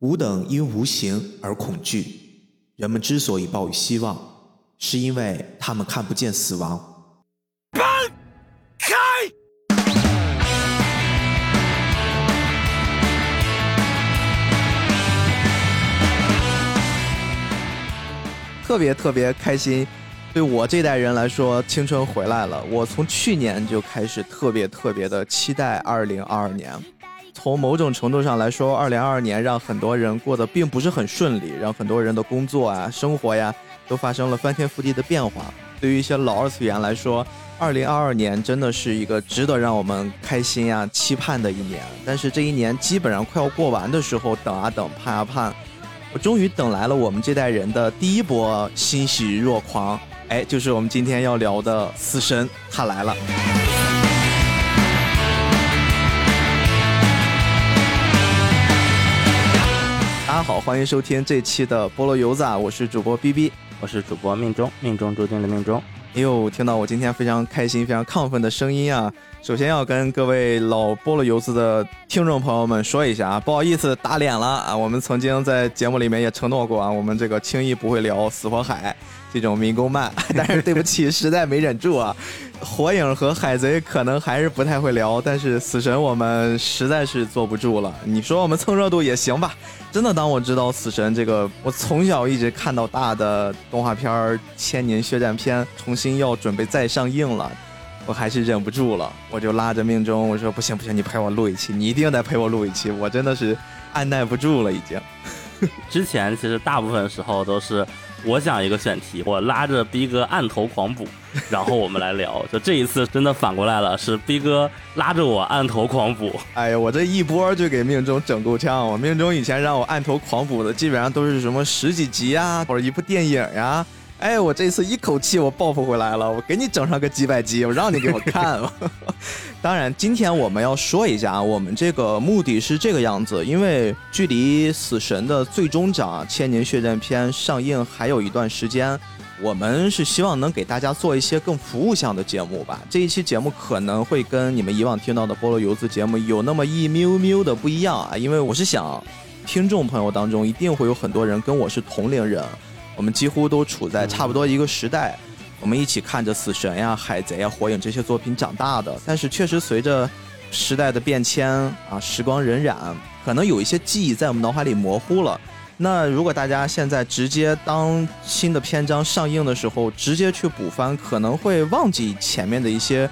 吾等因无形而恐惧。人们之所以抱有希望，是因为他们看不见死亡。搬开！特别特别开心，对我这代人来说，青春回来了。我从去年就开始特别特别的期待二零二二年。从某种程度上来说，二零二二年让很多人过得并不是很顺利，让很多人的工作啊、生活呀都发生了翻天覆地的变化。对于一些老二次元来说，二零二二年真的是一个值得让我们开心呀、期盼的一年。但是这一年基本上快要过完的时候，等啊等，盼啊盼。我终于等来了我们这代人的第一波欣喜若狂，哎，就是我们今天要聊的死神，他来了。大家好，欢迎收听这期的菠萝油子，啊我是主播 B B，我是主播命中，命中注定的命中。哎呦，听到我今天非常开心、非常亢奋的声音啊！首先要跟各位老菠萝油子的听众朋友们说一下啊，不好意思打脸了啊！我们曾经在节目里面也承诺过啊，我们这个轻易不会聊死火海这种民工漫，但是对不起，实在没忍住啊。火影和海贼可能还是不太会聊，但是死神我们实在是坐不住了。你说我们蹭热度也行吧？真的，当我知道死神这个我从小一直看到大的动画片《千年血战篇》重新要准备再上映了，我还是忍不住了，我就拉着命中我说不行不行，你陪我录一期，你一定得陪我录一期，我真的是按耐不住了已经。之前其实大部分时候都是。我想一个选题，我拉着逼哥按头狂补，然后我们来聊。就这一次真的反过来了，是逼哥拉着我按头狂补。哎呀，我这一波就给命中整够呛。我命中以前让我按头狂补的，基本上都是什么十几集呀，或者一部电影呀。哎，我这次一口气我报复回来了，我给你整上个几百集，我让你给我看。当然，今天我们要说一下，我们这个目的是这个样子，因为距离死神的最终章《千年血战篇》上映还有一段时间，我们是希望能给大家做一些更服务向的节目吧。这一期节目可能会跟你们以往听到的菠萝游子节目有那么一喵喵的不一样啊，因为我是想，听众朋友当中一定会有很多人跟我是同龄人。我们几乎都处在差不多一个时代，我们一起看着死神呀、海贼啊、火影这些作品长大的。但是确实随着时代的变迁啊，时光荏苒，可能有一些记忆在我们脑海里模糊了。那如果大家现在直接当新的篇章上映的时候，直接去补番，可能会忘记前面的一些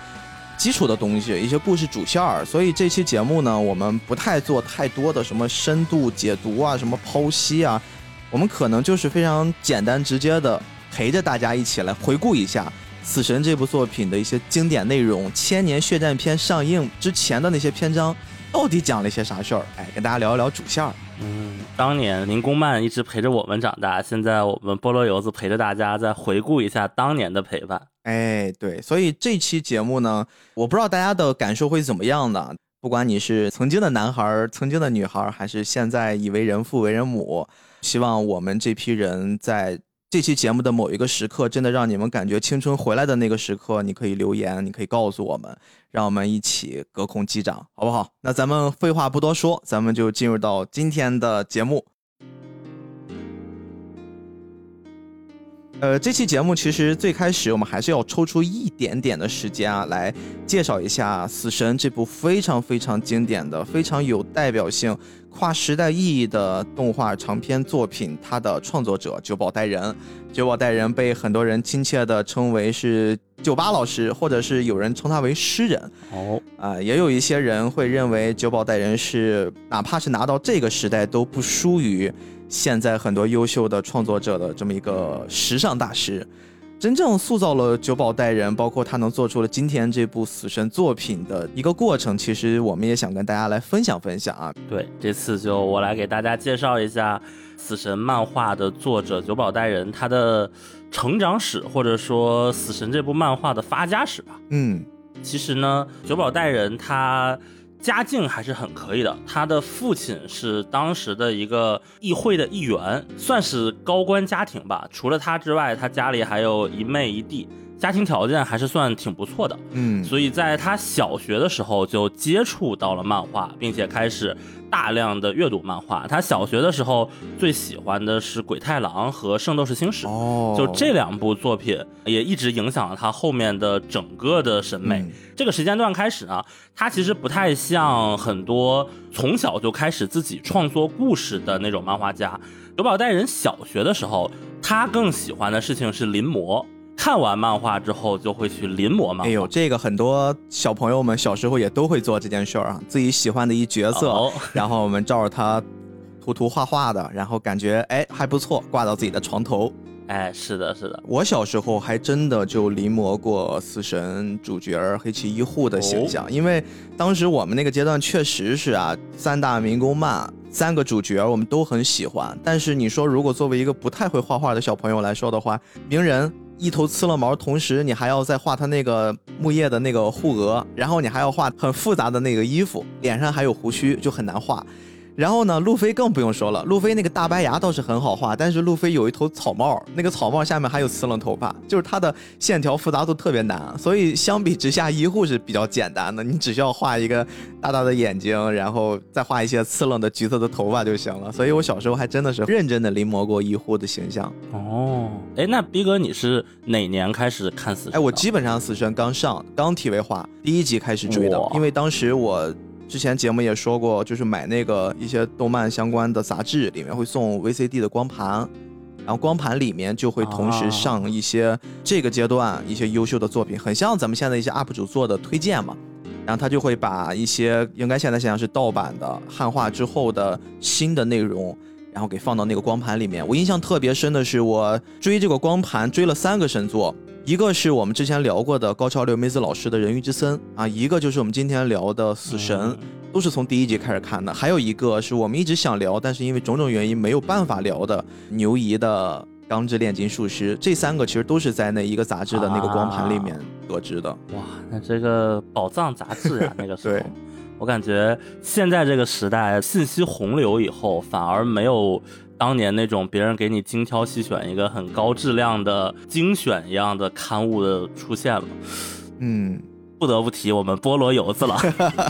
基础的东西、一些故事主线儿。所以这期节目呢，我们不太做太多的什么深度解读啊、什么剖析啊。我们可能就是非常简单直接的陪着大家一起来回顾一下《死神》这部作品的一些经典内容，《千年血战篇》上映之前的那些篇章到底讲了一些啥事儿？哎，跟大家聊一聊主线。嗯，当年林公漫一直陪着我们长大，现在我们菠萝油子陪着大家再回顾一下当年的陪伴。哎，对，所以这期节目呢，我不知道大家的感受会怎么样呢？不管你是曾经的男孩、曾经的女孩，还是现在已为人父、为人母。希望我们这批人在这期节目的某一个时刻，真的让你们感觉青春回来的那个时刻，你可以留言，你可以告诉我们，让我们一起隔空击掌，好不好？那咱们废话不多说，咱们就进入到今天的节目。呃，这期节目其实最开始我们还是要抽出一点点的时间啊，来介绍一下《死神》这部非常非常经典的、非常有代表性、跨时代意义的动画长篇作品。它的创作者久保带人，久保带人被很多人亲切地称为是酒吧老师，或者是有人称他为诗人。哦，啊，也有一些人会认为久保带人是哪怕是拿到这个时代都不输于。现在很多优秀的创作者的这么一个时尚大师，真正塑造了九保代人，包括他能做出了今天这部死神作品的一个过程，其实我们也想跟大家来分享分享啊。对，这次就我来给大家介绍一下死神漫画的作者九保代人他的成长史，或者说死神这部漫画的发家史吧。嗯，其实呢，九保代人他。家境还是很可以的，他的父亲是当时的一个议会的议员，算是高官家庭吧。除了他之外，他家里还有一妹一弟，家庭条件还是算挺不错的，嗯，所以在他小学的时候就接触到了漫画，并且开始大量的阅读漫画。他小学的时候最喜欢的是《鬼太郎》和《圣斗士星矢》，哦，就这两部作品也一直影响了他后面的整个的审美。嗯这个时间段开始呢，他其实不太像很多从小就开始自己创作故事的那种漫画家。久保带人小学的时候，他更喜欢的事情是临摹。看完漫画之后，就会去临摹漫画。哎呦，这个很多小朋友们小时候也都会做这件事儿啊，自己喜欢的一角色，哦 然后我们照着他涂涂画画的，然后感觉哎还不错，挂到自己的床头。哎，是的，是的，我小时候还真的就临摹过死神主角黑崎一护的形象，因为当时我们那个阶段确实是啊，三大民工漫三个主角我们都很喜欢，但是你说如果作为一个不太会画画的小朋友来说的话，鸣人一头刺了毛，同时你还要再画他那个木叶的那个护额，然后你还要画很复杂的那个衣服，脸上还有胡须，就很难画。然后呢，路飞更不用说了，路飞那个大白牙倒是很好画，但是路飞有一头草帽，那个草帽下面还有刺棱头发，就是它的线条复杂度特别难，所以相比之下，医护是比较简单的，你只需要画一个大大的眼睛，然后再画一些刺棱的橘色的头发就行了。所以我小时候还真的是认真的临摹过医护的形象。哦，哎，那逼哥你是哪年开始看死神的？哎，我基本上死神刚上，刚体位化，第一集开始追的，因为当时我之前节目也说过，就是买那个一些动漫相关的杂志，里面会送 VCD 的光盘，然后光盘里面就会同时上一些这个阶段一些优秀的作品，很像咱们现在一些 UP 主做的推荐嘛。然后他就会把一些应该现在想想是盗版的汉化之后的新的内容，然后给放到那个光盘里面。我印象特别深的是，我追这个光盘追了三个神作，一个是我们之前聊过的高桥留美子老师的《人鱼之森》啊，一个就是我们今天聊的《死神》嗯都是从第一集开始看的。还有一个是我们一直想聊，但是因为种种原因没有办法聊的牛姨的《钢之炼金术师》。这三个其实都是在那一个杂志的那个光盘里面得知的。哇，那这个宝藏杂志啊、那个时候对，我感觉现在这个时代信息洪流以后，反而没有当年那种别人给你精挑细选一个很高质量的精选一样的刊物的出现了。嗯，不得不提我们菠萝油子了。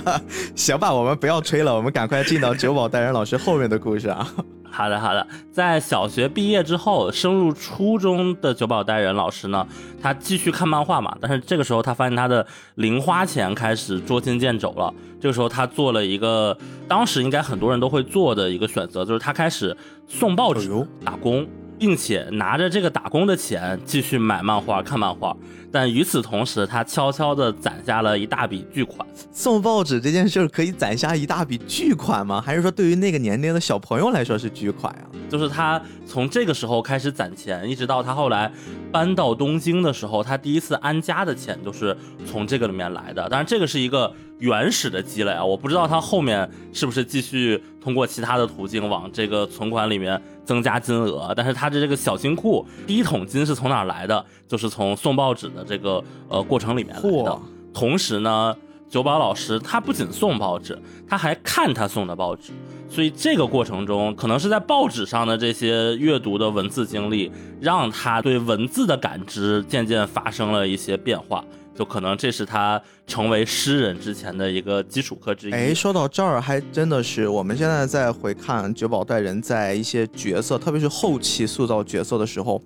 行吧，我们不要吹了，我们赶快进到九保代人老师后面的故事啊。好的，好的。在小学毕业之后，升入初中的久保带人老师呢，他继续看漫画嘛，但是这个时候他发现他的零花钱开始捉襟见肘了。这个时候他做了一个当时应该很多人都会做的一个选择，就是他开始送报纸打工，并且拿着这个打工的钱继续买漫画、看漫画。但与此同时，他悄悄地攒下了一大笔巨款。送报纸这件事儿可以攒下一大笔巨款吗？还是说对于那个年龄的小朋友来说是巨款啊、就是他从这个时候开始攒钱，一直到他后来搬到东京的时候，他第一次安家的钱都是从这个里面来的。当然，这个是一个原始的积累啊，我不知道他后面是不是继续通过其他的途径往这个存款里面增加金额。但是他的这个小金库第一桶金是从哪儿来的？就是从送报纸的这个呃过程里面来的。同时呢，九保老师他不仅送报纸，他还看他送的报纸。所以这个过程中，可能是在报纸上的这些阅读的文字经历，让他对文字的感知渐渐发生了一些变化。就可能这是他成为诗人之前的一个基础课之一。哎，说到这儿，还真的是我们现在在回看九保带人在一些角色，特别是后期塑造角色的时候，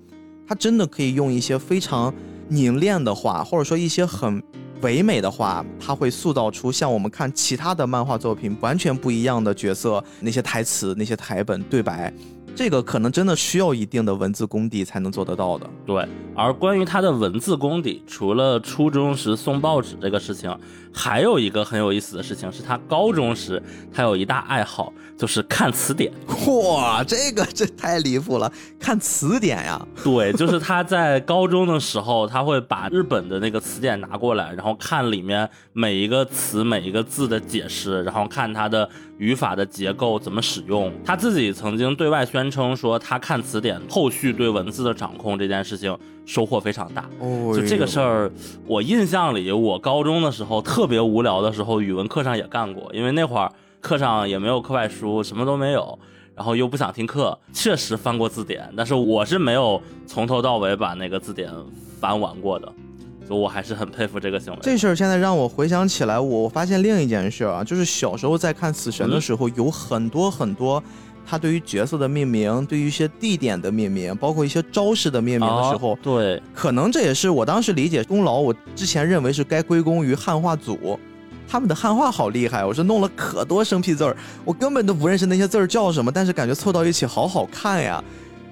他真的可以用一些非常凝练的话，或者说一些很唯美的话，他会塑造出像我们看其他的漫画作品完全不一样的角色，那些台词、那些台本、对白，这个可能真的需要一定的文字功底才能做得到的。对，而关于他的文字功底，除了初中时送报纸这个事情，还有一个很有意思的事情，是他高中时他有一大爱好，就是看词典。哇，这个这太离谱了！看词典呀，对，就是他在高中的时候，他会把日本的那个词典拿过来，然后看里面每一个词、每一个字的解释，然后看它的语法的结构怎么使用。他自己曾经对外宣称说，他看词典，后续对文字的掌控这件事情收获非常大。哦就这个事儿，我印象里，我高中的时候特别无聊的时候，语文课上也干过，因为那会儿课上也没有课外书，什么都没有，然后又不想听课，确实翻过字典，但是我是没有从头到尾把那个字典翻完过的。所以我还是很佩服这个行为。这事儿现在让我回想起来，我发现另一件事啊，就是小时候在看《死神》的时候，有很多很多。他对于角色的命名，对于一些地点的命名，包括一些招式的命名的时候，对，可能这也是我当时理解功劳。我之前认为是该归功于汉化组，他们的汉化好厉害，我是弄了可多生僻字儿，我根本都不认识那些字儿叫什么，但是感觉凑到一起好好看呀。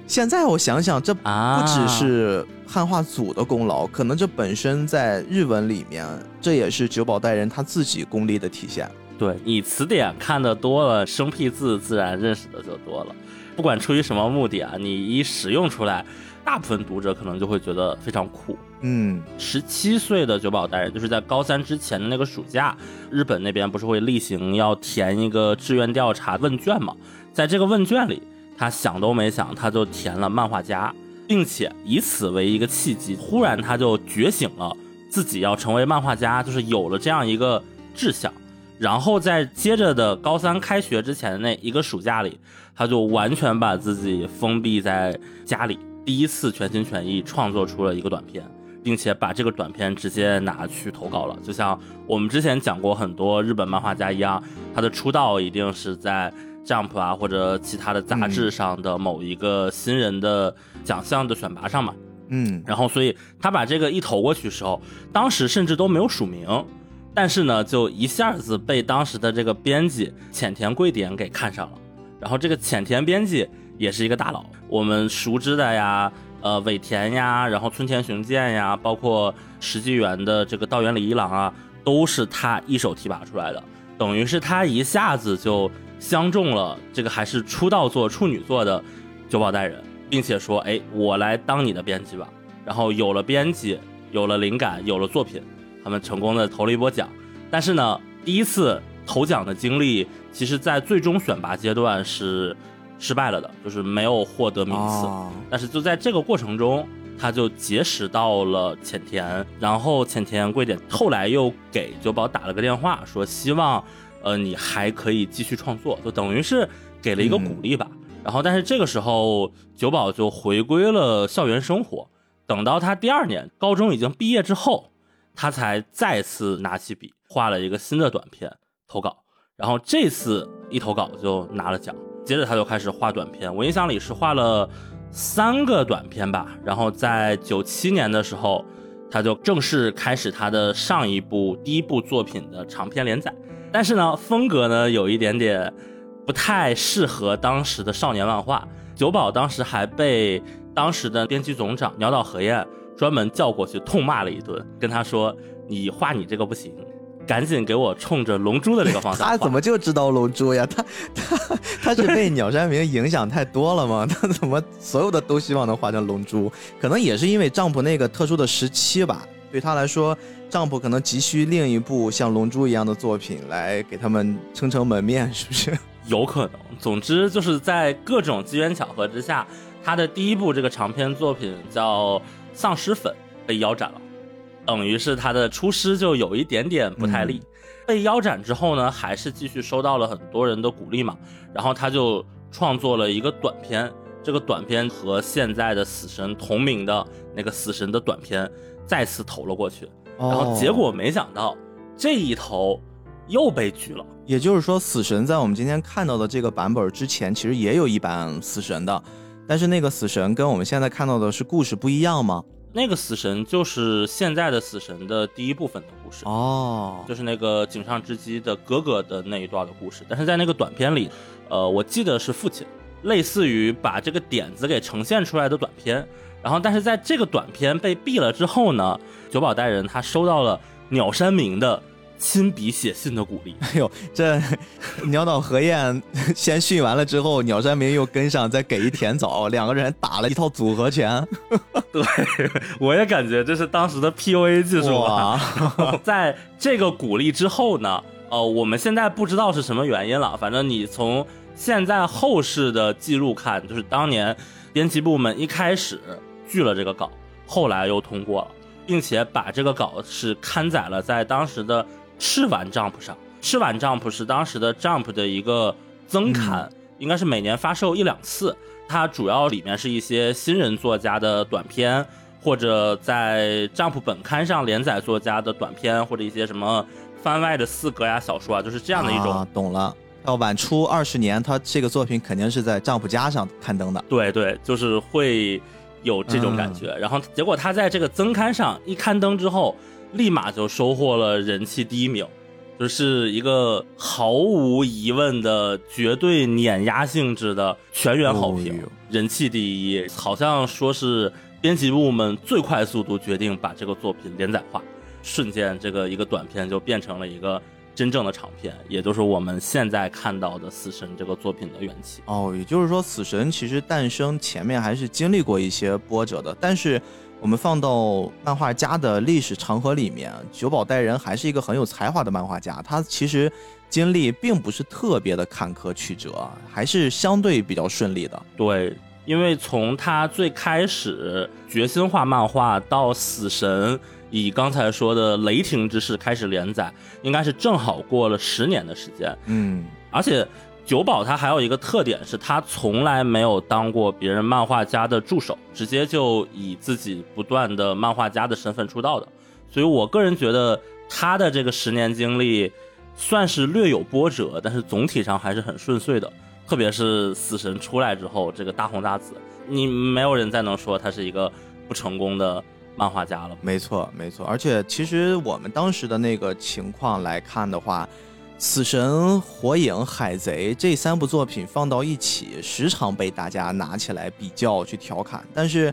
现在我想想，这不只是汉化组的功劳，可能这本身在日文里面，这也是久保带人他自己功力的体现。对你词典看的多了，生僻字自然认识的就多了。不管出于什么目的啊，你一使用出来，大部分读者可能就会觉得非常酷。嗯，十七岁的九保大人，就是在高三之前的那个暑假，日本那边不是会例行要填一个志愿调查问卷嘛？在这个问卷里，他想都没想，他就填了漫画家，并且以此为一个契机，忽然他就觉醒了自己要成为漫画家，就是有了这样一个志向。然后在接着的高三开学之前的那一个暑假里，他就完全把自己封闭在家里，第一次全心全意创作出了一个短片，并且把这个短片直接拿去投稿了。就像我们之前讲过很多日本漫画家一样，他的出道一定是在 Jump 啊或者其他的杂志上的某一个新人的奖项的选拔上嘛。嗯，然后所以他把这个一投过去的时候，当时甚至都没有署名。但是呢，就一下子被当时的这个编辑浅田贵典给看上了。然后这个浅田编辑也是一个大佬，我们熟知的呀，呃，尾田呀，然后村田雄健呀，包括石纪元的这个道元礼一郎啊，都是他一手提拔出来的。等于是他一下子就相中了这个还是出道作处女作的久保带人，并且说，哎，我来当你的编辑吧。然后有了编辑，有了灵感，有了作品。他们成功的投了一波奖，但是呢，第一次投奖的经历，其实在最终选拔阶段是失败了的，就是没有获得名次。但是就在这个过程中，他就结识到了浅田，然后浅田贵典后来又给久保打了个电话，说希望，呃，你还可以继续创作，就等于是给了一个鼓励吧。然后，但是这个时候久保就回归了校园生活。等到他第二年高中已经毕业之后。他才再次拿起笔画了一个新的短片投稿，然后这次一投稿就拿了奖。接着他就开始画短片，我印象里是画了三个短片吧。然后在九七年的时候，他就正式开始他的上一部第一部作品的长篇连载。但是呢，风格呢有一点点不太适合当时的少年漫画。九保当时还被当时的编辑总长鸟岛和彦。专门叫过去痛骂了一顿，跟他说：“你画你这个不行，赶紧给我冲着龙珠的这个方向。”他怎么就知道龙珠呀？他 他他是被鸟山明影响太多了吗？他怎么所有的都希望能画成龙珠？可能也是因为丈夫那个特殊的时期吧。对他来说，丈夫可能急需另一部像龙珠一样的作品来给他们撑撑门面，是不是？有可能。总之就是在各种机缘巧合之下，他的第一部这个长篇作品叫。丧尸粉被腰斩了，等于是他的出师就有一点点不太利。被腰斩之后呢，还是继续收到了很多人的鼓励嘛。然后他就创作了一个短片，这个短片和现在的死神同名的那个死神的短片再次投了过去。然后结果没想到这一投又被拒了。也就是说，死神在我们今天看到的这个版本之前，其实也有一版死神的。但是那个死神跟我们现在看到的是故事不一样吗？那个死神就是现在的死神的第一部分的故事哦，就是那个井上之基的哥哥的那一段的故事。但是在那个短片里，呃，我记得是父亲，类似于把这个点子给呈现出来的短片。然后，但是在这个短片被毙了之后呢，久保带人他收到了鸟山明的。亲笔写信的鼓励。哎呦，这鸟岛和彦先训完了之后，鸟山明又跟上，再给一甜枣，两个人打了一套组合拳。对，我也感觉这是当时的 PUA 技术啊。在这个鼓励之后呢，呃，我们现在不知道是什么原因了。反正你从现在后世的记录看，就是当年编辑部门一开始拒了这个稿，后来又通过了，并且把这个稿是刊载了在当时的。赤丸 Jump 上，赤丸 Jump 是当时的 Jump 的一个增刊，应该是每年发售一两次。它主要里面是一些新人作家的短篇，或者在 Jump 本刊上连载作家的短篇，或者一些什么番外的四格呀、小说啊，就是这样的一种。啊、懂了。要晚出二十年，他这个作品肯定是在丈夫家上刊登的。对对，就是会有这种感觉。然后结果他在这个增刊上一刊登之后，立马就收获了人气第一名。就是一个毫无疑问的绝对碾压性质的全员好评，人气第一，好像说是编辑部们最快速度决定把这个作品连载化，瞬间这个一个短片就变成了一个真正的长片，也就是我们现在看到的《死神》这个作品的缘起。哦，也就是说，《死神》其实诞生前面还是经历过一些波折的，但是。我们放到漫画家的历史长河里面，久保带人还是一个很有才华的漫画家。他其实经历并不是特别的坎坷曲折，还是相对比较顺利的。对，因为从他最开始决心画漫画到死神，以刚才说的雷霆之势开始连载，应该是正好过了十年的时间。嗯，而且。九保他还有一个特点是，他从来没有当过别人漫画家的助手，直接就以自己不断的漫画家的身份出道的。所以我个人觉得他的这个十年经历算是略有波折，但是总体上还是很顺遂的。特别是死神出来之后，这个大红大紫，你没有人再能说他是一个不成功的漫画家了。没错，没错。而且其实我们当时的那个情况来看的话。死神、火影、海贼这三部作品放到一起，时常被大家拿起来比较去调侃。但是，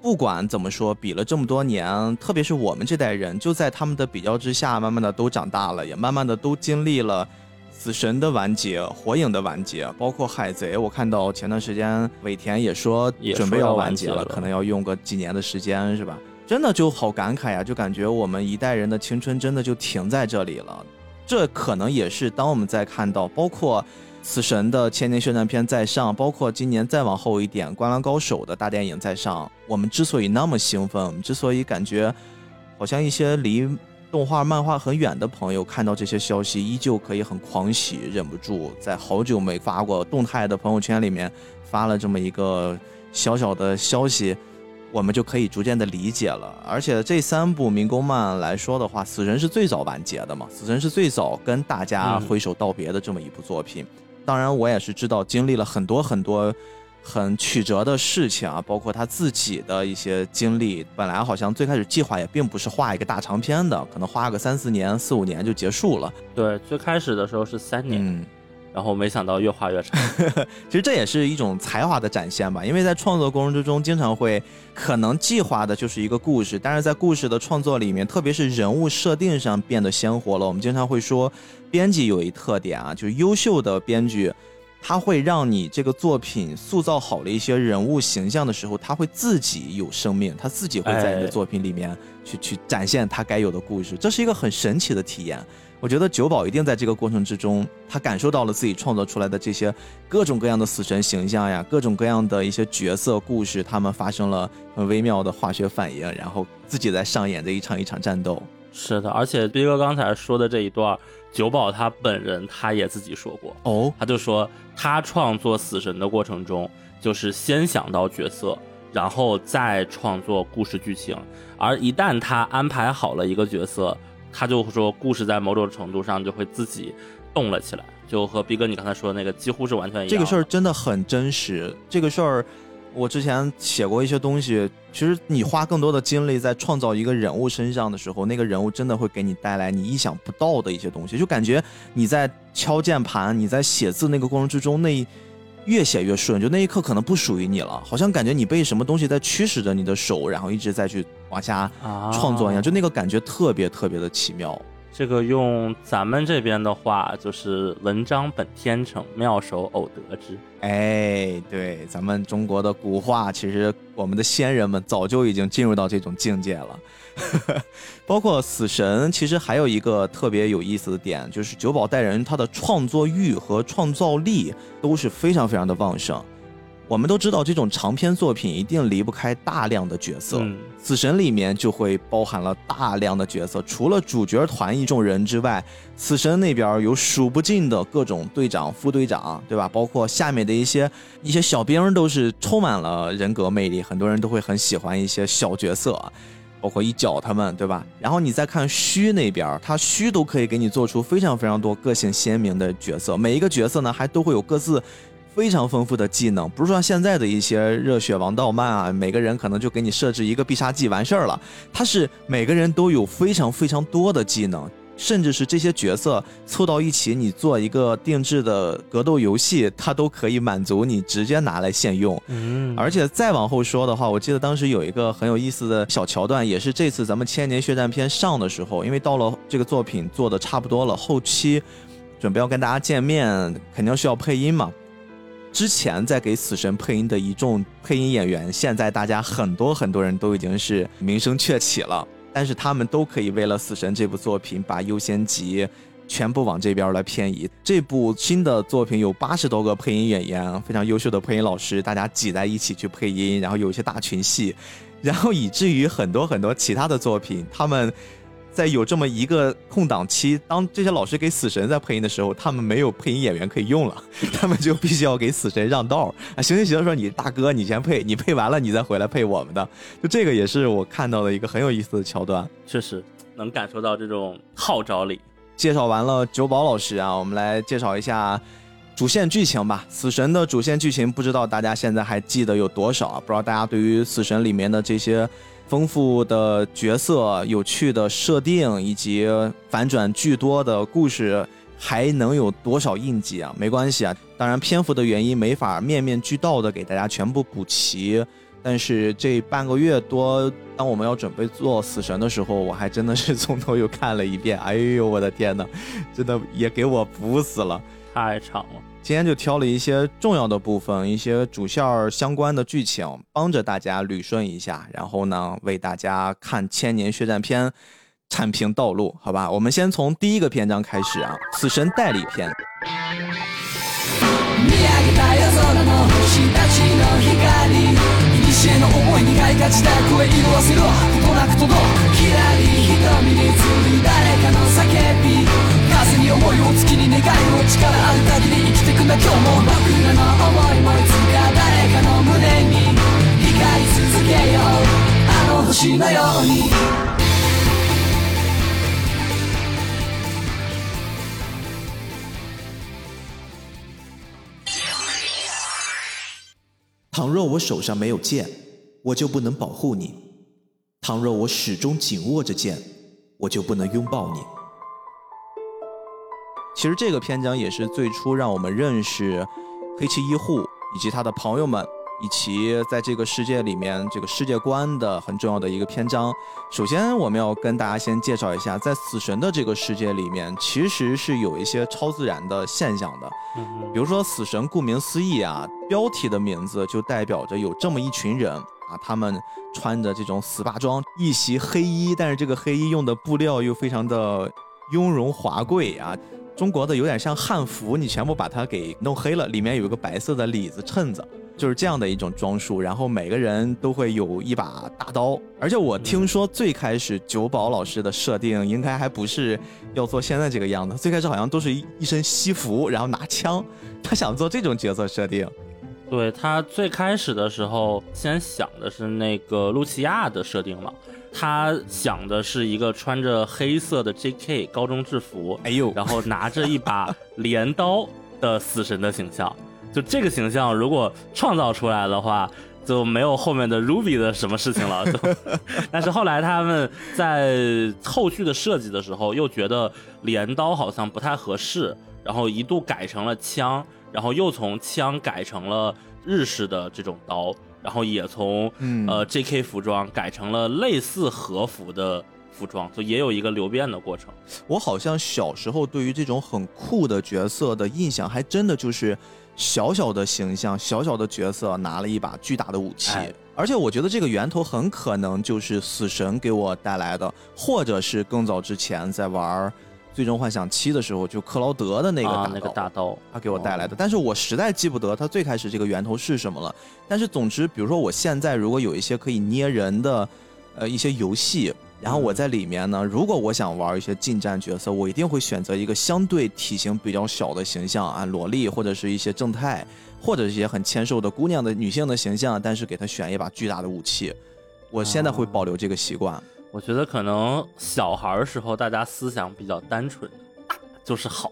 不管怎么说，比了这么多年，特别是我们这代人，就在他们的比较之下，慢慢的都长大了，也慢慢的都经历了死神的完结、火影的完结，包括海贼。我看到前段时间尾田也说准备要完结了，可能要用个几年的时间，是吧？真的就好感慨呀，就感觉我们一代人的青春真的就停在这里了。这可能也是当我们在看到包括死神的千年宣传片在上，包括今年再往后一点灌篮高手的大电影在上，我们之所以那么兴奋，我们之所以感觉好像一些离动画漫画很远的朋友看到这些消息依旧可以很狂喜，忍不住在好久没发过动态的朋友圈里面发了这么一个小小的消息。我们就可以逐渐的理解了，而且这三部民工漫来说的话，死神是最早完结的嘛，死神是最早跟大家挥手道别的这么一部作品。当然，我也是知道经历了很多很多很曲折的事情啊，包括他自己的一些经历。本来好像最开始计划也并不是画一个大长篇的，可能画个三四年、四五年就结束了。对，最开始的时候是三年。然后没想到越画越长，其实这也是一种才华的展现吧。因为在创作过程之中，经常会可能计划的就是一个故事，但是在故事的创作里面，特别是人物设定上变得鲜活了。我们经常会说，编辑有一特点啊，就是优秀的编剧，他会让你这个作品塑造好了一些人物形象的时候，他会自己有生命，他自己会在你的作品里面去去展现他该有的故事，这是一个很神奇的体验。我觉得九保一定在这个过程之中，他感受到了自己创作出来的这些各种各样的死神形象呀，各种各样的一些角色故事，他们发生了很微妙的化学反应，然后自己在上演着一场一场战斗。是的，而且斌哥刚才说的这一段，九保他本人他也自己说过哦，他就说他创作死神的过程中，就是先想到角色，然后再创作故事剧情，而一旦他安排好了一个角色。他就说，故事在某种程度上就会自己动了起来，就和逼哥你刚才说的那个几乎是完全一样。这个事儿真的很真实。这个事儿，我之前写过一些东西。其实你花更多的精力在创造一个人物身上的时候，那个人物真的会给你带来你意想不到的一些东西。就感觉你在敲键盘，你在写字那个过程之中，那越写越顺，就那一刻可能不属于你了，好像感觉你被什么东西在驱使着你的手，然后一直在去。往下创作一样，就那个感觉特别特别的奇妙。这个用咱们这边的话，就是“文章本天成，妙手偶得之”。哎，对，咱们中国的古话，其实我们的先人们早就已经进入到这种境界了。包括死神，其实还有一个特别有意思的点，就是九保带人他的创作欲和创造力都是非常非常的旺盛。我们都知道，这种长篇作品一定离不开大量的角色。嗯死神里面就会包含了大量的角色，除了主角团一众人之外，死神那边有数不尽的各种队长、副队长，对吧？包括下面的一些一些小兵都是充满了人格魅力，很多人都会很喜欢一些小角色，包括一脚他们，对吧？然后你再看虚那边，他虚都可以给你做出非常非常多个性鲜明的角色，每一个角色呢还都会有各自。非常丰富的技能，不是说现在的一些热血王道漫啊，每个人可能就给你设置一个必杀技完事儿了。他是每个人都有非常非常多的技能，甚至是这些角色凑到一起，你做一个定制的格斗游戏，它都可以满足你直接拿来现用。嗯，而且再往后说的话，我记得当时有一个很有意思的小桥段，也是这次咱们千年血战篇上的时候，因为到了这个作品做的差不多了，后期准备要跟大家见面，肯定需要配音嘛。之前在给死神配音的一众配音演员，现在大家很多很多人都已经是名声鹊起了，但是他们都可以为了死神这部作品把优先级全部往这边来偏移。这部新的作品有八十多个配音演员，非常优秀的配音老师，大家挤在一起去配音，然后有一些大群戏，然后以至于很多很多其他的作品，他们。在有这么一个空档期，当这些老师给死神在配音的时候，他们没有配音演员可以用了，他们就必须要给死神让道啊！行行行，说你大哥，你先配，你配完了你再回来配我们的。就这个也是我看到的一个很有意思的桥段。确实能感受到这种号召力。介绍完了九宝老师啊，我们来介绍一下主线剧情吧。死神的主线剧情，不知道大家现在还记得有多少啊？不知道大家对于死神里面的这些。丰富的角色、有趣的设定以及反转巨多的故事，还能有多少印记啊？没关系啊，当然篇幅的原因没法面面俱到的给大家全部补齐。但是这半个月多，当我们要准备做死神的时候，我还真的是从头又看了一遍。哎呦，我的天哪，真的也给我补死了，太长了。今天就挑了一些重要的部分，一些主线相关的剧情，帮着大家捋顺一下，然后呢，为大家看《千年血战篇》铲平道路，好吧？我们先从第一个篇章开始啊，《死神代理篇》。古の思いにがいがちだ声色あせろことなく届くきらり瞳に映る誰かの叫び風に思いを月に願いを力ある限り生きてくんだ今日も僕らの思いもいつか誰かの胸に光り続けようあの星のように倘若我手上没有剑，我就不能保护你；倘若我始终紧握着剑，我就不能拥抱你。 其实这个篇章也是最初让我们认识黑崎一护以及他的朋友们。以及在这个世界里面，这个世界观的很重要的一个篇章。首先，我们要跟大家先介绍一下，在死神的这个世界里面，其实是有一些超自然的现象的。比如说，死神顾名思义啊，标题的名字就代表着有这么一群人啊，他们穿着这种死霸装，一袭黑衣，但是这个黑衣用的布料又非常的雍容华贵啊。中国的有点像汉服，你全部把它给弄黑了，里面有一个白色的里子衬子。就是这样的一种装束，然后每个人都会有一把大刀，而且我听说最开始九宝老师的设定应该还不是要做现在这个样子，最开始好像都是一一身西服，然后拿枪，他想做这种角色设定。对他最开始的时候，先想的是那个露琪亚的设定嘛，他想的是一个穿着黑色的 J.K. 高中制服，哎呦，然后拿着一把镰刀的死神的形象。就这个形象，如果创造出来的话，就没有后面的 Ruby 的什么事情了。就，但是后来他们在后续的设计的时候，又觉得镰刀好像不太合适，然后一度改成了枪，然后又从枪改成了日式的这种刀，然后也从呃 JK 服装改成了类似和服的服装，就也有一个流变的过程。我好像小时候对于这种很酷的角色的印象，还真的就是。小小的形象，小小的角色，拿了一把巨大的武器，而且我觉得这个源头很可能就是死神给我带来的，或者是更早之前在玩最终幻想七》的时候，就克劳德的那个大刀，啊、那个大刀，他给我带来的。但是我实在记不得他最开始这个源头是什么了。但是总之，比如说我现在如果有一些可以捏人的，呃，一些游戏，然后我在里面呢，如果我想玩一些近战角色，我一定会选择一个相对体型比较小的形象啊，萝莉或者是一些正太，或者一些很纤瘦的姑娘的女性的形象，但是给她选一把巨大的武器。我现在会保留这个习惯。我觉得可能小孩儿时候大家思想比较单纯，大就是好，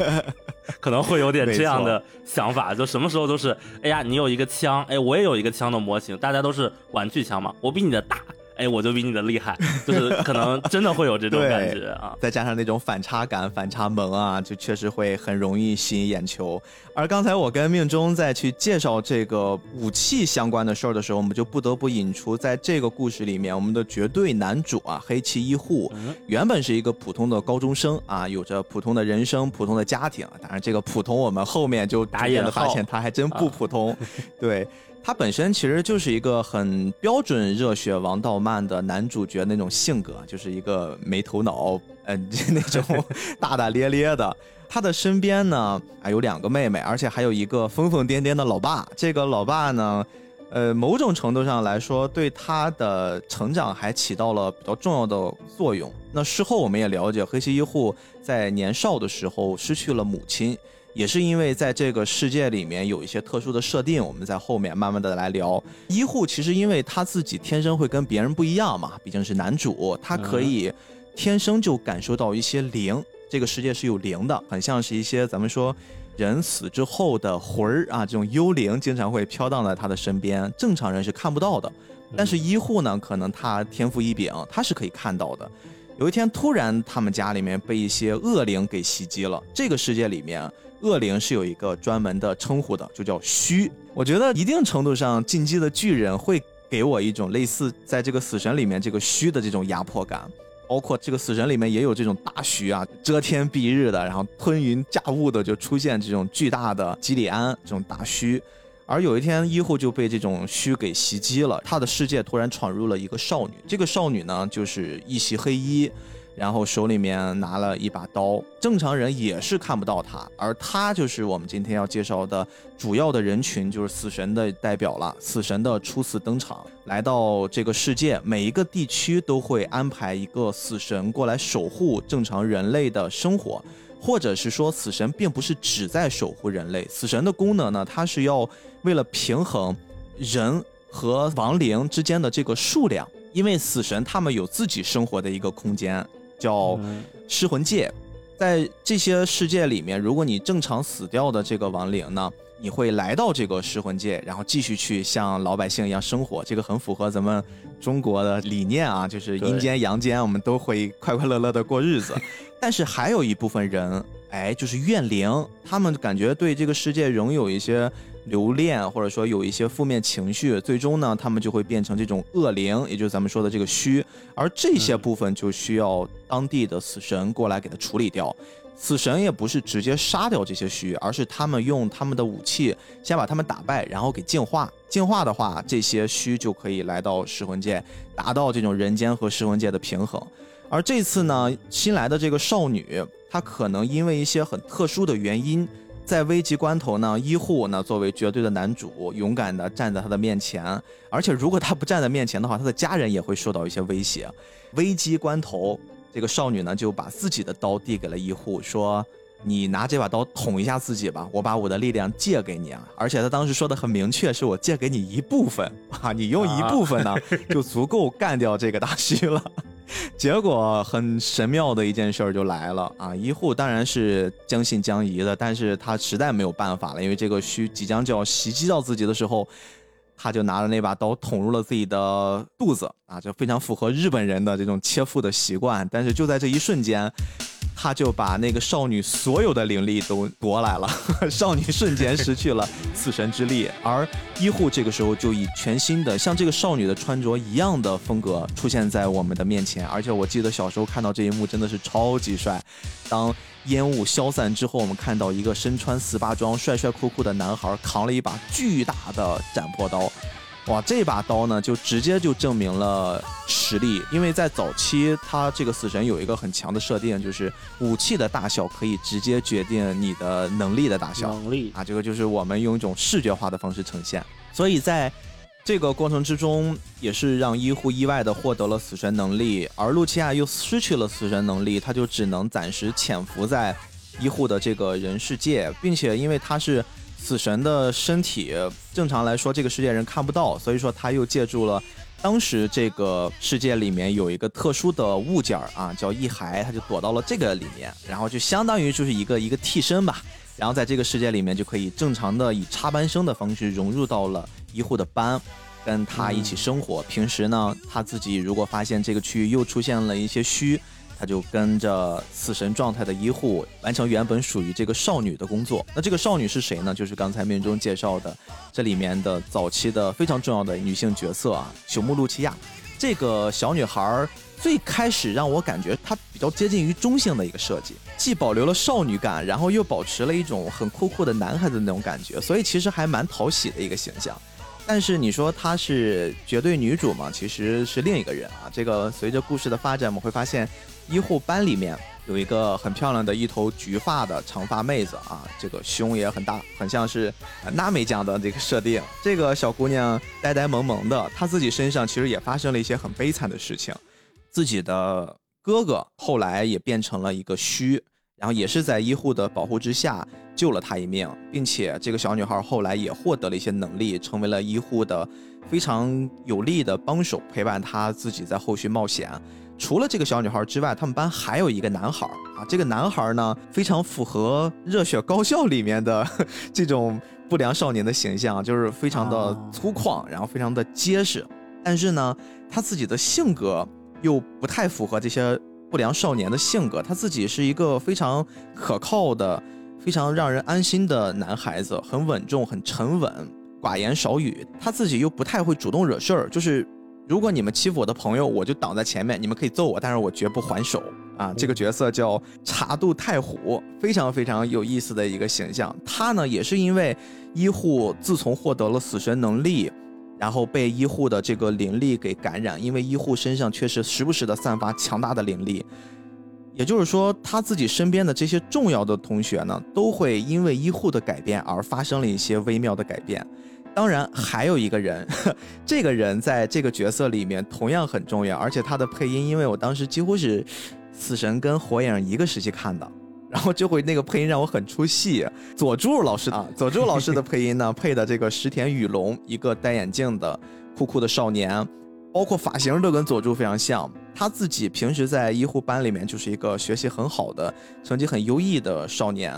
可能会有点这样的想法，就什么时候都是，哎呀，你有一个枪，哎，我也有一个枪的模型，大家都是玩具枪嘛，我比你的大。哎，我就比你的厉害，就是可能真的会有这种感觉啊，再加上那种反差感、反差萌啊，就确实会很容易吸引眼球。而刚才我跟命中在去介绍这个武器相关的事儿的时候，我们就不得不引出，在这个故事里面，我们的绝对男主啊，黑崎一护，原本是一个普通的高中生啊，有着普通的人生、普通的家庭。当然，这个普通我们后面就打眼的发现他还真不普通，对。他本身其实就是一个很标准热血王道漫的男主角那种性格，就是一个没头脑，嗯，那种 大大咧咧的。他的身边呢，啊，有两个妹妹，而且还有一个疯疯癫癫的老爸。这个老爸呢，呃，某种程度上来说，对他的成长还起到了比较重要的作用。那事后我们也了解，黑崎一护在年少的时候失去了母亲。也是因为在这个世界里面有一些特殊的设定，我们在后面慢慢的来聊。医护其实因为他自己天生会跟别人不一样嘛，毕竟是男主，他可以天生就感受到一些灵，这个世界是有灵的，很像是一些咱们说人死之后的魂儿啊，这种幽灵经常会飘荡在他的身边，正常人是看不到的。但是医护呢，可能他天赋异禀，他是可以看到的。有一天突然他们家里面被一些恶灵给袭击了，这个世界里面。恶灵是有一个专门的称呼的，就叫虚。我觉得一定程度上，进击的巨人会给我一种类似在这个死神里面这个虚的这种压迫感，包括这个死神里面也有这种大虚啊，遮天蔽日的，然后吞云驾雾的就出现这种巨大的基里安这种大虚。而有一天，医护就被这种虚给袭击了，他的世界突然闯入了一个少女，这个少女呢就是一袭黑衣。然后手里面拿了一把刀，正常人也是看不到他，而他就是我们今天要介绍的主要的人群，就是死神的代表了。死神的初次登场，来到这个世界，每一个地区都会安排一个死神过来守护正常人类的生活，或者是说，死神并不是只在守护人类，死神的功能呢，它是要为了平衡人和亡灵之间的这个数量，因为死神他们有自己生活的一个空间。叫尸魂界，在这些世界里面，如果你正常死掉的这个亡灵呢，你会来到这个尸魂界，然后继续去像老百姓一样生活。这个很符合咱们中国的理念啊，就是阴间阳间，我们都会快快乐乐的过日子。但是还有一部分人，哎，就是怨灵，他们感觉对这个世界仍有一些。留恋或者说有一些负面情绪，最终呢，他们就会变成这种恶灵，也就是咱们说的这个虚。而这些部分就需要当地的死神过来给他处理掉。死神也不是直接杀掉这些虚，而是他们用他们的武器先把他们打败，然后给净化。净化的话，这些虚就可以来到噬魂界，达到这种人间和噬魂界的平衡。而这次呢，新来的这个少女，她可能因为一些很特殊的原因。在危急关头呢，医护呢作为绝对的男主，勇敢的站在他的面前。而且如果他不站在面前的话，他的家人也会受到一些威胁。危机关头，这个少女呢就把自己的刀递给了医护，说：“你拿这把刀捅一下自己吧，我把我的力量借给你啊。”而且他当时说的很明确，是我借给你一部分啊，你用一部分呢就足够干掉这个大虚了。结果很神妙的一件事儿就来了啊！医护当然是将信将疑的，但是他实在没有办法了，因为这个虚即将就要袭击到自己的时候，他就拿着那把刀捅入了自己的肚子啊，就非常符合日本人的这种切腹的习惯。但是就在这一瞬间。他就把那个少女所有的灵力都夺来了，少女瞬间失去了死神之力，而医护这个时候就以全新的像这个少女的穿着一样的风格出现在我们的面前，而且我记得小时候看到这一幕真的是超级帅。当烟雾消散之后，我们看到一个身穿四八装、帅帅酷酷的男孩扛了一把巨大的斩破刀。哇，这把刀呢，就直接就证明了实力，因为在早期，他这个死神有一个很强的设定，就是武器的大小可以直接决定你的能力的大小能力啊，这个就是我们用一种视觉化的方式呈现，所以在这个过程之中，也是让医护意外的获得了死神能力，而露琪亚又失去了死神能力，他就只能暂时潜伏在医护的这个人世界，并且因为他是死神的身体，正常来说这个世界人看不到，所以说他又借助了当时这个世界里面有一个特殊的物件儿啊，叫异骸，他就躲到了这个里面，然后就相当于就是一个一个替身吧。然后在这个世界里面就可以正常的以插班生的方式融入到了医护的班，跟他一起生活。平时呢，他自己如果发现这个区域又出现了一些虚，他就跟着死神状态的医护完成原本属于这个少女的工作。那这个少女是谁呢？就是刚才命中介绍的这里面的早期的非常重要的女性角色啊，朽木露琪亚。这个小女孩儿最开始让我感觉她比较接近于中性的一个设计，既保留了少女感，然后又保持了一种很酷酷的男孩子那种感觉，所以其实还蛮讨喜的一个形象。但是你说她是绝对女主嘛？其实是另一个人啊。这个随着故事的发展，我们会发现医护班里面有一个很漂亮的一头橘发的长发妹子啊，这个胸也很大，很像是娜美酱的这个设定。这个小姑娘呆呆萌萌的，她自己身上其实也发生了一些很悲惨的事情，自己的哥哥后来也变成了一个虚，然后也是在医护的保护之下救了她一命，并且这个小女孩后来也获得了一些能力，成为了医护的非常有力的帮手，陪伴她自己在后续冒险。除了这个小女孩之外，他们班还有一个男孩啊。这个男孩呢，非常符合《热血高校》里面的这种不良少年的形象，就是非常的啊粗犷，然后非常的结实。但是呢，他自己的性格又不太符合这些不良少年的性格。他自己是一个非常可靠的、非常让人安心的男孩子，很稳重、很沉稳、寡言少语。他自己又不太会主动惹事儿，就是如果你们欺负我的朋友，我就挡在前面，你们可以揍我，但是我绝不还手啊！这个角色叫茶渡太虎，非常非常有意思的一个形象。他呢，也是因为医护自从获得了死神能力，然后被医护的这个灵力给感染，因为医护身上确实时不时的散发强大的灵力。也就是说，他自己身边的这些重要的同学呢，都会因为医护的改变而发生了一些微妙的改变。当然，还有一个人，这个人在这个角色里面同样很重要，而且他的配音，因为我当时几乎是死神跟火影一个时期看的，然后就会那个配音让我很出戏。佐助老师啊，佐助老师的配音呢，配的这个石田雨龙，一个戴眼镜的酷酷的少年，包括发型都跟佐助非常像。他自己平时在医护班里面就是一个学习很好的、成绩很优异的少年，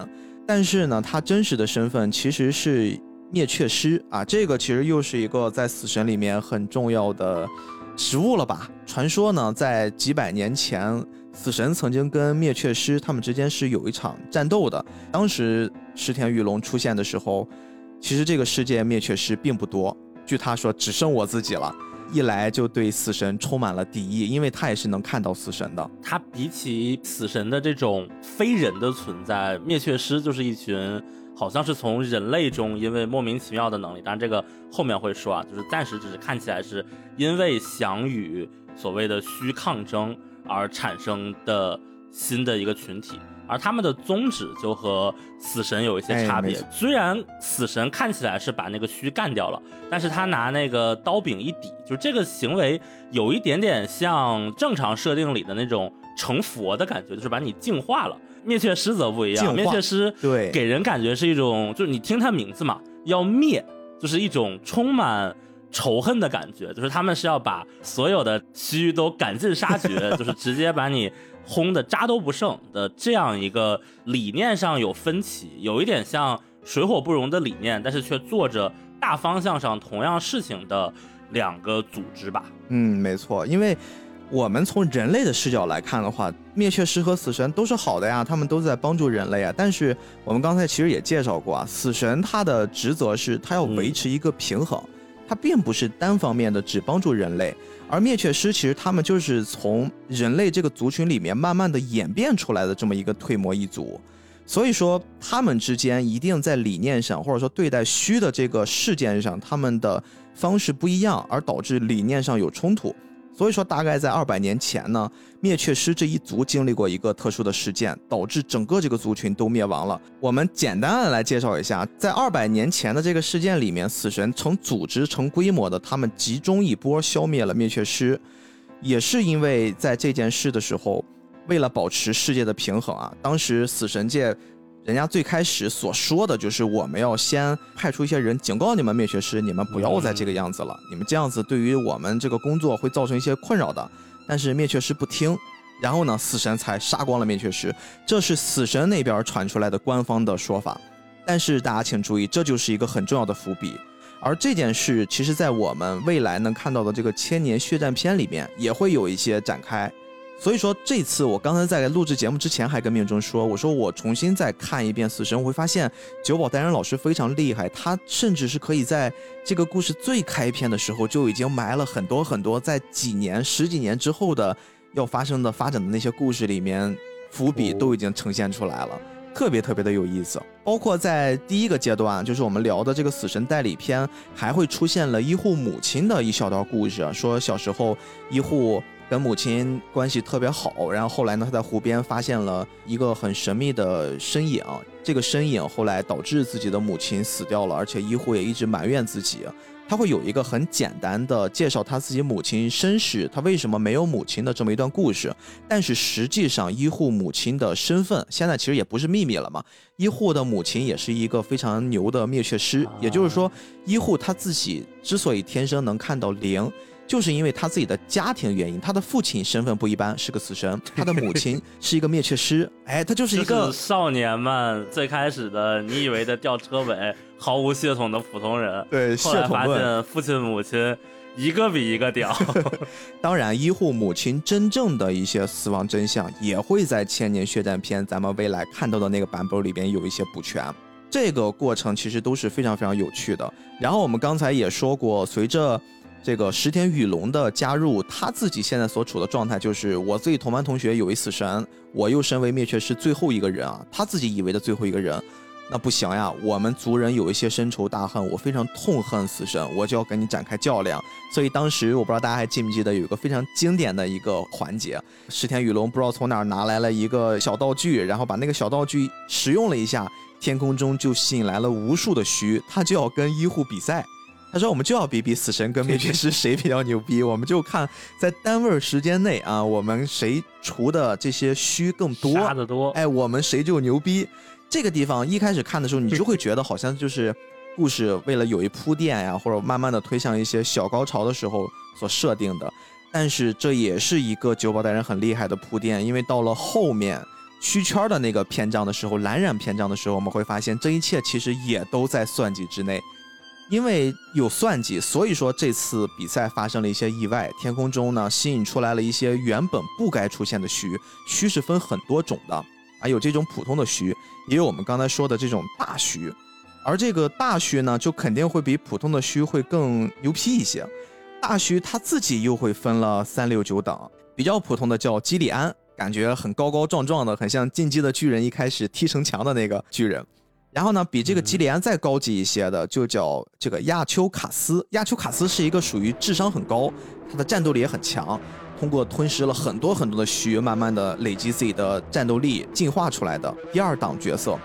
但是呢，他真实的身份其实是灭却师啊，这个其实又是一个在死神里面很重要的食物了吧？传说呢，在几百年前，死神曾经跟灭却师他们之间是有一场战斗的。当时石田玉龙出现的时候，其实这个世界灭却师并不多，据他说只剩我自己了。一来就对死神充满了敌意，因为他也是能看到死神的。他比起死神的这种非人的存在，灭却师就是一群好像是从人类中因为莫名其妙的能力，当然这个后面会说啊，就是暂时只是看起来是因为想与所谓的虚抗争而产生的新的一个群体。而他们的宗旨就和死神有一些差别。哎虽然死神看起来是把那个虚干掉了，但是他拿那个刀柄一抵，就这个行为有一点点像正常设定里的那种成佛的感觉，就是把你净化了。灭却师则不一样，灭却师对给人感觉是一种，就是你听他名字嘛，要灭，就是一种充满仇恨的感觉，就是他们是要把所有的虚都赶尽杀绝，就是直接把你轰的渣都不剩的这样一个理念上有分歧，有一点像水火不容的理念，但是却做着大方向上同样事情的两个组织吧。嗯，没错，因为我们从人类的视角来看的话，灭却师和死神都是好的呀，他们都在帮助人类啊。但是我们刚才其实也介绍过啊，死神他的职责是他要维持一个平衡，他并不是单方面的只帮助人类，而灭却师其实他们就是从人类这个族群里面慢慢的演变出来的这么一个退魔一族。所以说他们之间一定在理念上，或者说对待虚的这个事件上，他们的方式不一样，而导致理念上有冲突。所以说，大概在二百年前呢，灭却师这一族经历过一个特殊的事件，导致整个这个族群都灭亡了。我们简单的来介绍一下，在二百年前的这个事件里面，死神成组织、成规模的，他们集中一波消灭了灭却师，也是因为在这件事的时候，为了保持世界的平衡啊，当时死神界。人家最开始所说的就是我们要先派出一些人警告你们灭绝师，你们不要再这个样子了，你们这样子对于我们这个工作会造成一些困扰的。但是灭却师不听，然后呢，死神才杀光了灭却师，这是死神那边传出来的官方的说法。但是大家请注意，这就是一个很重要的伏笔。而这件事其实，在我们未来能看到的这个千年血战篇里面，也会有一些展开。所以说，这次我刚才在录制节目之前还跟命中说，我说我重新再看一遍《死神》，我会发现九保代人老师非常厉害，他甚至是可以在这个故事最开篇的时候就已经埋了很多很多在几年、十几年之后的要发生的发展的那些故事里面伏笔都已经呈现出来了，特别特别的有意思。包括在第一个阶段，就是我们聊的这个《死神代理篇》，还会出现了医护母亲的一小段故事，说小时候医护。跟母亲关系特别好，然后后来呢，他在湖边发现了一个很神秘的身影，这个身影后来导致自己的母亲死掉了，而且医护也一直埋怨自己。他会有一个很简单的介绍他自己母亲身世，他为什么没有母亲的这么一段故事。但是实际上，医护母亲的身份现在其实也不是秘密了嘛。医护的母亲也是一个非常牛的灭却师，也就是说，医护他自己之所以天生能看到灵。就是因为他自己的家庭原因，他的父亲身份不一般，是个死神；他的母亲是一个灭却师。哎，他就是一个少年们最开始的你以为的吊车尾、毫无血统的普通人。对，后来发现父亲母亲一个比一个屌。当然，医护母亲真正的一些死亡真相，也会在《千年血战篇》咱们未来看到的那个版本里边有一些补全。这个过程其实都是非常非常有趣的。然后我们刚才也说过，随着这个石田雨龙的加入，他自己现在所处的状态就是我自己同班同学有一死神，我又身为灭却师最后一个人啊，他自己以为的最后一个人，那不行呀，我们族人有一些深仇大恨，我非常痛恨死神，我就要跟你展开较量。所以当时我不知道大家还记不记得有一个非常经典的一个环节，石田雨龙不知道从哪儿拿来了一个小道具，然后把那个小道具使用了一下，天空中就吸引来了无数的虚，他就要跟医护比赛。他说：“我们就要比比死神跟灭绝师谁比较牛逼，我们就看在单位时间内啊，我们谁除的这些虚更多，杀的多，哎，我们谁就牛逼。这个地方一开始看的时候，你就会觉得好像就是故事为了有一铺垫呀，或者慢慢的推向一些小高潮的时候所设定的。但是这也是一个九保大人很厉害的铺垫，因为到了后面虚圈的那个篇章的时候，蓝染篇章的时候，我们会发现这一切其实也都在算计之内。”因为有算计，所以说这次比赛发生了一些意外。天空中呢，吸引出来了一些原本不该出现的虚，虚是分很多种的，啊，有这种普通的虚，也有我们刚才说的这种大虚。而这个大虚呢，就肯定会比普通的虚会更牛批一些。大虚他自己又会分了三六九等，比较普通的叫基里安，感觉很高高壮壮的，很像进击的巨人一开始踢城墙的那个巨人。然后呢，比这个吉里安再高级一些的，就叫这个亚丘卡斯。亚丘卡斯是一个属于智商很高，他的战斗力也很强，通过吞噬了很多很多的须，慢慢的累积自己的战斗力，进化出来的第二档角色。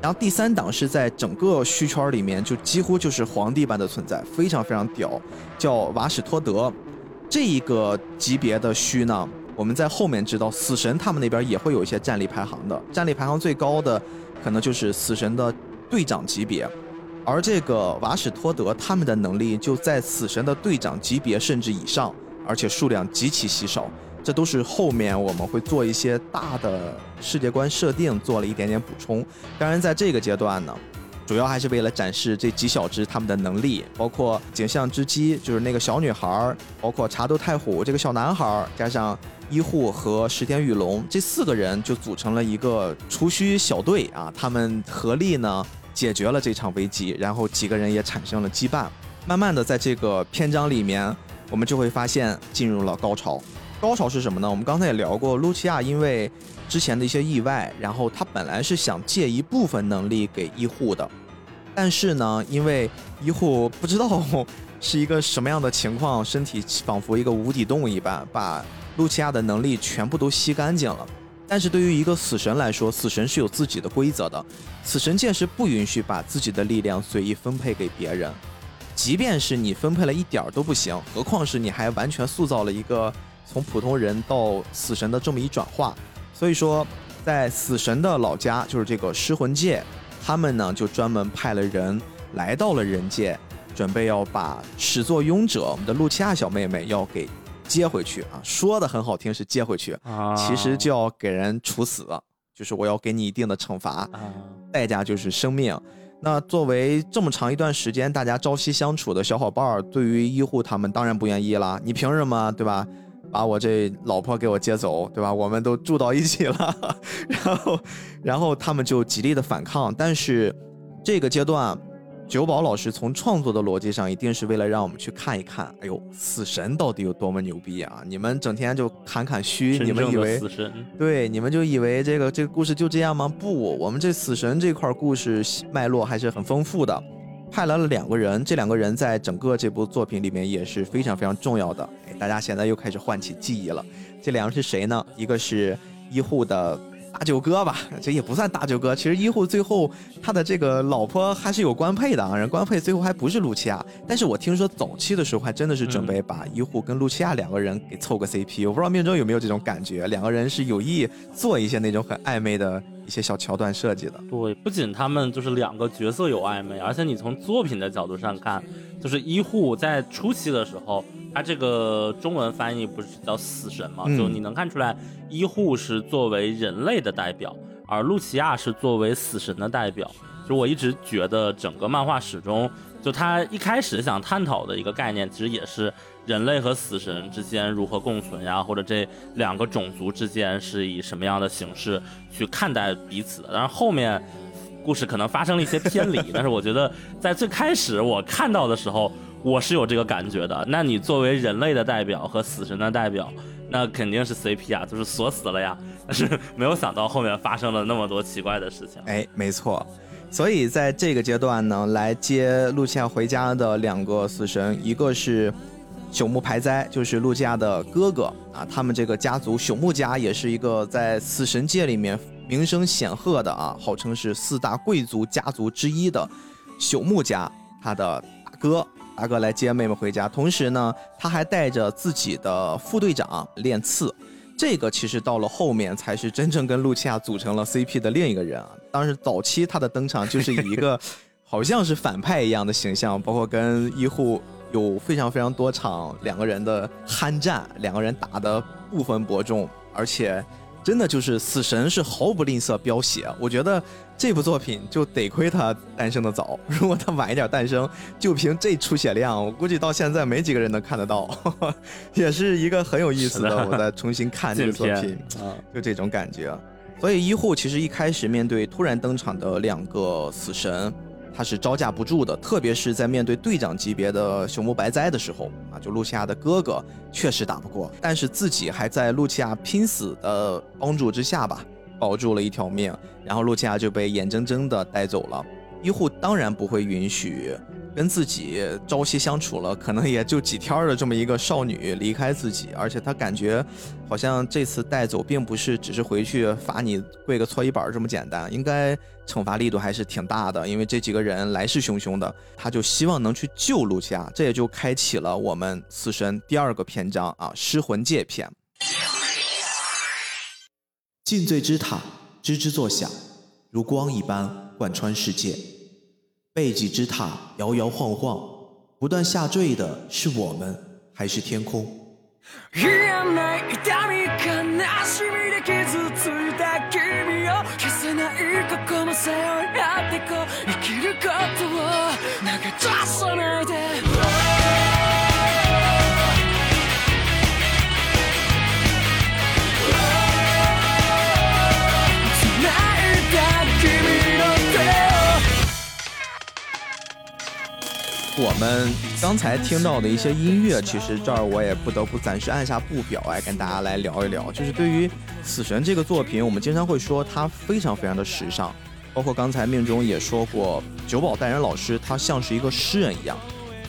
然后第三档是在整个虚圈里面就几乎就是皇帝般的存在，非常非常屌，叫瓦史托德。这一个级别的虚呢，我们在后面知道，死神他们那边也会有一些战力排行的，战力排行最高的。可能就是死神的队长级别，而这个瓦史托德他们的能力就在死神的队长级别甚至以上，而且数量极其稀少。这都是后面我们会做一些大的世界观设定，做了一点点补充。当然，在这个阶段呢，主要还是为了展示这几小只他们的能力，包括景象之姬，就是那个小女孩，包括茶都太虎这个小男孩，加上。医护和石田雨龙这四个人就组成了一个除虚小队啊，他们合力呢解决了这场危机，然后几个人也产生了羁绊。慢慢的，在这个篇章里面，我们就会发现进入了高潮。高潮是什么呢？我们刚才也聊过，露琪亚因为之前的一些意外，然后他本来是想借一部分能力给医护的，但是呢，因为医护不知道是一个什么样的情况，身体仿佛一个无底洞一般，把露琪亚的能力全部都吸干净了。但是对于一个死神来说，死神是有自己的规则的，死神界是不允许把自己的力量随意分配给别人，即便是你分配了一点儿都不行，何况是你还完全塑造了一个从普通人到死神的这么一转化。所以说，在死神的老家，就是这个失魂界，他们呢就专门派了人来到了人界，准备要把始作俑者我们的露琪亚小妹妹要给接回去啊。说的很好听是接回去，啊，其实就要给人处死，就是我要给你一定的惩罚，啊，代价就是生命。那作为这么长一段时间大家朝夕相处的小伙伴儿，对于医护他们当然不愿意啦。你凭什么，对吧？把我这老婆给我接走，对吧？我们都住到一起了，然后，然后他们就极力的反抗。但是这个阶段，九宝老师从创作的逻辑上，一定是为了让我们去看一看，哎呦，死神到底有多么牛逼啊！你们整天就侃侃虚，你们以为死神，对，你们就以为这个这个故事就这样吗？不，我们这死神这块故事脉络还是很丰富的，派来了两个人，这两个人在整个这部作品里面也是非常非常重要的。哎，大家现在又开始唤起记忆了，这两个是谁呢？一个是医护的大舅哥吧，这也不算大舅哥，其实医护最后他的这个老婆还是有官配的啊，人官配最后还不是露琪亚，但是我听说早期的时候还真的是准备把医护跟露琪亚两个人给凑个 CP，我不知道命中有没有这种感觉，两个人是有意做一些那种很暧昧的一些小桥段设计的。对，不仅他们就是两个角色有暧昧，而且你从作品的角度上看，就是医护在初期的时候，他这个中文翻译不是叫死神嘛，嗯就你能看出来，医护是作为人类的代表，而露琪亚是作为死神的代表。就我一直觉得整个漫画史中，就他一开始想探讨的一个概念，其实也是人类和死神之间如何共存呀，或者这两个种族之间是以什么样的形式去看待彼此的。但是后面故事可能发生了一些偏离，但是我觉得在最开始我看到的时候，我是有这个感觉的。那你作为人类的代表和死神的代表，那肯定是 CP 啊，就是锁死了呀。但是没有想到后面发生了那么多奇怪的事情。哎，没错。所以在这个阶段呢，来接露琪亚回家的两个死神，一个是朽木排哉，就是露琪亚的哥哥啊。他们这个家族朽木家也是一个在死神界里面名声显赫的啊，号称是四大贵族家族之一的朽木家，他的大哥。大哥来接妹妹回家，同时呢，他还带着自己的副队长练刺，这个其实到了后面才是真正跟露琪亚组成了 CP 的另一个人啊。当时早期他的登场就是以一个好像是反派一样的形象，包括跟医护有非常非常多场两个人的酣战，两个人打的不分伯仲，而且真的就是死神是毫不吝啬飙血。我觉得这部作品就得亏他诞生的早，如果他晚一点诞生，就凭这出血量，我估计到现在没几个人能看得到，也是一个很有意思的。的我再重新看这个作品，啊，就这种感觉。所以医护其实一开始面对突然登场的两个死神，他是招架不住的，特别是在面对队长级别的朽木白哉的时候啊，就露西亚的哥哥确实打不过，但是自己还在露西亚拼死的帮助之下吧，保住了一条命，然后露西亚就被眼睁睁的带走了。医护当然不会允许跟自己朝夕相处了，可能也就几天的这么一个少女离开自己，而且他感觉好像这次带走并不是只是回去罚你跪个搓衣板这么简单，应该惩罚力度还是挺大的，因为这几个人来势汹汹的，他就希望能去救露西亚，这也就开启了我们死神第二个篇章啊，失魂界篇。尽罪之塔吱吱作响，如光一般贯穿世界。背脊之塔摇摇晃晃，不断下坠的是我们，还是天空？我们刚才听到的一些音乐，其实这儿我也不得不暂时按下不表，哎，跟大家来聊一聊。就是对于《死神》这个作品，我们经常会说它非常非常的时尚，包括刚才命中也说过，久保带人老师他像是一个诗人一样，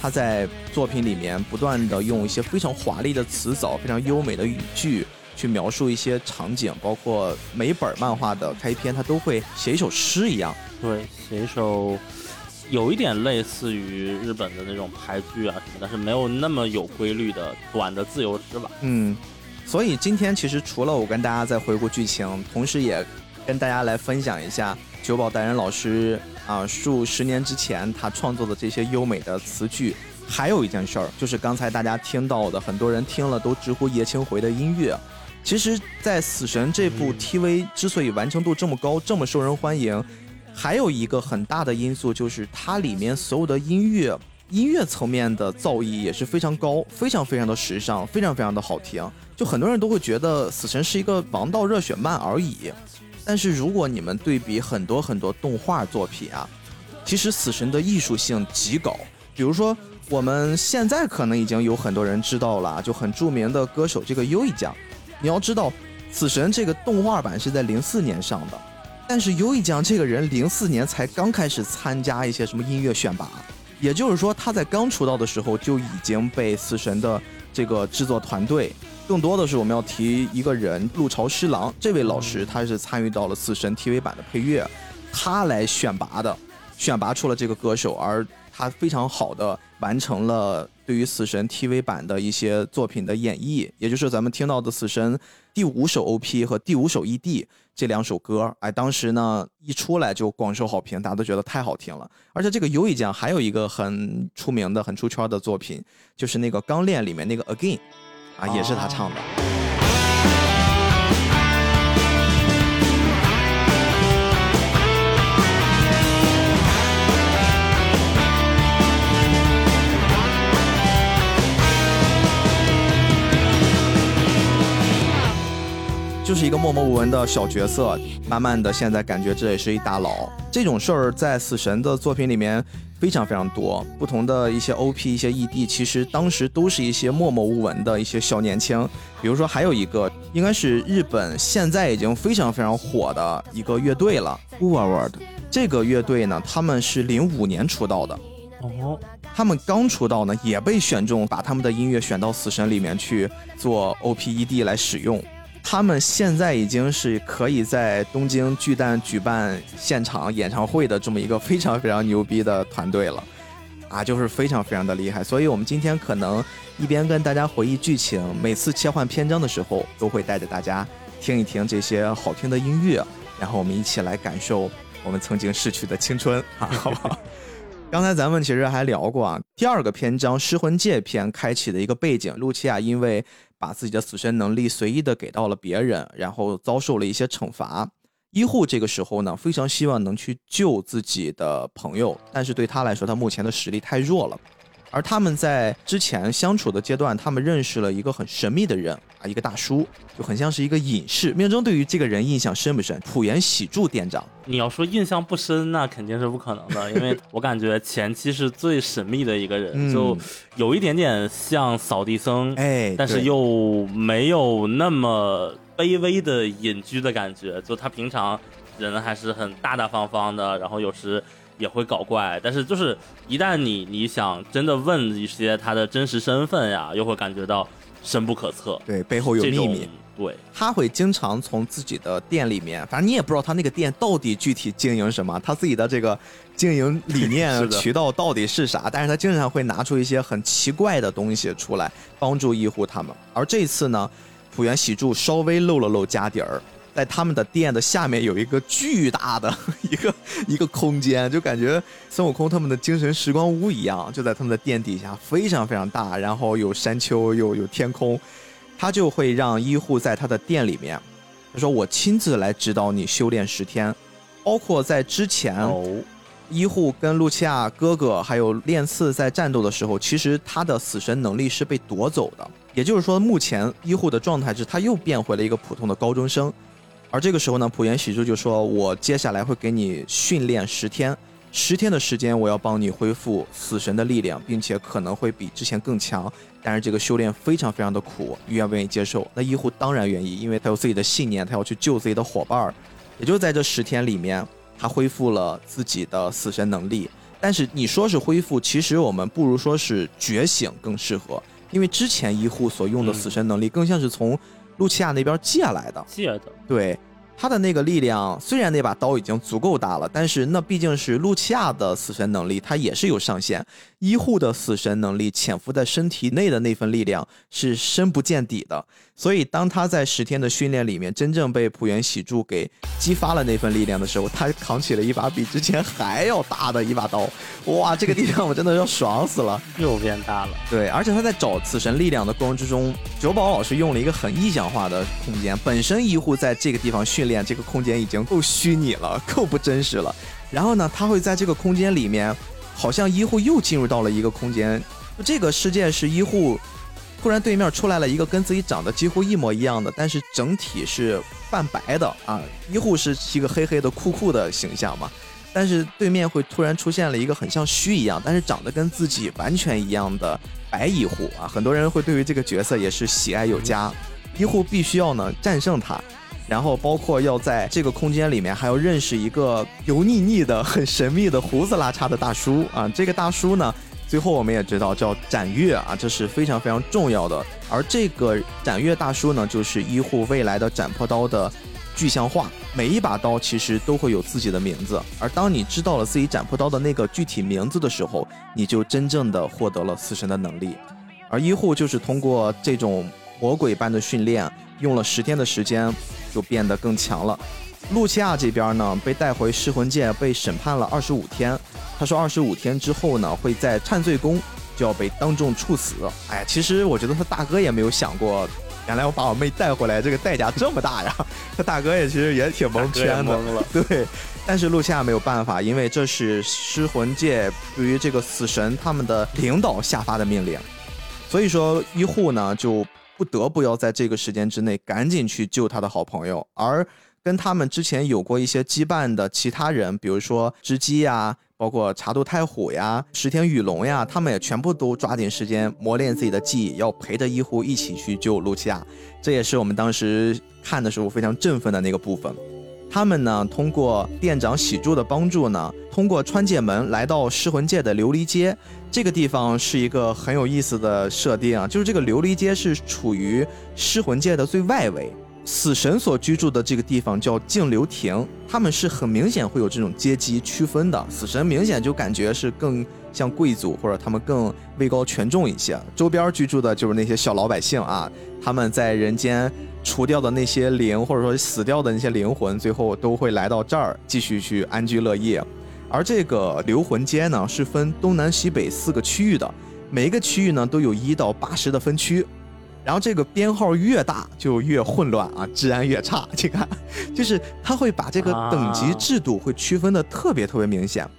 他在作品里面不断的用一些非常华丽的词藻、非常优美的语句去描述一些场景，包括每本漫画的开篇，他都会写一首诗一样。对，写一首有一点类似于日本的那种排剧啊什么，但是没有那么有规律的短的自由诗吧。嗯，所以今天其实除了我跟大家在回顾剧情，同时也跟大家来分享一下久保带人老师啊数十年之前他创作的这些优美的词句。还有一件事儿，就是刚才大家听到的，很多人听了都直呼叶青回的音乐。其实，在《死神》这部 TV 之所以完成度这么高，这么受人欢迎，还有一个很大的因素就是它里面所有的音乐，音乐层面的造诣也是非常高，非常非常的时尚，非常非常的好听。就很多人都会觉得《死神》是一个王道热血漫而已，但是如果你们对比很多很多动画作品啊，其实《死神》的艺术性极高。比如说，我们现在可能已经有很多人知道了，就很著名的歌手这个优一酱。你要知道，《死神》这个动画版是在零四年上的。但是优一江这个人，零四年才刚开始参加一些什么音乐选拔，也就是说他在刚出道的时候就已经被死神的这个制作团队，更多的是我们要提一个人陆潮师郎这位老师，他是参与到了死神 TV 版的配乐，他来选拔的，选拔出了这个歌手，而他非常好的完成了对于死神 TV 版的一些作品的演绎，也就是咱们听到的死神第五首 OP 和第五首 ED。这两首歌，哎，当时呢一出来就广受好评，大家都觉得太好听了。而且这个尤以江还有一个很出名的、很出圈的作品，就是那个《钢炼》里面那个 Again，啊，也是他唱的。就是一个默默无闻的小角色，慢慢的现在感觉这也是一大佬。这种事儿在死神的作品里面非常非常多，不同的一些 OP、一些 ED，其实当时都是一些默默无闻的一些小年轻。比如说还有一个，应该是日本现在已经非常非常火的一个乐队了 w o r World。这个乐队呢，他们是零五年出道的，哦，他们刚出道呢，也被选中，把他们的音乐选到死神里面去做 OP、ED 来使用。他们现在已经是可以在东京巨蛋举办现场演唱会的这么一个非常非常牛逼的团队了，啊，就是非常非常的厉害。所以，我们今天可能一边跟大家回忆剧情，每次切换篇章的时候，都会带着大家听一听这些好听的音乐，然后我们一起来感受我们曾经逝去的青春，啊 好不好？刚才咱们其实还聊过啊，第二个篇章《失魂界篇》开启的一个背景，露琪亚因为。把自己的死神能力随意的给到了别人，然后遭受了一些惩罚。医护这个时候呢，非常希望能去救自己的朋友，但是对他来说，他目前的实力太弱了。而他们在之前相处的阶段，他们认识了一个很神秘的人啊，一个大叔，就很像是一个隐士。命中对于这个人印象深不深？浦原喜助店长，你要说印象不深，那肯定是不可能的，因为我感觉前期是最神秘的一个人，就有一点点像扫地僧，哎，但是又没有那么卑微的隐居的感觉，就他平常人还是很大大方方的，然后有时。也会搞怪，但是就是一旦你你想真的问一些他的真实身份呀，又会感觉到深不可测。对，背后有秘密。对，他会经常从自己的店里面，反正你也不知道他那个店到底具体经营什么，他自己的这个经营理念 渠道到底是啥，但是他经常会拿出一些很奇怪的东西出来帮助医护他们。而这次呢，浦原喜助稍微露了露家底儿。在他们的店的下面有一个巨大的 一个一个空间，就感觉孙悟空他们的精神时光屋一样，就在他们的店底下，非常非常大，然后有山丘，有有天空，他就会让医护在他的店里面，他说我亲自来指导你修炼十天，包括在之前，哦。医护跟露琪亚哥哥还有练刺在战斗的时候，其实他的死神能力是被夺走的，也就是说目前医护的状态是他又变回了一个普通的高中生。而这个时候呢，浦原喜助就说：“我接下来会给你训练十天，十天的时间，我要帮你恢复死神的力量，并且可能会比之前更强。但是这个修炼非常非常的苦，你愿不愿意接受？那医护当然愿意，因为他有自己的信念，他要去救自己的伙伴儿。也就在这十天里面，他恢复了自己的死神能力。但是你说是恢复，其实我们不如说是觉醒更适合，因为之前医护所用的死神能力更像是从露琪亚那边借来的。借的，对，他的那个力量，虽然那把刀已经足够大了，但是那毕竟是露琪亚的死神能力，它也是有上限。医护的死神能力潜伏在身体内的那份力量是深不见底的，所以当他在十天的训练里面真正被浦原喜助给激发了那份力量的时候，他扛起了一把比之前还要大的一把刀，哇，这个力量我真的要爽死了。又变大了。对，而且他在找死神力量的过程之中，九保老师用了一个很意象化的空间。本身医护在这个地方训练，这个空间已经够虚拟了，够不真实了。然后呢，他会在这个空间里面，好像医护又进入到了一个空间，这个世界是医护。突然，对面出来了一个跟自己长得几乎一模一样的，但是整体是半白的啊。医护是一个黑黑的、酷酷的形象嘛，但是对面会突然出现了一个很像虚一样，但是长得跟自己完全一样的白医护啊。很多人会对于这个角色也是喜爱有加，医护必须要呢战胜他，然后包括要在这个空间里面还要认识一个油腻腻的、很神秘的胡子拉碴的大叔啊。这个大叔呢。最后我们也知道叫斩月啊，这是非常非常重要的。而这个斩月大叔呢，就是医护未来的斩破刀的具象化。每一把刀其实都会有自己的名字，而当你知道了自己斩破刀的那个具体名字的时候，你就真正的获得了死神的能力。而医护就是通过这种魔鬼般的训练，用了十天的时间，就变得更强了。露西亚这边呢，被带回噬魂界，被审判了二十五天。他说，二十五天之后呢，会在忏罪宫就要被当众处死。哎，其实我觉得他大哥也没有想过，原来我把我妹带回来，这个代价这么大呀。他大哥也其实也挺蒙圈的。了。对，但是露西亚没有办法，因为这是尸魂界对于这个死神他们的领导下发的命令，所以说医护呢就不得不要在这个时间之内赶紧去救他的好朋友，而跟他们之前有过一些羁绊的其他人，比如说织姬呀。包括茶渡太虎呀、石田雨龙呀，他们也全部都抓紧时间磨练自己的技艺，要陪着一护一起去救露琪亚。这也是我们当时看的时候非常振奋的那个部分。他们呢，通过店长喜柱的帮助呢，通过穿界门来到噬魂界的琉璃街。这个地方是一个很有意思的设定啊，就是这个琉璃街是处于噬魂界的最外围。死神所居住的这个地方叫净流亭，他们是很明显会有这种阶级区分的。死神明显就感觉是更像贵族，或者他们更位高权重一些。周边居住的就是那些小老百姓啊，他们在人间除掉的那些灵，或者说死掉的那些灵魂，最后都会来到这儿继续去安居乐业。而这个流魂街呢，是分东南西北四个区域的，每一个区域呢都有一到八十的分区。然后这个编号越大就越混乱啊，治安越差。你看，就是他会把这个等级制度会区分的特别特别明显。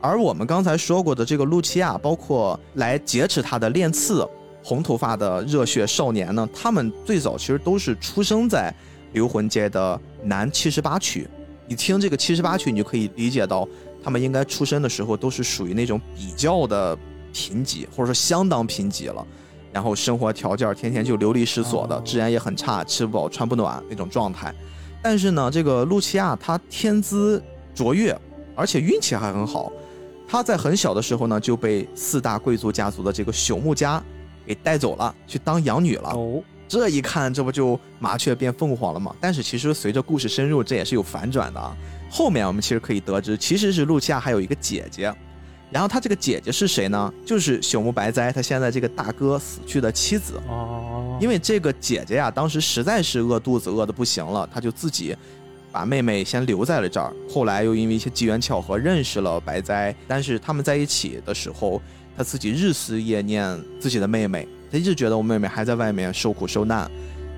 而我们刚才说过的这个露琪亚，包括来劫持他的练刺红头发的热血少年呢，他们最早其实都是出生在流魂街的南七十八区。你听这个七十八区，你就可以理解到他们应该出生的时候都是属于那种比较的贫瘠，或者说相当贫瘠了。然后生活条件天天就流离失所的，治安也很差，吃不饱穿不暖那种状态。但是呢，这个露琪亚她天资卓越，而且运气还很好。她在很小的时候呢就被四大贵族家族的这个朽木家给带走了，去当养女了。哦，这一看这不就麻雀变凤凰了吗？但是其实随着故事深入，这也是有反转的啊。后面我们其实可以得知，其实是露琪亚还有一个姐姐。然后他这个姐姐是谁呢？就是朽木白哉，他现在这个大哥死去的妻子。哦，因为这个姐姐呀，当时实在是饿肚子饿的不行了，他就自己把妹妹先留在了这儿。后来又因为一些机缘巧合认识了白哉，但是他们在一起的时候，他自己日思夜念自己的妹妹，他一直觉得我妹妹还在外面受苦受难。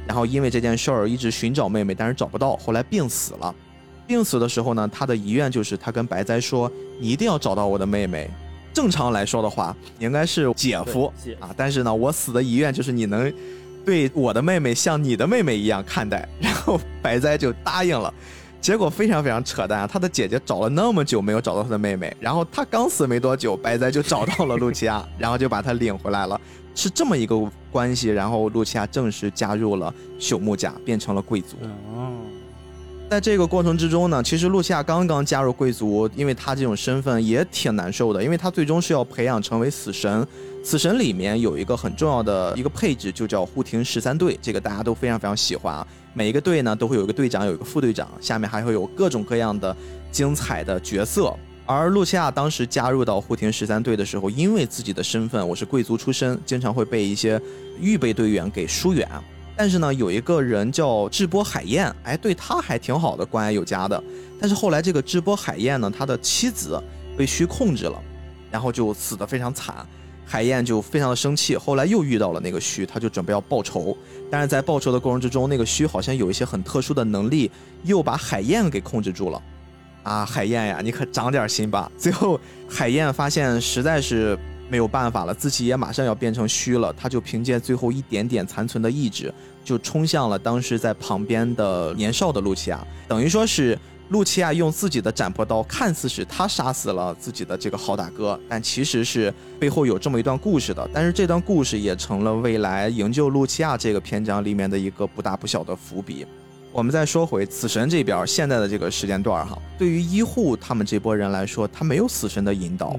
然后因为这件事儿一直寻找妹妹，但是找不到，后来病死了。病死的时候呢，他的遗愿就是他跟白哉说：“你一定要找到我的妹妹。”正常来说的话，应该是姐夫啊。但是呢，我死的遗愿就是你能对我的妹妹像你的妹妹一样看待。然后白哉就答应了。结果非常非常扯淡，他的姐姐找了那么久没有找到他的妹妹，然后他刚死没多久，白哉就找到了露琪亚，然后就把她领回来了，是这么一个关系。然后露琪亚正式加入了朽木家，变成了贵族。哦，在这个过程之中呢，其实露西亚刚刚加入贵族，因为她这种身份也挺难受的，因为她最终是要培养成为死神。死神里面有一个很重要的一个配置，就叫护庭十三队，这个大家都非常非常喜欢啊。每一个队呢都会有一个队长，有一个副队长，下面还会有各种各样的精彩的角色。而露西亚当时加入到护庭十三队的时候，因为自己的身份，我是贵族出身，经常会被一些预备队员给疏远。但是呢，有一个人叫智波海燕，哎，对他还挺好的，关爱有加的。但是后来这个智波海燕呢，他的妻子被虚控制了，然后就死得非常惨。海燕就非常的生气，后来又遇到了那个虚，他就准备要报仇。但是在报仇的过程之中，那个虚好像有一些很特殊的能力，又把海燕给控制住了。啊，海燕呀，你可长点心吧！最后海燕发现实在是没有办法了，自己也马上要变成虚了，他就凭借最后一点点残存的意志，就冲向了当时在旁边的年少的露琪亚，等于说是。露琪亚用自己的斩魄刀，看似是他杀死了自己的这个好大哥，但其实是背后有这么一段故事的。但是这段故事也成了未来营救露琪亚这个篇章里面的一个不大不小的伏笔。我们再说回死神这边，现在的这个时间段哈，对于医护他们这波人来说，他没有死神的引导。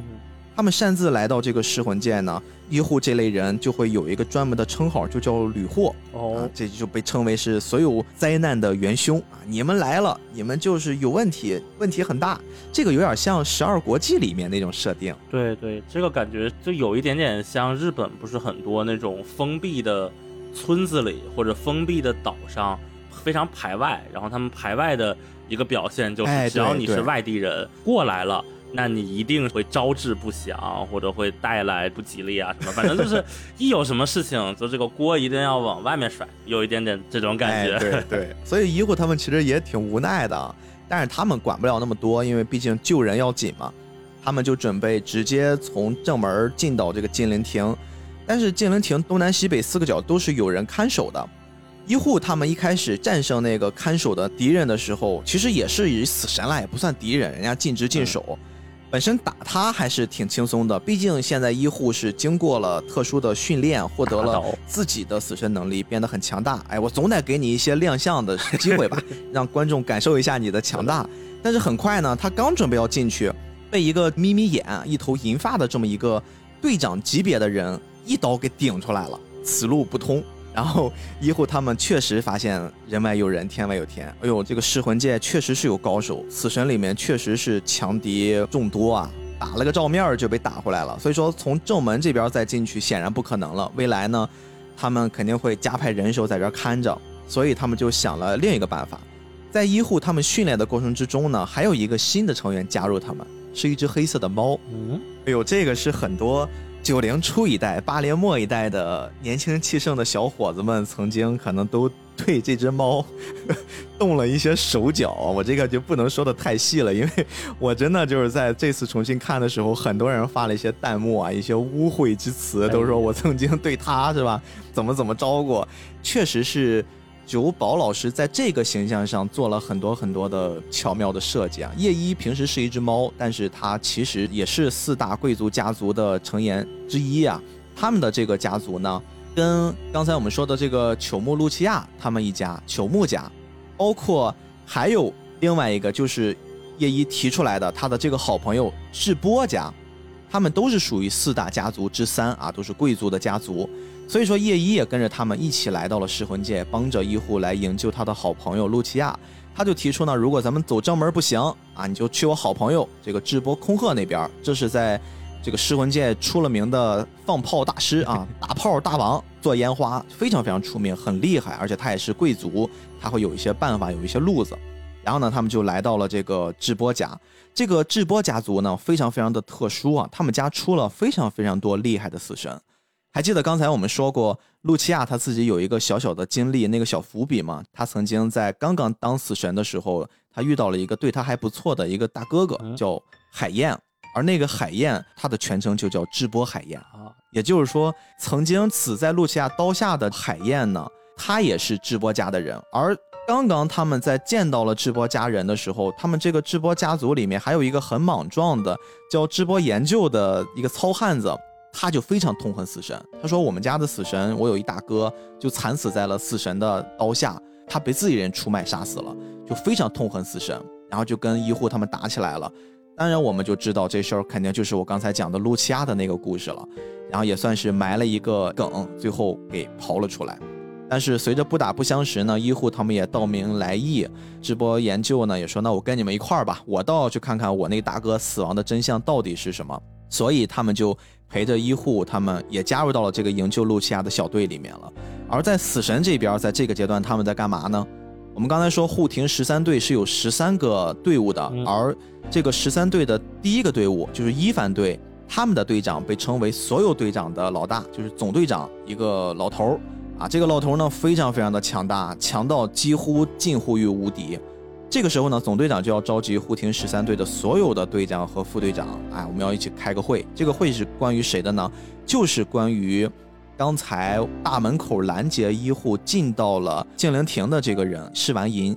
他们擅自来到这个噬魂界呢，医护这类人就会有一个专门的称号，就叫屡祸。哦，这就被称为是所有灾难的元凶啊！你们来了，你们就是有问题，问题很大。这个有点像《十二国记》里面那种设定。对对，这个感觉就有一点点像日本，不是很多那种封闭的村子里或者封闭的岛上，非常排外。然后他们排外的一个表现就是，只要你是外地人过来了。那你一定会招致不祥，或者会带来不吉利啊什么，反正就是 一有什么事情，就这个锅一定要往外面甩，有一点点这种感觉。对 对，所以医护他们其实也挺无奈的，但是他们管不了那么多，因为毕竟救人要紧嘛。他们就准备直接从正门进到这个禁灵亭，但是禁灵亭东南西北四个角都是有人看守的。医护他们一开始战胜那个看守的敌人的时候，其实也是以死神来，也不算敌人，人家尽职尽守。本身打他还是挺轻松的，毕竟现在医护是经过了特殊的训练，获得了自己的死神能力，变得很强大。哎，我总得给你一些亮相的机会吧，让观众感受一下你的强大。但是很快呢，他刚准备要进去，被一个眯眯眼、一头银发的这么一个队长级别的人一刀给顶出来了，此路不通。然后医护他们确实发现人外有人，天外有天。哎呦，这个噬魂界确实是有高手，死神里面确实是强敌众多啊！打了个照面就被打回来了。所以说从正门这边再进去显然不可能了。未来呢，他们肯定会加派人手在这看着。所以他们就想了另一个办法，在医护他们训练的过程之中呢，还有一个新的成员加入他们，是一只黑色的猫。嗯，哎呦，这个是很多。九零初一代、八零末一代的年轻气盛的小伙子们，曾经可能都对这只猫 动了一些手脚。我这个就不能说的太细了，因为我真的就是在这次重新看的时候，很多人发了一些弹幕啊，一些污秽之词，都说我曾经对他是吧，怎么怎么着过，确实是。九宝老师在这个形象上做了很多很多的巧妙的设计啊。叶一平时是一只猫，但是它其实也是四大贵族家族的成员之一啊。他们的这个家族呢，跟刚才我们说的这个朽木露琪亚他们一家朽木家，包括还有另外一个就是叶一提出来的他的这个好朋友智波家，他们都是属于四大家族之三啊，都是贵族的家族。所以说，叶一也跟着他们一起来到了噬魂界，帮着医护来营救他的好朋友露琪亚。他就提出呢，如果咱们走正门不行啊，你就去我好朋友这个智波空鹤那边。这是在这个噬魂界出了名的放炮大师啊，打炮大王，做烟花非常非常出名，很厉害，而且他也是贵族，他会有一些办法，有一些路子。然后呢，他们就来到了这个智波家。这个智波家族呢，非常非常的特殊啊，他们家出了非常非常多厉害的死神。还记得刚才我们说过，露琪亚他自己有一个小小的经历，那个小伏笔吗？他曾经在刚刚当死神的时候，他遇到了一个对他还不错的一个大哥哥，叫海燕。而那个海燕，他的全称就叫智波海燕啊。也就是说，曾经死在露琪亚刀下的海燕呢，他也是智波家的人。而刚刚他们在见到了智波家人的时候，他们这个智波家族里面还有一个很莽撞的叫智波研究的一个糙汉子，他就非常痛恨死神。他说：“我们家的死神，我有一大哥就惨死在了死神的刀下，他被自己人出卖杀死了，就非常痛恨死神，然后就跟医护他们打起来了。当然，我们就知道这事儿肯定就是我刚才讲的露琪亚的那个故事了，然后也算是埋了一个梗，最后给刨了出来。”但是随着不打不相识呢，医护他们也道明来意，直播研究呢也说，那我跟你们一块儿吧，我倒要去看看我那大哥死亡的真相到底是什么。所以他们就陪着医护，他们也加入到了这个营救露西亚的小队里面了。而在死神这边，在这个阶段他们在干嘛呢？我们刚才说护庭十三队是有十三个队伍的，而这个十三队的第一个队伍就是伊凡队，他们的队长被称为所有队长的老大，就是总队长，一个老头儿。啊，这个老头呢非常非常的强大，强到几乎近乎于无敌。这个时候呢，总队长就要召集护庭十三队的所有的队长和副队长，哎，我们要一起开个会。这个会是关于谁的呢？就是关于刚才大门口拦截医护进到了静灵亭的这个人释完银，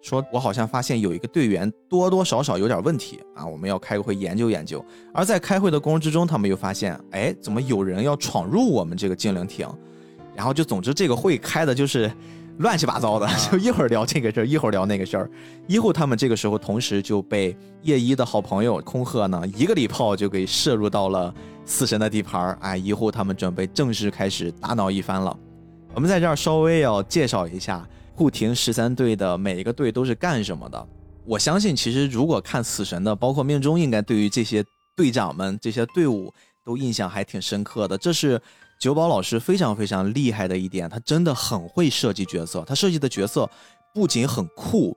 说我好像发现有一个队员多多少少有点问题啊，我们要开个会研究研究。而在开会的过程之中，他们又发现，哎，怎么有人要闯入我们这个静灵亭？然后就，总之这个会开的就是乱七八糟的，就一会儿聊这个事儿，一会儿聊那个事儿。医护他们这个时候同时就被叶一的好朋友空鹤呢一个礼炮就给射入到了死神的地盘儿。哎，医护他们准备正式开始打闹一番了。我们在这儿稍微要介绍一下护庭十三队的每一个队都是干什么的。我相信，其实如果看死神的，包括命中，应该对于这些队长们、这些队伍都印象还挺深刻的。这是。九宝老师非常非常厉害的一点，他真的很会设计角色。他设计的角色不仅很酷，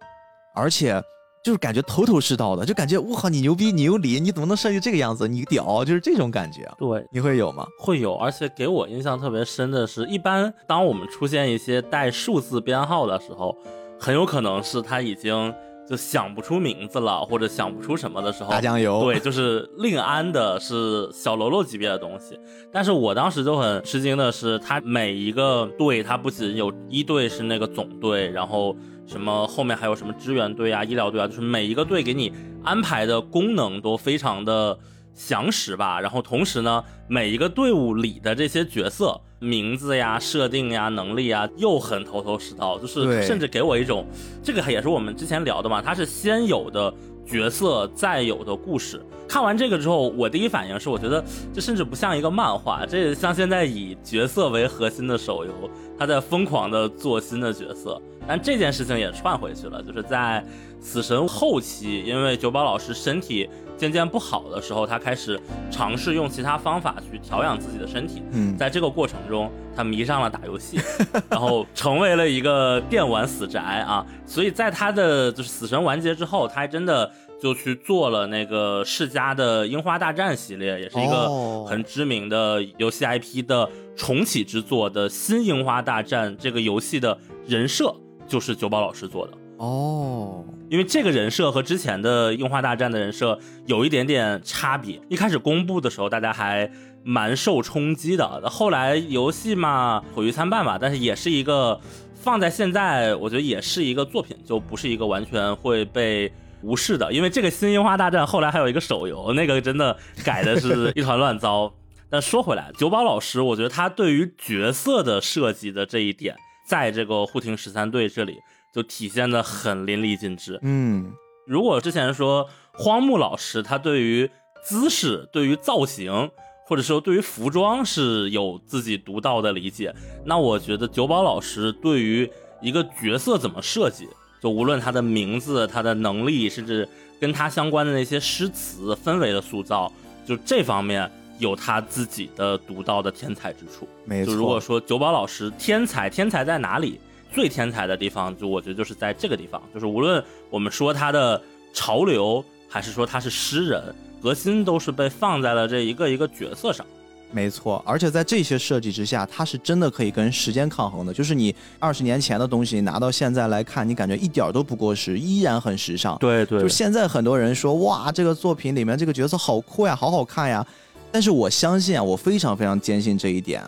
而且就是感觉头头是道的，就感觉我靠，你牛逼，你有理，你怎么能设计这个样子？你屌，就是这种感觉。对，你会有吗？会有，而且给我印象特别深的是，一般当我们出现一些带数字编号的时候，很有可能是他已经。就想不出名字了，或者想不出什么的时候，打酱油。对，就是另安的是小喽啰级别的东西。但是我当时就很吃惊的是，他每一个队，他不仅有一队是那个总队，然后什么后面还有什么支援队啊、医疗队啊，就是每一个队给你安排的功能都非常的详实吧。然后同时呢，每一个队伍里的这些角色。名字呀、设定呀、能力啊，又很头头是道，就是甚至给我一种，这个也是我们之前聊的嘛，它是先有的角色，再有的故事。看完这个之后，我第一反应是，我觉得这甚至不像一个漫画，这像现在以角色为核心的手游，它在疯狂的做新的角色。但这件事情也串回去了，就是在死神后期，因为九宝老师身体。渐渐不好的时候，他开始尝试用其他方法去调养自己的身体。嗯，在这个过程中，他迷上了打游戏，然后成为了一个电玩死宅啊。所以在他的就是死神完结之后，他还真的就去做了那个世嘉的樱花大战系列，也是一个很知名的游戏 IP 的重启之作的新樱花大战这个游戏的人设，就是九宝老师做的。哦。因为这个人设和之前的樱花大战的人设有一点点差别。一开始公布的时候，大家还蛮受冲击的。后来游戏嘛，毁誉参半吧。但是也是一个放在现在，我觉得也是一个作品，就不是一个完全会被无视的。因为这个新樱花大战后来还有一个手游，那个真的改的是一团乱糟。但说回来，九宝老师，我觉得他对于角色的设计的这一点，在这个护庭十三队这里。就体现的很淋漓尽致。嗯，如果之前说荒木老师他对于姿势、对于造型，或者说对于服装是有自己独到的理解，那我觉得九保老师对于一个角色怎么设计，就无论他的名字、他的能力，甚至跟他相关的那些诗词、氛围的塑造，就这方面有他自己的独到的天才之处。没错，就如果说九保老师天才，天才在哪里？最天才的地方，就我觉得就是在这个地方，就是无论我们说他的潮流，还是说他是诗人，核心都是被放在了这一个一个角色上。没错，而且在这些设计之下，它是真的可以跟时间抗衡的。就是你二十年前的东西拿到现在来看，你感觉一点都不过时，依然很时尚。对对，就现在很多人说，哇，这个作品里面这个角色好酷呀，好好看呀。但是我相信啊，我非常非常坚信这一点，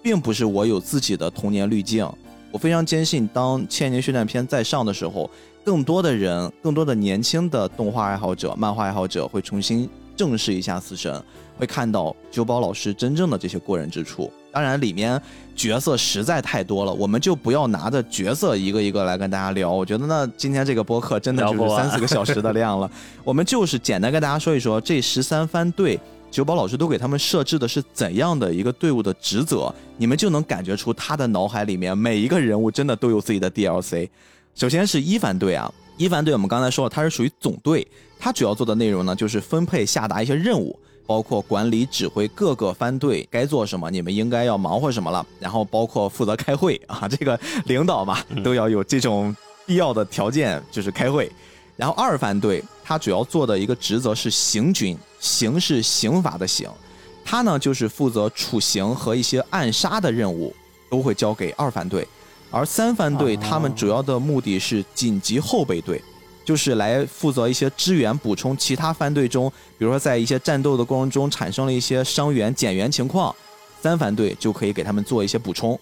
并不是我有自己的童年滤镜。我非常坚信，当《千年血战篇》再上的时候，更多的人，更多的年轻的动画爱好者、漫画爱好者会重新正视一下死神，会看到九保老师真正的这些过人之处。当然，里面角色实在太多了，我们就不要拿着角色一个一个来跟大家聊。我觉得呢，今天这个播客真的就是三四个小时的量了。我们就是简单跟大家说一说这十三番队。九保老师都给他们设置的是怎样的一个队伍的职责，你们就能感觉出他的脑海里面每一个人物真的都有自己的 DLC。首先是一番队啊，一番队我们刚才说了，它是属于总队，它主要做的内容呢就是分配下达一些任务，包括管理指挥各个番队该做什么，你们应该要忙活什么了，然后包括负责开会 啊，这个领导嘛都要有这种必要的条件，就是开会。然后二番队他主要做的一个职责是行军，刑是刑法的刑，他呢就是负责处刑和一些暗杀的任务都会交给二番队，而三番队哦。他们主要的目的是紧急后备队，就是来负责一些支援补充其他番队中，比如说在一些战斗的过程中产生了一些伤员减员情况，三番队就可以给他们做一些补充。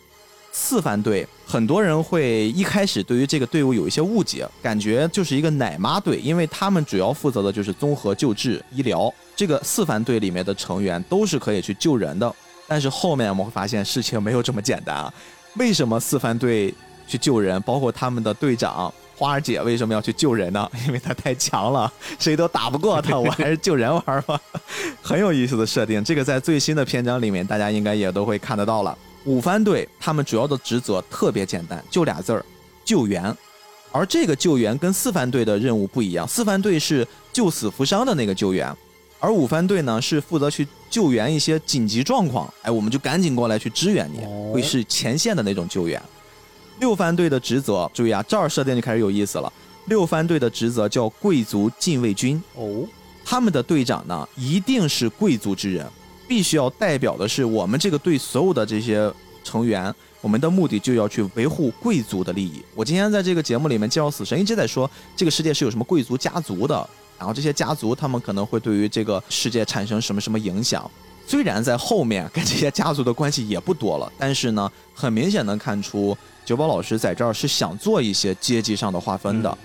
四番队，很多人会一开始对于这个队伍有一些误解，感觉就是一个奶妈队，因为他们主要负责的就是综合救治、医疗。这个四番队里面的成员都是可以去救人的，但是后面我们会发现事情没有这么简单啊。为什么四番队去救人？包括他们的队长花儿姐为什么要去救人呢？因为她太强了，谁都打不过她，我还是救人玩吧。很有意思的设定，这个在最新的篇章里面，大家应该也都会看得到了。五番队他们主要的职责特别简单，就俩字儿：救援。而这个救援跟四番队的任务不一样，四番队是救死扶伤的那个救援，而五番队呢是负责去救援一些紧急状况，哎，我们就赶紧过来去支援你，哦会是前线的那种救援。六番队的职责，注意啊，这儿设定就开始有意思了。六番队的职责叫贵族禁卫军，哦，他们的队长呢一定是贵族之人，必须要代表的是我们这个队所有的这些成员。我们的目的就要去维护贵族的利益。我今天在这个节目里面介绍死神，一直在说这个世界是有什么贵族家族的，然后这些家族他们可能会对于这个世界产生什么什么影响。虽然在后面跟这些家族的关系也不多了，但是呢，很明显能看出九宝老师在这儿是想做一些阶级上的划分的。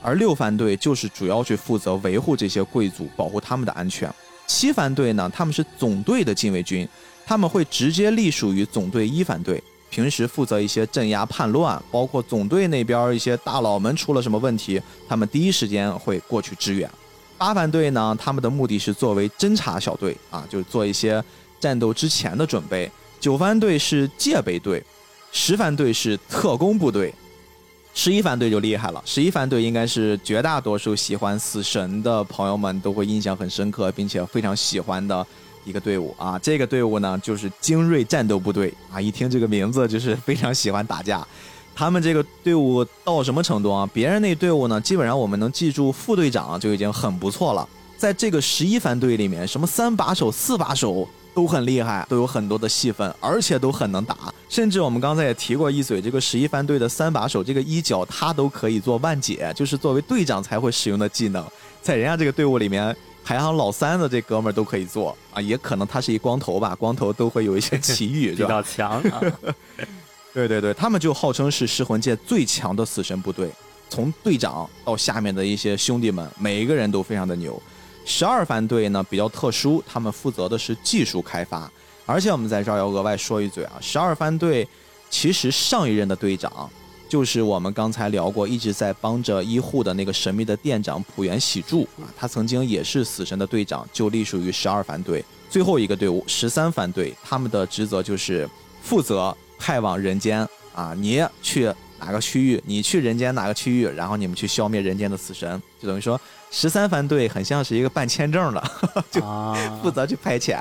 而六番队就是主要去负责维护这些贵族，保护他们的安全。七番队呢，他们是总队的禁卫军，他们会直接隶属于总队一番队，平时负责一些镇压叛乱，包括总队那边一些大佬们出了什么问题，他们第一时间会过去支援。八番队呢，他们的目的是作为侦察小队啊，就是做一些战斗之前的准备。九番队是戒备队，十番队是特工部队，十一番队就厉害了。十一番队应该是绝大多数喜欢死神的朋友们都会印象很深刻，并且非常喜欢的一个队伍啊。这个队伍呢，就是精锐战斗部队啊。一听这个名字，就是非常喜欢打架。他们这个队伍到什么程度啊？别人那队伍呢，基本上我们能记住副队长就已经很不错了。在这个十一番队里面，什么三把手、四把手都很厉害，都有很多的戏份，而且都很能打。甚至我们刚才也提过一嘴，这个十一番队的三把手这个一角，他都可以做万解，就是作为队长才会使用的技能，在人家这个队伍里面。排行老三的这哥们儿都可以做啊，也可能他是一光头吧，光头都会有一些奇遇，比？较强啊。对对对，他们就号称是噬魂界最强的死神部队，从队长到下面的一些兄弟们，每一个人都非常的牛。十二番队呢比较特殊，他们负责的是技术开发，而且我们在这儿要额外说一嘴啊，十二番队其实上一任的队长就是我们刚才聊过，一直在帮着医护的那个神秘的店长浦原喜柱啊，他曾经也是死神的队长，就隶属于十二番队。最后一个队伍十三番队，他们的职责就是负责派往人间啊，你去哪个区域，你去人间哪个区域，然后你们去消灭人间的死神，就等于说十三番队很像是一个办签证的，就啊负责去派遣。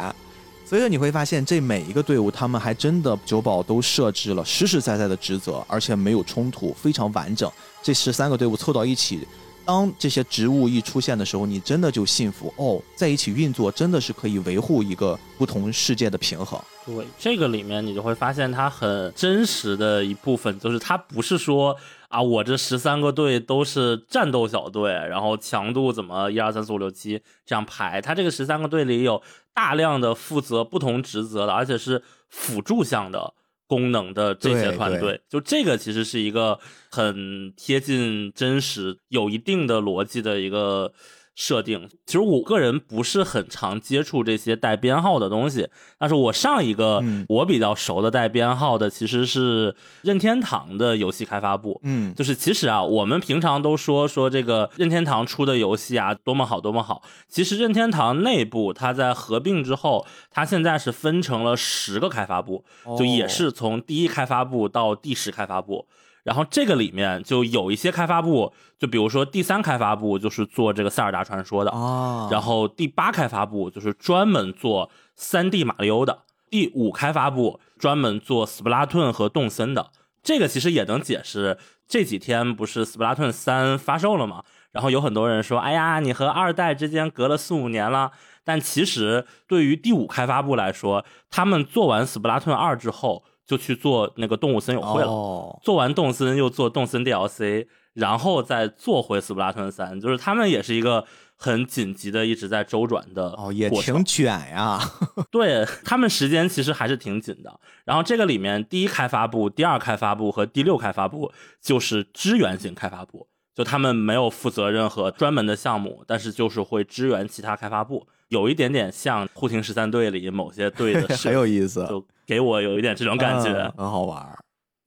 所以说你会发现，这每一个队伍，他们还真的九保都设置了实实在在的职责，而且没有冲突，非常完整。这十三个队伍凑到一起，当这些职务一出现的时候，你真的就信服哦，在一起运作真的是可以维护一个不同世界的平衡。对，这个里面你就会发现它很真实的一部分，就是它不是说啊，我这十三个队都是战斗小队，然后强度怎么一二三四五六七这样排。他这个十三个队里有大量的负责不同职责的，而且是辅助项的功能的这些团队。就这个其实是一个很贴近真实、有一定的逻辑的一个设定。其实我个人不是很常接触这些带编号的东西，但是我上一个嗯我比较熟的带编号的其实是任天堂的游戏开发部。嗯，就是其实啊，我们平常都说说这个任天堂出的游戏啊多么好多么好，其实任天堂内部它在合并之后，它现在是分成了十个开发部，就也是从第一开发部到第十开发部。然后这个里面就有一些开发部，就比如说第三开发部就是做这个塞尔达传说的，啊，然后第八开发部就是专门做三 D 马里欧的，第五开发部专门做 Splatoon 和动森的。这个其实也能解释这几天不是 Splatoon 三发售了吗？然后有很多人说，哎呀，你和二代之间隔了四五年了。但其实对于第五开发部来说，他们做完 Splatoon 二之后，就去做那个动物森友会了。哦，做完动森又做动森 DLC，然后再做回斯普拉特三，就是他们也是一个很紧急的一直在周转的哦，也挺卷呀。对他们时间其实还是挺紧的。然后这个里面第一开发部、第二开发部和第六开发部就是支援型开发部，就他们没有负责任何专门的项目，但是就是会支援其他开发部，有一点点像护庭十三队里某些队的 很有意思，就给我有一点这种感觉。很好玩。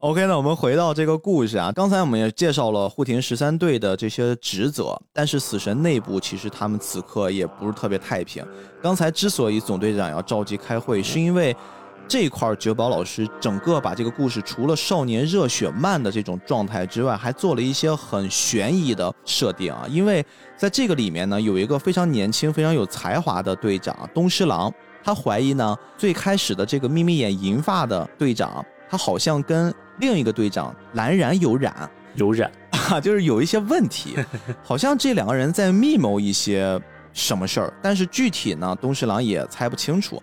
OK，那我们回到这个故事啊，刚才我们也介绍了护庭十三队的这些职责，但是死神内部其实他们此刻也不是特别太平。刚才之所以总队长要召集开会，是因为这块儿九宝老师整个把这个故事除了少年热血漫的这种状态之外，还做了一些很悬疑的设定啊。因为在这个里面呢，有一个非常年轻、非常有才华的队长东狮郎，他怀疑呢，最开始的这个眯眯眼银发的队长，他好像跟另一个队长蓝染有染有染，啊，就是有一些问题，好像这两个人在密谋一些什么事儿，但是具体呢，东侍郎也猜不清楚。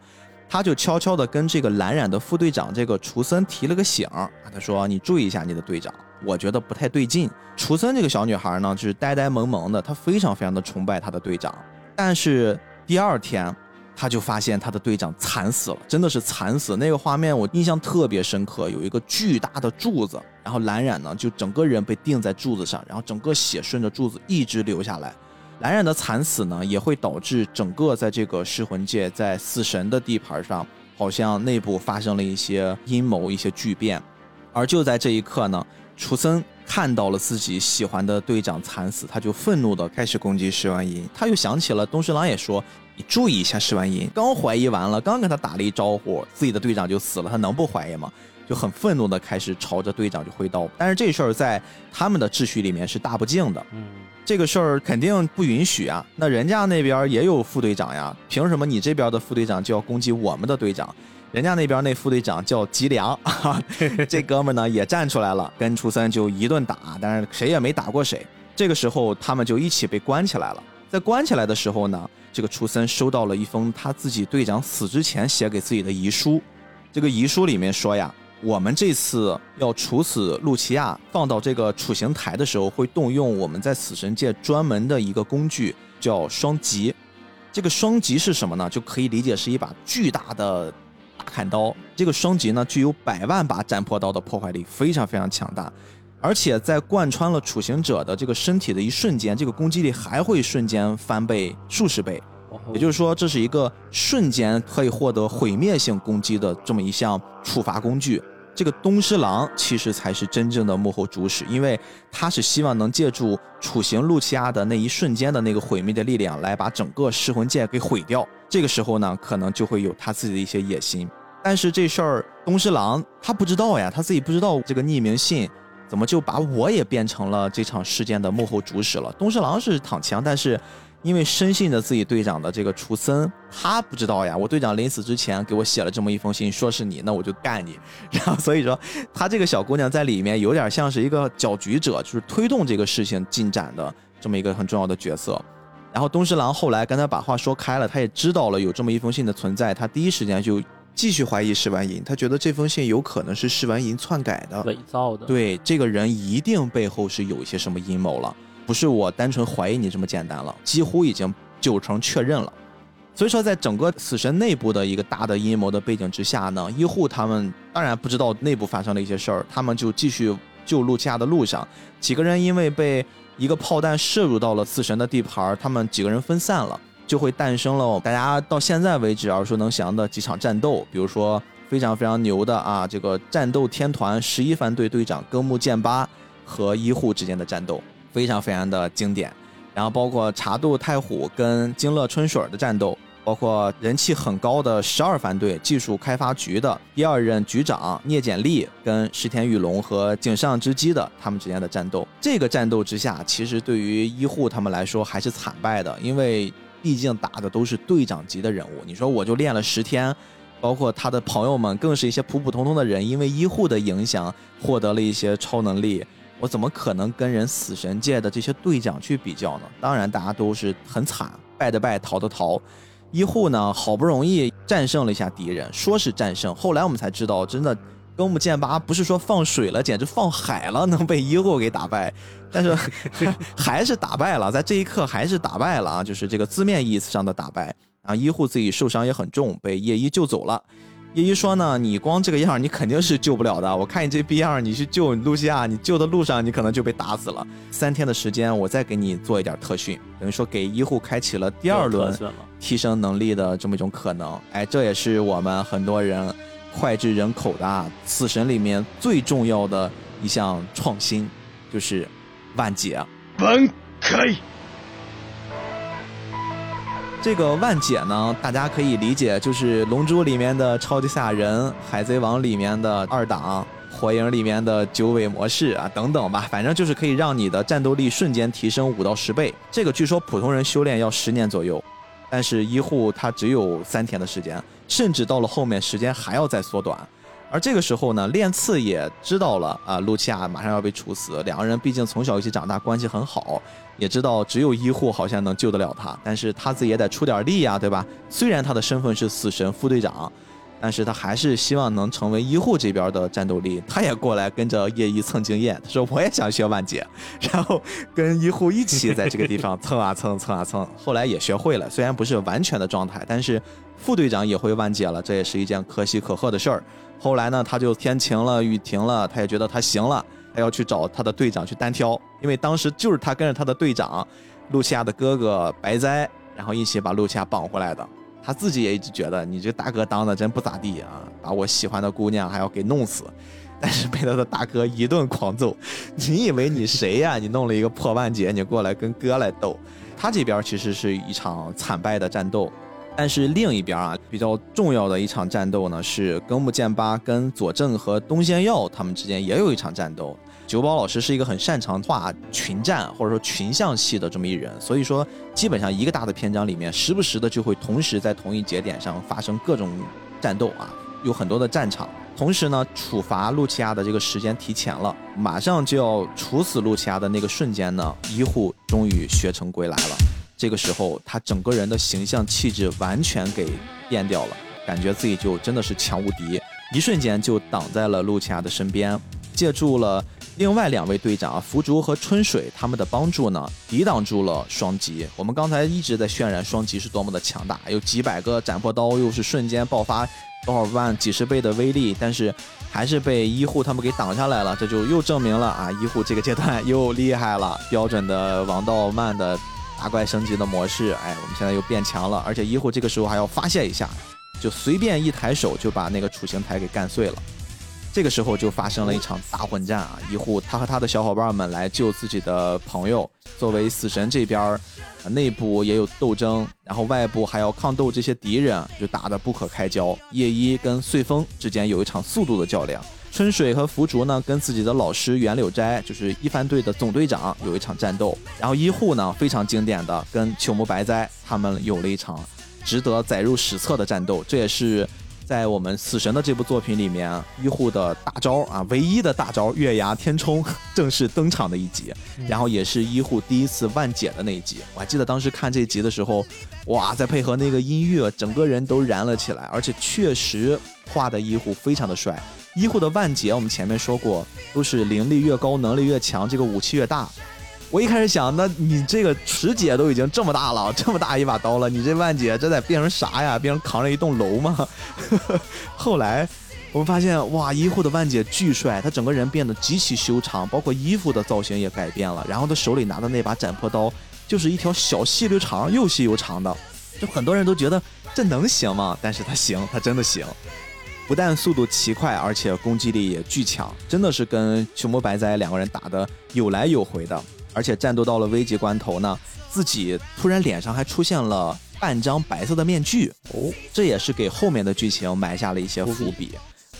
他就悄悄地跟这个蓝染的副队长这个楚森提了个醒他说：“你注意一下你的队长，我觉得不太对劲。”楚森这个小女孩呢，就是呆呆萌萌的，她非常非常的崇拜她的队长，但是第二天。他就发现他的队长惨死了，真的是惨死。那个画面我印象特别深刻，有一个巨大的柱子，然后蓝染呢就整个人被钉在柱子上，然后整个血顺着柱子一直流下来。蓝染的惨死呢，也会导致整个在这个噬魂界，在死神的地盘上，好像内部发生了一些阴谋、一些巨变。而就在这一刻呢，楚森看到了自己喜欢的队长惨死，他就愤怒的开始攻击石万银。他又想起了东侍郎也说：“你注意一下石丸银。”刚怀疑完了，刚跟他打了一招呼，自己的队长就死了，他能不怀疑吗？就很愤怒的开始朝着队长就挥刀。但是这事儿在他们的秩序里面是大不敬的。嗯，这个事儿肯定不允许啊！那人家那边也有副队长呀，凭什么你这边的副队长就要攻击我们的队长？人家那边那副队长叫吉良，啊，这哥们儿呢也站出来了，跟初三就一顿打，但是谁也没打过谁。这个时候他们就一起被关起来了。在关起来的时候呢，这个楚森收到了一封他自己队长死之前写给自己的遗书。这个遗书里面说呀，我们这次要处死露琪亚，放到这个处刑台的时候，会动用我们在死神界专门的一个工具，叫双戟。这个双戟是什么呢？就可以理解是一把巨大的大砍刀。这个双戟呢，具有百万把斩破刀的破坏力，非常非常强大。而且在贯穿了处刑者的这个身体的一瞬间，这个攻击力还会瞬间翻倍数十倍。也就是说，这是一个瞬间可以获得毁灭性攻击的这么一项处罚工具。这个东施郎其实才是真正的幕后主使，因为他是希望能借助处刑路奇亚的那一瞬间的那个毁灭的力量，来把整个噬魂界给毁掉。这个时候呢，可能就会有他自己的一些野心。但是这事儿东施郎他不知道呀，他自己不知道这个匿名信怎么就把我也变成了这场事件的幕后主使了。东狮郎是躺枪，但是。因为深信着自己队长的这个厨森，他不知道呀。我队长临死之前给我写了这么一封信，说是你，那我就干你。然后所以说，他这个小姑娘在里面有点像是一个搅局者，就是推动这个事情进展的这么一个很重要的角色。然后东侍郎后来跟他把话说开了，他也知道了有这么一封信的存在，他第一时间就继续怀疑石完银，他觉得这封信有可能是石完银篡改的，伪造的，对，这个人一定背后是有一些什么阴谋了。不是我单纯怀疑你这么简单了，几乎已经九成确认了。所以说，在整个死神内部的一个大的阴谋的背景之下呢，医护他们当然不知道内部发生了一些事儿，他们就继续救露西亚的路上，几个人因为被一个炮弹射入到了死神的地盘，他们几个人分散了，就会诞生了大家到现在为止耳熟能详的几场战斗，比如说非常非常牛的啊，这个战斗天团十一番队队长根木剑八和医护之间的战斗，非常非常的经典。然后包括茶渡太虎跟金乐春水的战斗，包括人气很高的十二番队技术开发局的第二任局长聂简利跟石田雨龙和井上之基的他们之间的战斗。这个战斗之下，其实对于医护他们来说还是惨败的，因为毕竟打的都是队长级的人物。你说我就练了十天，包括他的朋友们更是一些普普通通的人，因为医护的影响获得了一些超能力。我怎么可能跟人死神界的这些队长去比较呢？当然，大家都是很惨，败的败，逃的逃。医护呢，好不容易战胜了一下敌人，说是战胜，后来我们才知道，真的根木剑八不是说放水了，简直放海了，能被医护给打败。但是 还是打败了，在这一刻还是打败了啊，就是这个字面意思上的打败。然后医护自己受伤也很重，被叶一救走了。叶一说呢，你光这个样，你肯定是救不了的。我看你这逼样，你去救露西亚，你救的路上你可能就被打死了。三天的时间，我再给你做一点特训，等于说给医护开启了第二轮提升能力的这么一种可能。哎，这也是我们很多人脍炙人口的啊死神里面最重要的一项创新，就是万解。万开。这个万解呢，大家可以理解就是《龙珠》里面的超级赛亚人，《海贼王》里面的二档，《火影》里面的九尾模式啊，等等吧，反正就是可以让你的战斗力瞬间提升五到十倍。这个据说普通人修炼要十年左右，但是医护他只有三天的时间，甚至到了后面时间还要再缩短。而这个时候呢，练次也知道了啊，露琪亚马上要被处死。两个人毕竟从小一起长大，关系很好，也知道只有医护好像能救得了他，但是他自己也得出点力呀，对吧？虽然他的身份是死神副队长，但是他还是希望能成为医护这边的战斗力。他也过来跟着叶一蹭经验，他说我也想学万解，然后跟医护一起在这个地方蹭啊蹭蹭啊蹭，后来也学会了，虽然不是完全的状态，但是副队长也会万解了，这也是一件可喜可贺的事儿。后来呢，他就天晴了，雨停了，他也觉得他行了，他要去找他的队长去单挑，因为当时就是他跟着他的队长，露西亚的哥哥白哉，然后一起把露西亚绑回来的。他自己也一直觉得你这大哥当的真不咋地啊，把我喜欢的姑娘还要给弄死，但是被他的大哥一顿狂揍。你以为你谁呀？你弄了一个破万劫，你过来跟哥来斗。他这边其实是一场惨败的战斗。但是另一边啊，比较重要的一场战斗呢，是根木剑八跟佐证和东仙耀他们之间也有一场战斗。九保老师是一个很擅长画群战或者说群像戏的这么一人，所以说基本上一个大的篇章里面，时不时的就会同时在同一节点上发生各种战斗啊，有很多的战场。同时呢，处罚露琪亚的这个时间提前了，马上就要处死露琪亚的那个瞬间呢，医护终于学成归来了。这个时候，他整个人的形象气质完全给变掉了，感觉自己就真的是强无敌，一瞬间就挡在了露琪亚的身边，借助了另外两位队长福竹和春水他们的帮助呢，抵挡住了双击。我们刚才一直在渲染双击是多么的强大，有几百个斩破刀，又是瞬间爆发多少万几十倍的威力，但是还是被医护他们给挡下来了。这就又证明了啊，医护这个阶段又厉害了，标准的王道漫的。大怪升级的模式，哎，我们现在又变强了，而且医护这个时候还要发泄一下，就随便一抬手就把那个处刑台给干碎了。这个时候就发生了一场大混战啊！医护他和他的小伙伴们来救自己的朋友，作为死神这边，内部也有斗争，然后外部还要抗斗这些敌人，就打得不可开交。夜一跟碎风之间有一场速度的较量。春水和福竹呢，跟自己的老师袁柳斋，就是一番队的总队长，有一场战斗。然后医护呢，非常经典的跟秋木白哉他们有了一场值得载入史册的战斗。这也是在我们死神的这部作品里面，医护的大招啊，唯一的大招月牙天冲正式登场的一集。然后也是医护第一次万解的那一集。我还记得当时看这集的时候，哇，再配合那个音乐，整个人都燃了起来。而且确实画的医护非常的帅。医护的万劫，我们前面说过，都是灵力越高，能力越强，这个武器越大。我一开始想，那你这个池姐都已经这么大了，这么大一把刀了，你这万姐这得变成啥呀？变成扛着一栋楼吗？后来我们发现，哇，医护的万姐巨帅，她整个人变得极其修长，包括衣服的造型也改变了。然后她手里拿的那把斩破刀，就是一条小细溜长，又细又长的。就很多人都觉得这能行吗？但是她行，她真的行。不但速度奇快，而且攻击力也巨强，真的是跟熊猫白哉两个人打的有来有回的。而且战斗到了危急关头呢，自己突然脸上还出现了半张白色的面具哦，这也是给后面的剧情埋下了一些伏笔。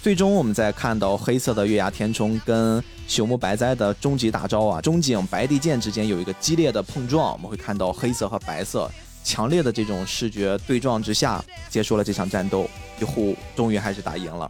最终我们再看到黑色的月牙天冲跟朽木白哉的终极大招啊，中景白帝剑之间有一个激烈的碰撞，我们会看到黑色和白色强烈的这种视觉对撞之下，结束了这场战斗，一护终于还是打赢了。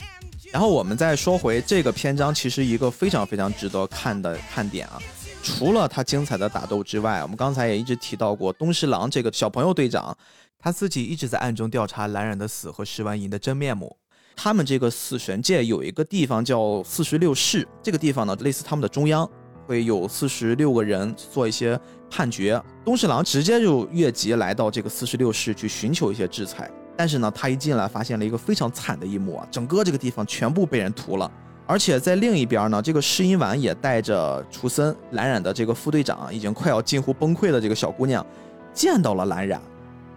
然后我们再说回这个篇章，其实一个非常非常值得看的看点啊。除了他精彩的打斗之外，我们刚才也一直提到过东石郎这个小朋友队长，他自己一直在暗中调查蓝染的死和石丸银的真面目。他们这个死神界有一个地方叫四十六室，这个地方呢类似他们的中央，会有四十六个人做一些判决。东石郎直接就越级来到这个四十六室去寻求一些制裁，但是呢，他一进来发现了一个非常惨的一幕啊，整个这个地方全部被人屠了。而且在另一边呢，这个试音丸也带着楚森蓝染的这个副队长，已经快要近乎崩溃的这个小姑娘，见到了蓝染。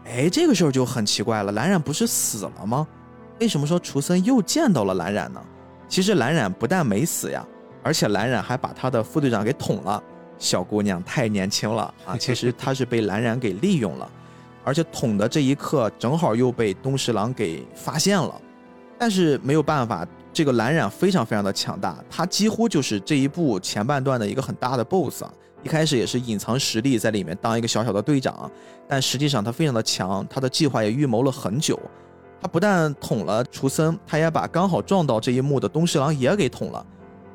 哎，这个时候就很奇怪了，蓝染不是死了吗？为什么说楚森又见到了蓝染呢？其实蓝染不但没死呀，而且蓝染还把他的副队长给捅了。小姑娘太年轻了啊，其实她是被蓝染给利用了，而且捅的这一刻正好又被东十郎给发现了，但是没有办法。这个蓝染非常非常的强大，他几乎就是这一部前半段的一个很大的 BOSS 啊！一开始也是隐藏实力在里面当一个小小的队长，但实际上他非常的强，他的计划也预谋了很久。他不但捅了厨森，他也把刚好撞到这一幕的东十郎也给捅了。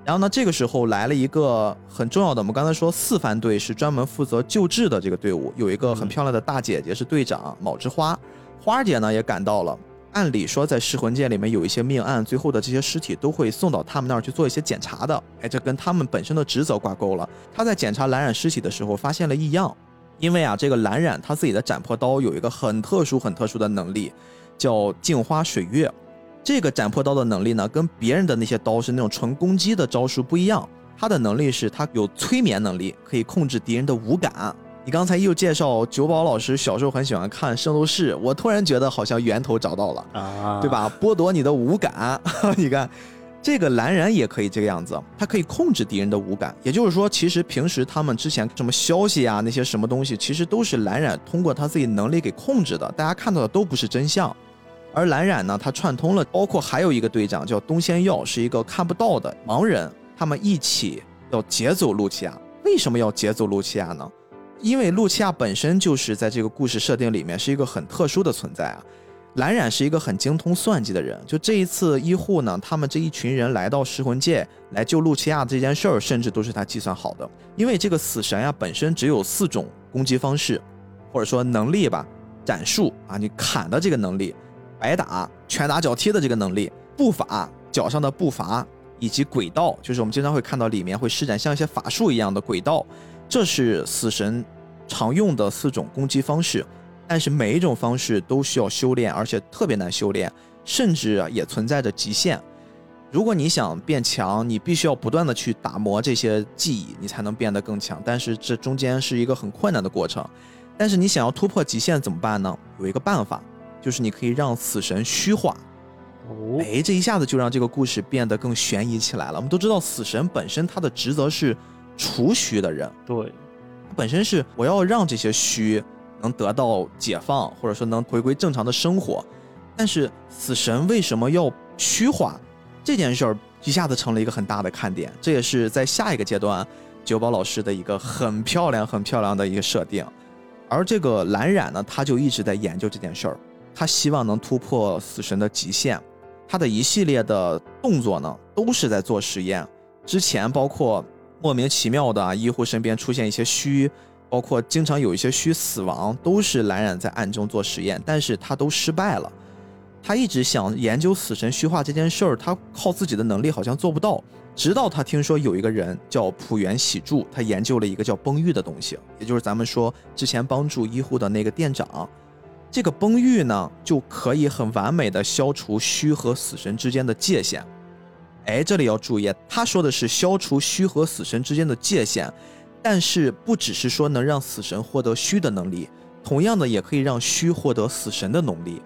然后呢，这个时候来了一个很重要的，我们刚才说四番队是专门负责救治的这个队伍，有一个很漂亮的大姐姐是队长卯之花，花姐呢也赶到了。按理说，在噬魂界里面有一些命案，最后的这些尸体都会送到他们那儿去做一些检查的。哎，这跟他们本身的职责挂钩了。他在检查蓝染尸体的时候发现了异样，因为啊，这个蓝染他自己的斩魄刀有一个很特殊、很特殊的能力，叫镜花水月。这个斩魄刀的能力呢，跟别人的那些刀是那种纯攻击的招数不一样。他的能力是他有催眠能力，可以控制敌人的五感。你刚才又介绍九宝老师小时候很喜欢看《圣斗士》，我突然觉得好像源头找到了啊，对吧？剥夺你的五感，你看，这个蓝染也可以这个样子，他可以控制敌人的五感。也就是说，其实平时他们之前什么消息啊，那些什么东西，其实都是蓝染通过他自己能力给控制的，大家看到的都不是真相。而蓝染呢，他串通了，包括还有一个队长叫东仙耀，是一个看不到的盲人，他们一起要劫走露琪亚。为什么要劫走露琪亚呢？因为露琪亚本身就是在这个故事设定里面是一个很特殊的存在啊，蓝染是一个很精通算计的人。就这一次医护呢，他们这一群人来到噬魂界来救露琪亚这件事儿，甚至都是他计算好的。因为这个死神呀本身只有四种攻击方式，或者说能力吧，斩术啊，你砍的这个能力，白打、拳打脚踢的这个能力，步法脚上的步伐，以及轨道，就是我们经常会看到里面会施展像一些法术一样的轨道。这是死神常用的四种攻击方式，但是每一种方式都需要修炼，而且特别难修炼，甚至也存在着极限。如果你想变强，你必须要不断的去打磨这些技艺，你才能变得更强。但是这中间是一个很困难的过程。但是你想要突破极限怎么办呢？有一个办法，就是你可以让死神虚化。哦，哎，这一下子就让这个故事变得更悬疑起来了。我们都知道，死神本身他的职责是。除虚的人，对，本身是我要让这些虚能得到解放，或者说能回归正常的生活。但是死神为什么要虚化这件事儿，一下子成了一个很大的看点。这也是在下一个阶段，九宝老师的一个很漂亮、很漂亮的一个设定。而这个蓝染呢，他就一直在研究这件事儿，他希望能突破死神的极限。他的一系列的动作呢，都是在做实验。之前包括。莫名其妙的啊，医护身边出现一些虚，包括经常有一些虚死亡，都是蓝染在暗中做实验，但是他都失败了。他一直想研究死神虚化这件事儿，他靠自己的能力好像做不到。直到他听说有一个人叫浦原喜助，他研究了一个叫崩玉的东西，也就是咱们说之前帮助医护的那个店长。这个崩玉呢，就可以很完美的消除虚和死神之间的界限。哎，这里要注意，他说的是消除虚和死神之间的界限，但是不只是说能让死神获得虚的能力，同样的也可以让虚获得死神的能力。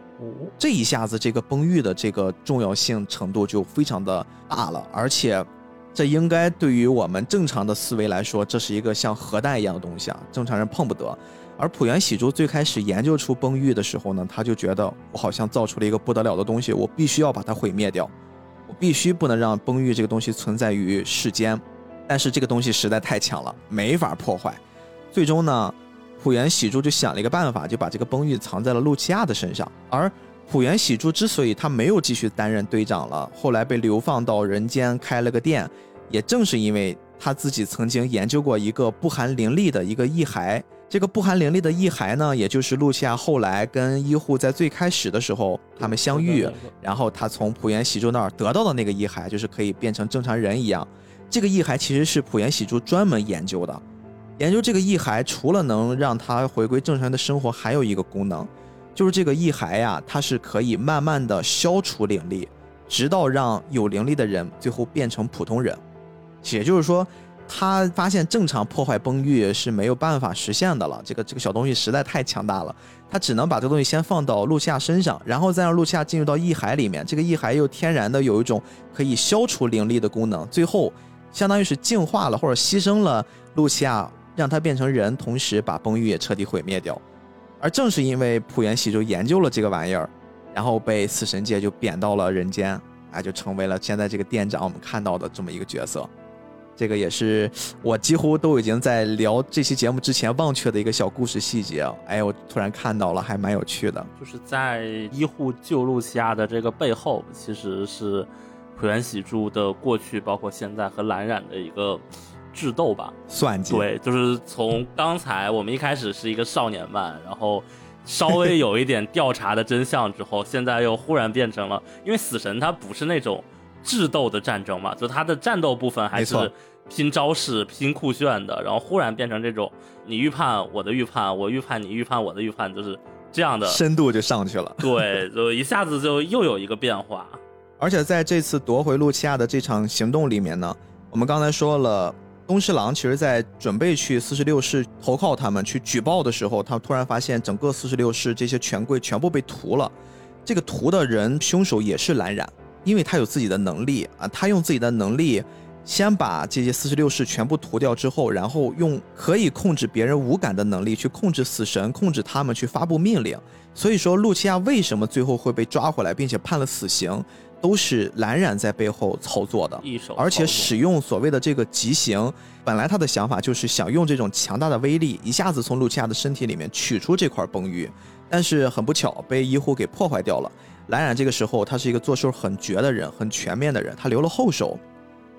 这一下子，这个崩玉的这个重要性程度就非常的大了，而且。这应该对于我们正常的思维来说，这是一个像核弹一样的东西啊，正常人碰不得。而浦原喜珠最开始研究出崩玉的时候呢，他就觉得我好像造出了一个不得了的东西，我必须要把它毁灭掉，我必须不能让崩玉这个东西存在于世间。但是这个东西实在太强了，没法破坏。最终呢，浦原喜珠就想了一个办法，就把这个崩玉藏在了露琪亚的身上。而浦原喜珠之所以他没有继续担任队长了，后来被流放到人间开了个店。也正是因为他自己曾经研究过一个不含灵力的一个异骸，这个不含灵力的异骸呢，也就是露西亚后来跟医护在最开始的时候他们相遇，然后他从浦原喜珠那儿得到的那个异骸，就是可以变成正常人一样。这个异骸其实是浦原喜珠专门研究的，研究这个异骸除了能让他回归正常人的生活，还有一个功能，就是这个异骸呀，它是可以慢慢的消除灵力，直到让有灵力的人最后变成普通人。也就是说，他发现正常破坏崩玉是没有办法实现的了。这个这个小东西实在太强大了，他只能把这个东西先放到露西亚身上，然后再让露西亚进入到异海里面。这个异海又天然的有一种可以消除灵力的功能，最后相当于是净化了或者牺牲了露西亚，让他变成人，同时把崩玉也彻底毁灭掉。而正是因为浦原喜就研究了这个玩意儿，然后被死神界就贬到了人间，啊，就成为了现在这个店长我们看到的这么一个角色。这个也是我几乎都已经在聊这期节目之前忘却的一个小故事细节哎，我突然看到了，还蛮有趣的。就是在医护救露西亚的这个背后，其实是浦原喜助的过去，包括现在和蓝染的一个智斗吧，算计。对，就是从刚才我们一开始是一个少年漫，然后稍微有一点调查的真相之后，现在又忽然变成了，因为死神他不是那种智斗的战争嘛，就他的战斗部分还是。拼招式、拼酷炫的，然后忽然变成这种，你预判我的预判，我预判你预判我的预判，就是这样的深度就上去了。对，就一下子就又有一个变化。而且在这次夺回露西亚的这场行动里面呢，我们刚才说了，东侍郎其实在准备去四十六世投靠他们去举报的时候，他突然发现整个四十六世这些权贵全部被屠了。这个屠的人凶手也是蓝染，因为他有自己的能力啊，他用自己的能力。先把这些四十六式全部涂掉之后，然后用可以控制别人五感的能力去控制死神，控制他们去发布命令。所以说，露琪亚为什么最后会被抓回来，并且判了死刑，都是蓝染在背后操作的。而且使用所谓的这个极刑，本来他的想法就是想用这种强大的威力，一下子从露琪亚的身体里面取出这块崩玉，但是很不巧被医护给破坏掉了。蓝染这个时候他是一个做事很绝的人，很全面的人，他留了后手。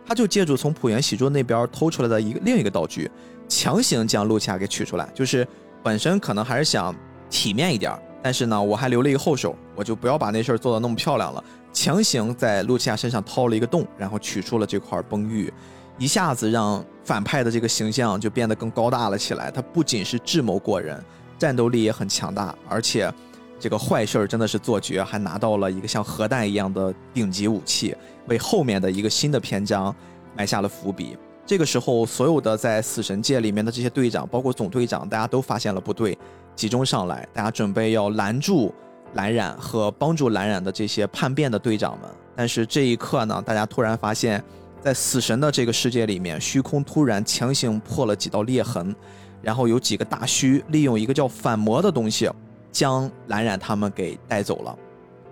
他就借助从浦原喜珠那边偷出来的一个另一个道具，强行将露琪亚给取出来。就是本身可能还是想体面一点，但是呢，我还留了一个后手，我就不要把那事儿做得那么漂亮了。强行在露琪亚身上掏了一个洞，然后取出了这块崩玉，一下子让反派的这个形象就变得更高大了起来。他不仅是智谋过人，战斗力也很强大，而且。这个坏事儿真的是做绝，还拿到了一个像核弹一样的顶级武器，为后面的一个新的篇章埋下了伏笔。这个时候，所有的在死神界里面的这些队长，包括总队长，大家都发现了不对，集中上来，大家准备要拦住蓝染和帮助蓝染的这些叛变的队长们。但是这一刻呢，大家突然发现，在死神的这个世界里面，虚空突然强行破了几道裂痕，然后有几个大虚利用一个叫反魔的东西。将蓝染他们给带走了，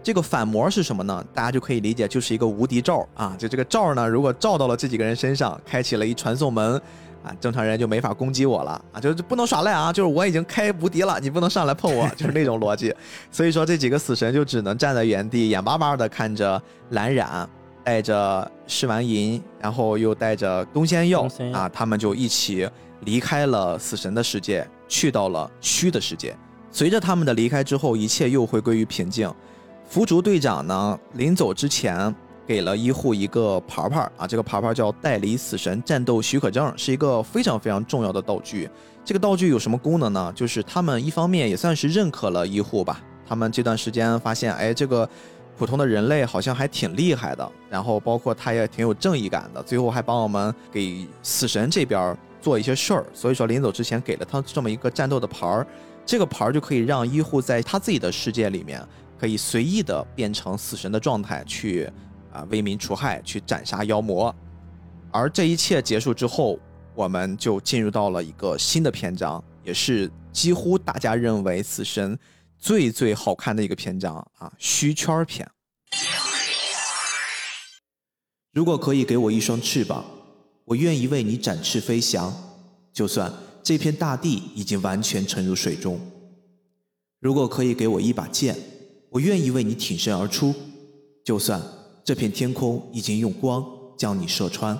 这个反魔是什么呢？大家就可以理解，就是一个无敌罩啊！就这个罩呢，如果罩到了这几个人身上，开启了一传送门，啊，正常人就没法攻击我了啊！就是不能耍赖啊！就是我已经开无敌了，你不能上来碰我，就是那种逻辑。所以说这几个死神就只能站在原地，眼巴巴的看着蓝染带着试完银，然后又带着东仙药啊，他们就一起离开了死神的世界，去到了虚的世界。随着他们的离开之后，一切又回归于平静。福竹队长呢，临走之前给了医护一个牌牌啊，这个牌牌叫代理死神战斗许可证，是一个非常非常重要的道具。这个道具有什么功能呢？就是他们一方面也算是认可了医护吧，他们这段时间发现，哎，这个普通的人类好像还挺厉害的，然后包括他也挺有正义感的，最后还帮我们给死神这边做一些事儿，所以说临走之前给了他这么一个战斗的牌儿，这个牌儿就可以让医护在他自己的世界里面。可以随意的变成死神的状态去啊为民除害，去斩杀妖魔。而这一切结束之后，我们就进入到了一个新的篇章，也是几乎大家认为死神最最好看的一个篇章啊，虚圈篇。如果可以给我一双翅膀，我愿意为你展翅飞翔，就算这片大地已经完全沉入水中。如果可以给我一把剑。我愿意为你挺身而出，就算这片天空已经用光将你射穿。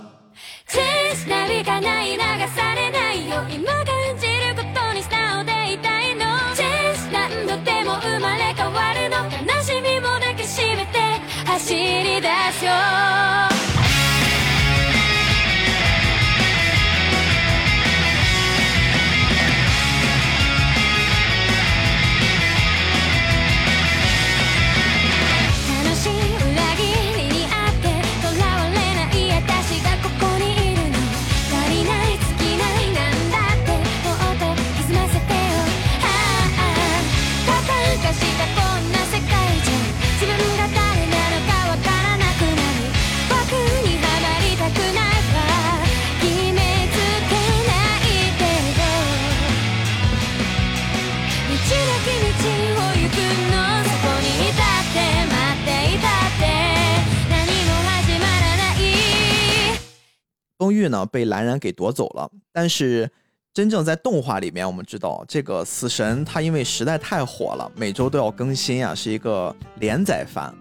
崩玉呢被蓝染给夺走了，但是真正在动画里面，我们知道这个死神他因为实在太火了，每周都要更新啊，是一个连载番，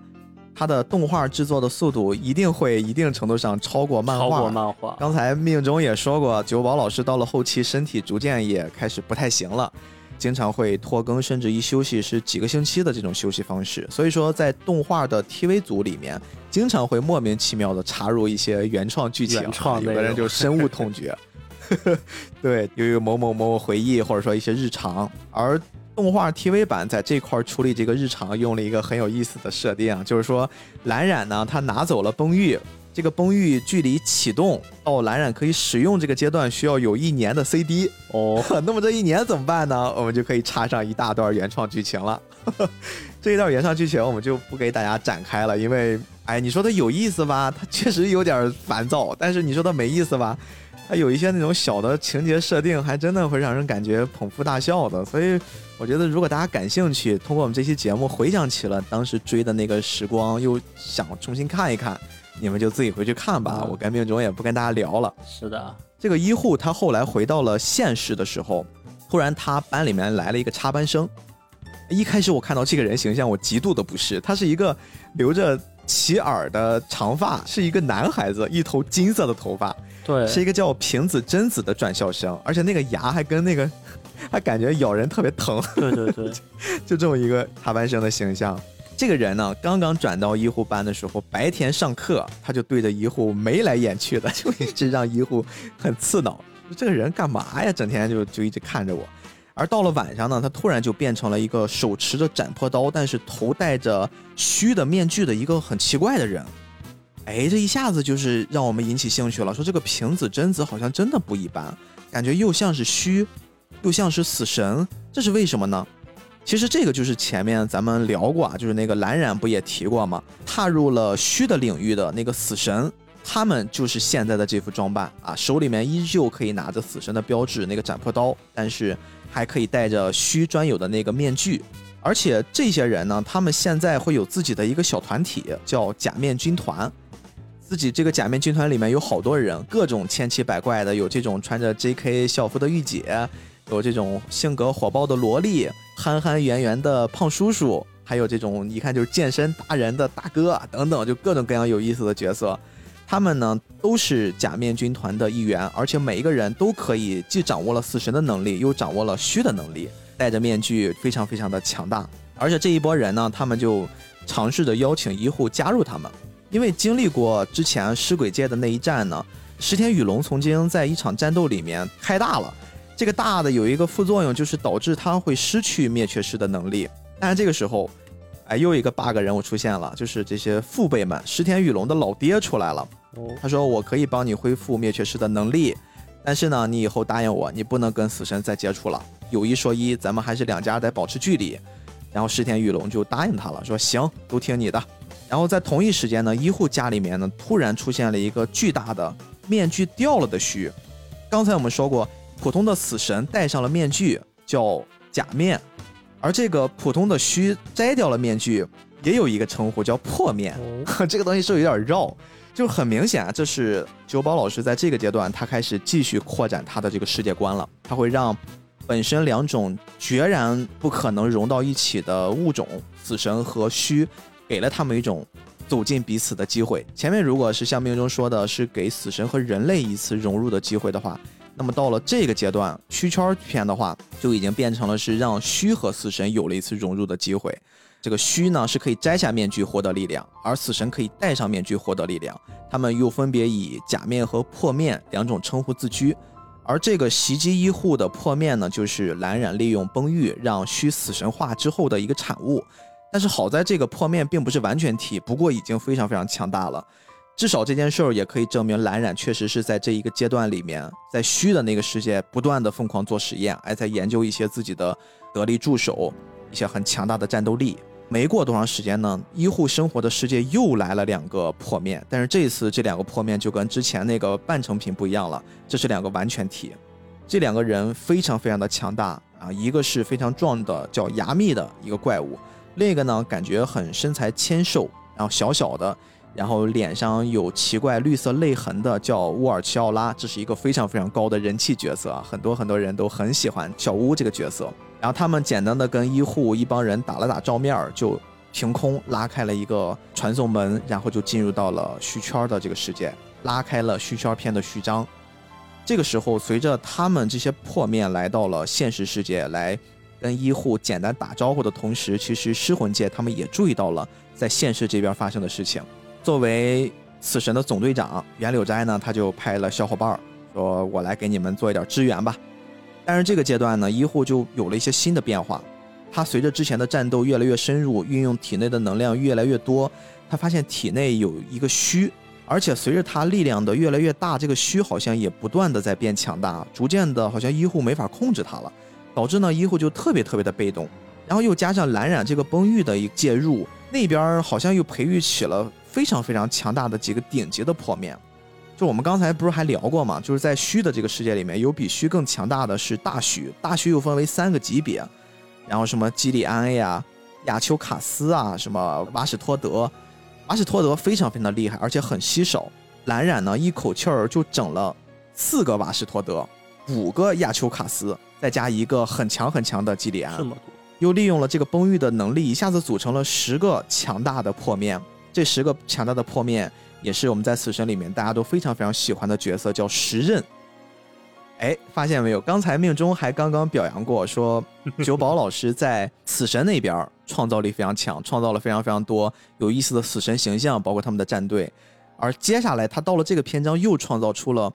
它的动画制作的速度一定会一定程度上超过漫画。超过漫画。刚才命中也说过，九宝老师到了后期身体逐渐也开始不太行了。经常会拖更，甚至一休息是几个星期的这种休息方式。所以说，在动画的 TV 组里面，经常会莫名其妙的插入一些原创剧情，有的人就深恶痛绝。对，由于某某某回忆，或者说一些日常。而动画 TV 版在这块处理这个日常，用了一个很有意思的设定，就是说蓝染呢，他拿走了崩玉。这个崩玉距离启动到蓝染可以使用这个阶段需要有一年的 CD 哦，那么这一年怎么办呢？我们就可以插上一大段原创剧情了。这一段原创剧情我们就不给大家展开了，因为哎，你说它有意思吧？它确实有点烦躁，但是你说它没意思吧？它有一些那种小的情节设定，还真的会让人感觉捧腹大笑的。所以我觉得，如果大家感兴趣，通过我们这期节目回想起了当时追的那个时光，又想重新看一看。你们就自己回去看吧，我跟命中也不跟大家聊了。是的，这个医护他后来回到了现实的时候，突然他班里面来了一个插班生。一开始我看到这个人形象，我极度的不适。他是一个留着齐耳的长发，是一个男孩子，一头金色的头发。对，是一个叫平子真子的转校生，而且那个牙还跟那个，还感觉咬人特别疼。对对对，就这么一个插班生的形象。这个人呢，刚刚转到医护班的时候，白天上课他就对着医护眉来眼去的，就一直让医护很刺挠。这个人干嘛呀？整天就就一直看着我。而到了晚上呢，他突然就变成了一个手持着斩破刀，但是头戴着虚的面具的一个很奇怪的人。哎，这一下子就是让我们引起兴趣了，说这个平子真子好像真的不一般，感觉又像是虚，又像是死神，这是为什么呢？其实这个就是前面咱们聊过啊，就是那个蓝染不也提过吗？踏入了虚的领域的那个死神，他们就是现在的这副装扮啊，手里面依旧可以拿着死神的标志那个斩破刀，但是还可以戴着虚专有的那个面具。而且这些人呢，他们现在会有自己的一个小团体，叫假面军团。自己这个假面军团里面有好多人，各种千奇百怪的，有这种穿着 J.K. 校服的御姐。有这种性格火爆的萝莉，憨憨圆圆的胖叔叔，还有这种一看就是健身达人的大哥等等，就各种各样有意思的角色。他们呢都是假面军团的一员，而且每一个人都可以既掌握了死神的能力，又掌握了虚的能力，戴着面具非常非常的强大。而且这一波人呢，他们就尝试着邀请医护加入他们，因为经历过之前尸鬼界的那一战呢，石田雨龙曾经在一场战斗里面开大了，这个大的有一个副作用就是导致他会失去灭却师的能力，但是这个时候，哎，又一个 bug 人物出现了，就是这些父辈们，石田雨龙的老爹出来了，哦，他说我可以帮你恢复灭却师的能力，但是呢，你以后答应我，你不能跟死神再接触了。有一说一，咱们还是两家得保持距离。然后石田雨龙就答应他了，说行，都听你的。然后在同一时间呢，医护家里面呢突然出现了一个巨大的面具掉了的须。刚才我们说过，普通的死神戴上了面具叫假面，而这个普通的须摘掉了面具也有一个称呼叫破面。哦 这个东西是有点绕？就很明显啊，这是九保老师在这个阶段，他开始继续扩展他的这个世界观了。他会让本身两种决然不可能融到一起的物种——死神和虚，给了他们一种走进彼此的机会。前面如果是像命中说的，是给死神和人类一次融入的机会的话，那么到了这个阶段，虚圈篇的话，就已经变成了是让虚和死神有了一次融入的机会。这个虚呢是可以摘下面具获得力量，而死神可以戴上面具获得力量。他们又分别以假面和破面两种称呼自居。而这个袭击医护的破面呢，就是蓝染利用崩玉让虚死神化之后的一个产物。但是好在这个破面并不是完全体，不过已经非常非常强大了。至少这件事儿也可以证明蓝染确实是在这一个阶段里面，在虚的那个世界不断的疯狂做实验，还在研究一些自己的得力助手，一些很强大的战斗力。没过多长时间呢，医护生活的世界又来了两个破面，但是这一次这两个破面就跟之前那个半成品不一样了，这是两个完全体。这两个人非常非常的强大啊，一个是非常壮的叫牙密的一个怪物，另一个呢感觉很身材纤瘦，然后小小的，然后脸上有奇怪绿色泪痕的叫乌尔齐奥拉，这是一个非常非常高的人气角色啊，很多很多人都很喜欢小乌这个角色。然后他们简单的跟医护一帮人打了打照面儿，就凭空拉开了一个传送门，然后就进入到了虚圈的这个世界，拉开了虚圈篇的序章。这个时候，随着他们这些破面来到了现实世界，来跟医护简单打招呼的同时，其实尸魂界他们也注意到了在现实这边发生的事情。作为死神的总队长袁柳斋呢，他就派了小伙伴说：“我来给你们做一点支援吧。”但是这个阶段呢，医护就有了一些新的变化。他随着之前的战斗越来越深入，运用体内的能量越来越多，他发现体内有一个虚，而且随着他力量的越来越大，这个虚好像也不断的在变强大，逐渐的好像医护没法控制他了，导致呢医护就特别特别的被动。然后又加上蓝染这个崩玉的一介入，那边好像又培育起了非常非常强大的几个顶级的破面。就我们刚才不是还聊过吗？就是在虚的这个世界里面，有比虚更强大的是大虚，大虚又分为三个级别，然后什么基里安 A 啊、亚丘卡斯啊、什么瓦史托德，瓦史托德非常非常的厉害，而且很稀少。蓝染呢一口气儿就整了四个瓦史托德，五个亚丘卡斯，再加一个很强很强的基里安这，么多，又利用了这个崩玉的能力，一下子组成了十个强大的破面。这十个强大的破面，也是我们在死神里面大家都非常非常喜欢的角色，叫石刃。哎，发现没有？刚才命中还刚刚表扬过，说 九保老师在死神那边儿创造力非常强，创造了非常非常多有意思的死神形象，包括他们的战队。而接下来他到了这个篇章，又创造出了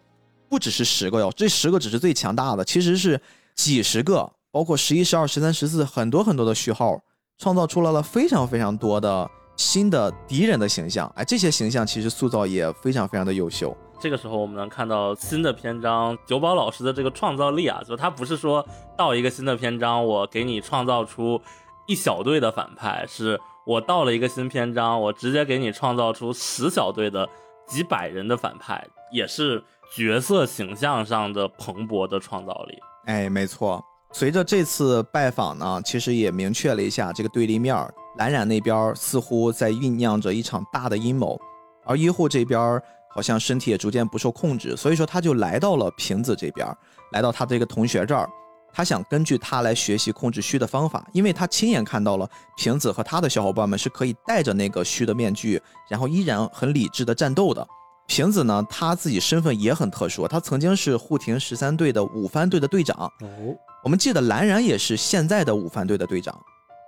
不只是十个哟，这十个只是最强大的，其实是几十个，包括十一、十二、十三、十四，很多很多的序号，创造出来了非常非常多的新的敌人的形象。哎，这些形象其实塑造也非常非常的优秀。这个时候我们能看到新的篇章，九保老师的这个创造力啊，就他不是说到一个新的篇章，我给你创造出一小队的反派，是我到了一个新篇章，我直接给你创造出十小队的几百人的反派，也是角色形象上的蓬勃的创造力。哎，没错。随着这次拜访呢，其实也明确了一下这个对立面儿。蓝染那边似乎在酝酿着一场大的阴谋，而医护这边好像身体也逐渐不受控制，所以说他就来到了瓶子这边，来到他这个同学这儿，他想根据他来学习控制虚的方法，因为他亲眼看到了瓶子和他的小伙伴们是可以戴着那个虚的面具，然后依然很理智的战斗的。瓶子呢，他自己身份也很特殊，他曾经是护庭十三队的五番队的队长。哦，我们记得蓝染也是现在的五番队的队长，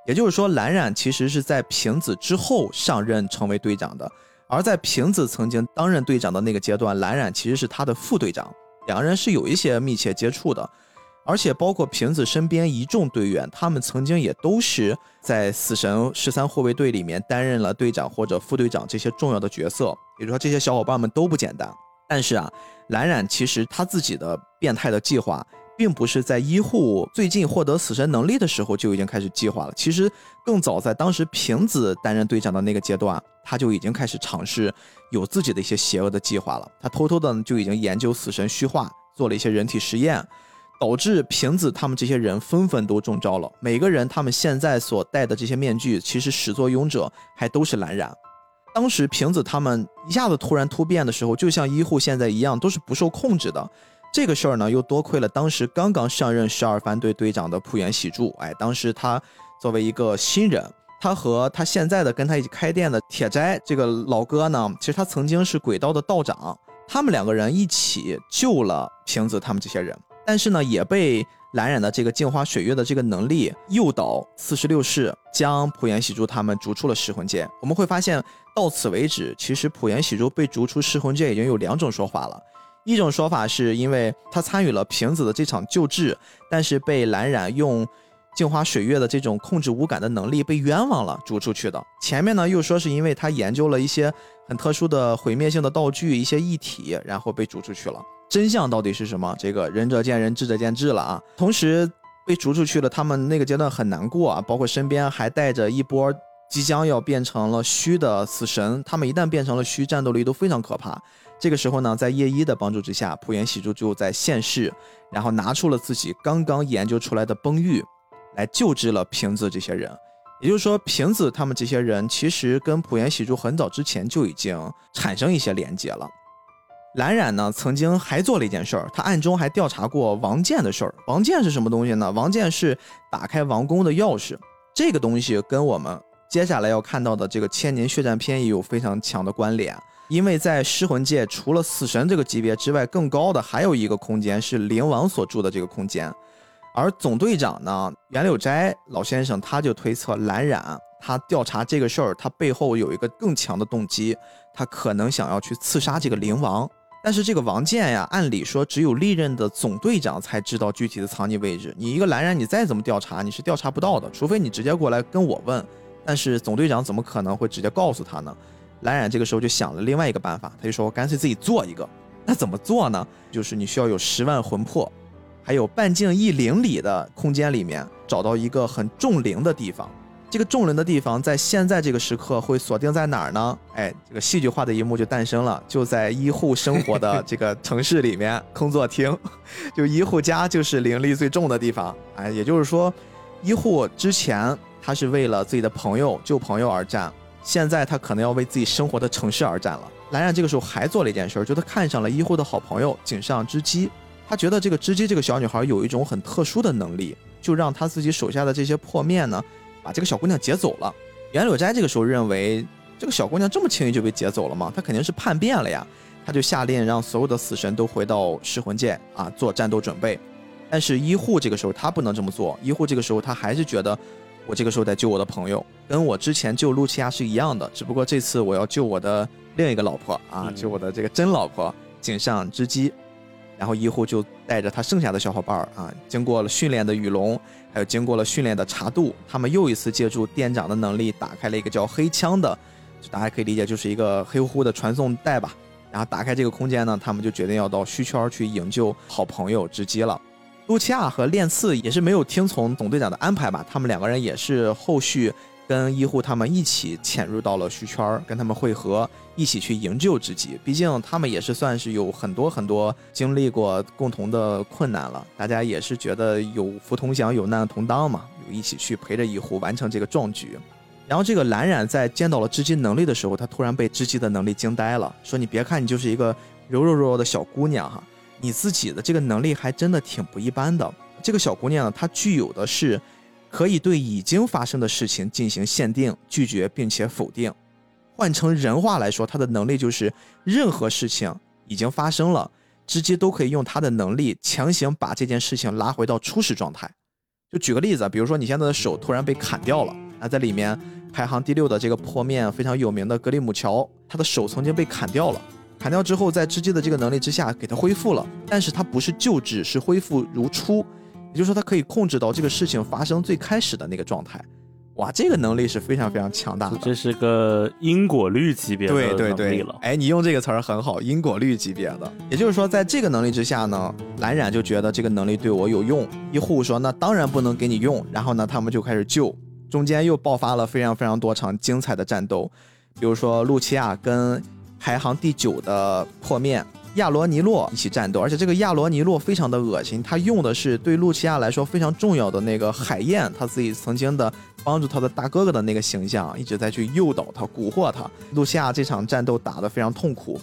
也就是说，蓝染其实是在平子之后上任成为队长的，而在平子曾经担任队长的那个阶段，蓝染其实是他的副队长，两个人是有一些密切接触的。而且包括平子身边一众队员，他们曾经也都是在死神十三护卫队里面担任了队长或者副队长这些重要的角色。也就是说，这些小伙伴们都不简单。但是啊，蓝染其实他自己的变态的计划，并不是在医护最近获得死神能力的时候就已经开始计划了。其实更早在当时平子担任队长的那个阶段，他就已经开始尝试有自己的一些邪恶的计划了。他偷偷的就已经研究死神虚化，做了一些人体实验。导致平子他们这些人纷纷都中招了。每个人他们现在所戴的这些面具，其实始作俑者还都是蓝染。当时平子他们一下子突然突变的时候，就像医护现在一样，都是不受控制的。这个事儿呢，又多亏了当时刚刚上任十二番队队长的浦原喜助。哎，当时他作为一个新人，他和他现在的跟他一起开店的铁斋这个老哥呢，其实他曾经是鬼道的道长，他们两个人一起救了平子他们这些人。但是呢，也被蓝染的这个镜花水月的这个能力诱导四十六世将浦原喜珠他们逐出了噬魂界。我们会发现，到此为止，其实浦原喜珠被逐出噬魂界已经有两种说法了。一种说法是因为他参与了瓶子的这场救治，但是被蓝染用镜花水月的这种控制无感的能力被冤枉了，逐出去的。前面呢又说是因为他研究了一些很特殊的毁灭性的道具，一些异体，然后被逐出去了。真相到底是什么？这个仁者见仁，智者见智了啊！同时被逐出去了，他们那个阶段很难过啊，包括身边还带着一波即将要变成了虚的死神，他们一旦变成了虚，战斗力都非常可怕。这个时候呢，在叶一的帮助之下，浦原喜珠就在现世，然后拿出了自己刚刚研究出来的崩玉，来救治了平子这些人。也就是说，平子他们这些人其实跟浦原喜珠很早之前就已经产生一些连接了。蓝染呢，曾经还做了一件事儿，他暗中还调查过王剑的事儿。王剑是什么东西呢？王剑是打开王宫的钥匙。这个东西跟我们接下来要看到的这个千年血战篇也有非常强的关联。因为在尸魂界，除了死神这个级别之外，更高的还有一个空间是灵王所住的这个空间。而总队长呢，袁柳斋老先生他就推测蓝染他调查这个事儿，他背后有一个更强的动机，他可能想要去刺杀这个灵王。但是这个王建呀，按理说只有历任的总队长才知道具体的藏匿位置。你一个蓝染，你再怎么调查，你是调查不到的，除非你直接过来跟我问。但是总队长怎么可能会直接告诉他呢？蓝染这个时候就想了另外一个办法，他就说：“干脆自己做一个。”那怎么做呢？就是你需要有十万魂魄，还有半径一灵里的空间里面找到一个很重灵的地方。这个重灵的地方，在现在这个时刻会锁定在哪儿呢？哎，这个戏剧化的一幕就诞生了，就在医护生活的这个城市里面，空座厅，就医护家就是灵力最重的地方。哎，也就是说，医护之前他是为了自己的朋友救朋友而战，现在他可能要为自己生活的城市而战了。蓝染这个时候还做了一件事，就他看上了医护的好朋友井上织姬，他觉得这个织姬这个小女孩有一种很特殊的能力，就让他自己手下的这些破面呢。把这个小姑娘劫走了。袁柳斋这个时候认为，这个小姑娘这么轻易就被劫走了吗？她肯定是叛变了呀。他就下令让所有的死神都回到噬魂界啊，做战斗准备。但是医护这个时候他不能这么做，医护这个时候他还是觉得，我这个时候得救我的朋友，跟我之前救露琪亚是一样的，只不过这次我要救我的另一个老婆啊，救我的这个真老婆井上织姬。然后医护就带着他剩下的小伙伴儿啊，经过了训练的雨龙，还有经过了训练的茶渡，他们又一次借助店长的能力，打开了一个叫黑枪的，大家可以理解就是一个黑乎乎的传送带吧。然后打开这个空间呢，他们就决定要到虚圈去营救好朋友织姬了。露琪亚和练次也是没有听从总队长的安排吧，他们两个人也是后续。跟医护他们一起潜入到了虚圈，跟他们会合，一起去营救知己。毕竟他们也是算是有很多很多经历过共同的困难了，大家也是觉得有福同享，有难同当嘛，有一起去陪着医护完成这个壮举。然后这个蓝染在见到了织姬能力的时候，他突然被织姬的能力惊呆了，说：“你别看你就是一个柔柔弱弱的小姑娘哈，你自己的这个能力还真的挺不一般的。这个小姑娘呢，她具有的是。”可以对已经发生的事情进行限定、拒绝并且否定。换成人话来说，她的能力就是任何事情已经发生了，直接都可以用她的能力强行把这件事情拉回到初始状态。就举个例子，比如说你现在的手突然被砍掉了，那在里面排行第六的这个破面非常有名的格里姆乔，他的手曾经被砍掉了。砍掉之后，在织机的这个能力之下，给它恢复了，但是它不是救治，是恢复如初，也就是说，它可以控制到这个事情发生最开始的那个状态。哇，这个能力是非常非常强大的。这是个因果律级别的对对对能力了，。哎，你用这个词儿很好，因果律级别的。也就是说，在这个能力之下呢，蓝染就觉得这个能力对我有用。医护说那当然不能给你用，然后呢，他们就开始救，中间又爆发了非常非常多场精彩的战斗，比如说露琪亚跟排行第九的破面。亚罗尼洛一起战斗，而且这个亚罗尼洛非常的恶心，他用的是对露琪亚来说非常重要的那个海燕，他自己曾经的帮助他的大哥哥的那个形象，一直在去诱导他、蛊惑他。露西亚这场战斗打得非常痛苦，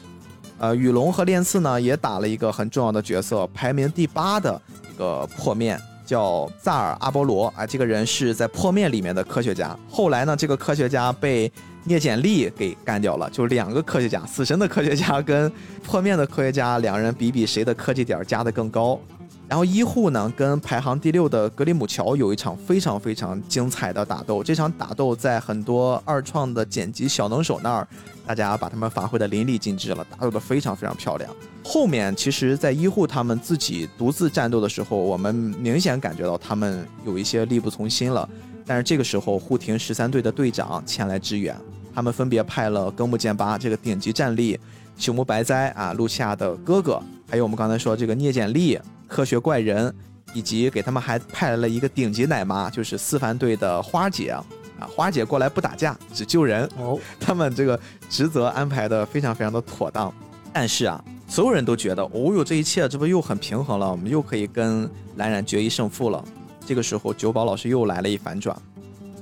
呃，雨龙和练刺呢也打了一个很重要的角色，排名第八的一个破面叫萨尔阿波罗啊，这个人是在破面里面的科学家。后来呢，这个科学家被聂简利给干掉了，就两个科学家，死神的科学家跟破面的科学家，两人比比谁的科技点加的更高。然后医护呢跟排行第六的格里姆乔有一场非常非常精彩的打斗，这场打斗在很多二创的剪辑小能手那儿，大家把他们发挥的淋漓尽致了，打斗的非常非常漂亮。后面其实，在医护他们自己独自战斗的时候，我们明显感觉到他们有一些力不从心了。但是这个时候，护庭十三队的队长前来支援，他们分别派了根木剑八这个顶级战力，朽木白哉啊，露西亚的哥哥，还有我们刚才说这个聂简利科学怪人，以及给他们还派来了一个顶级奶妈，就是四番队的花姐啊，花姐过来不打架，只救人。哦，他们这个职责安排的非常非常的妥当。但是啊，所有人都觉得，哦哟，这一切这不又很平衡了，我们又可以跟蓝染决一胜负了。这个时候，九保老师又来了一反转，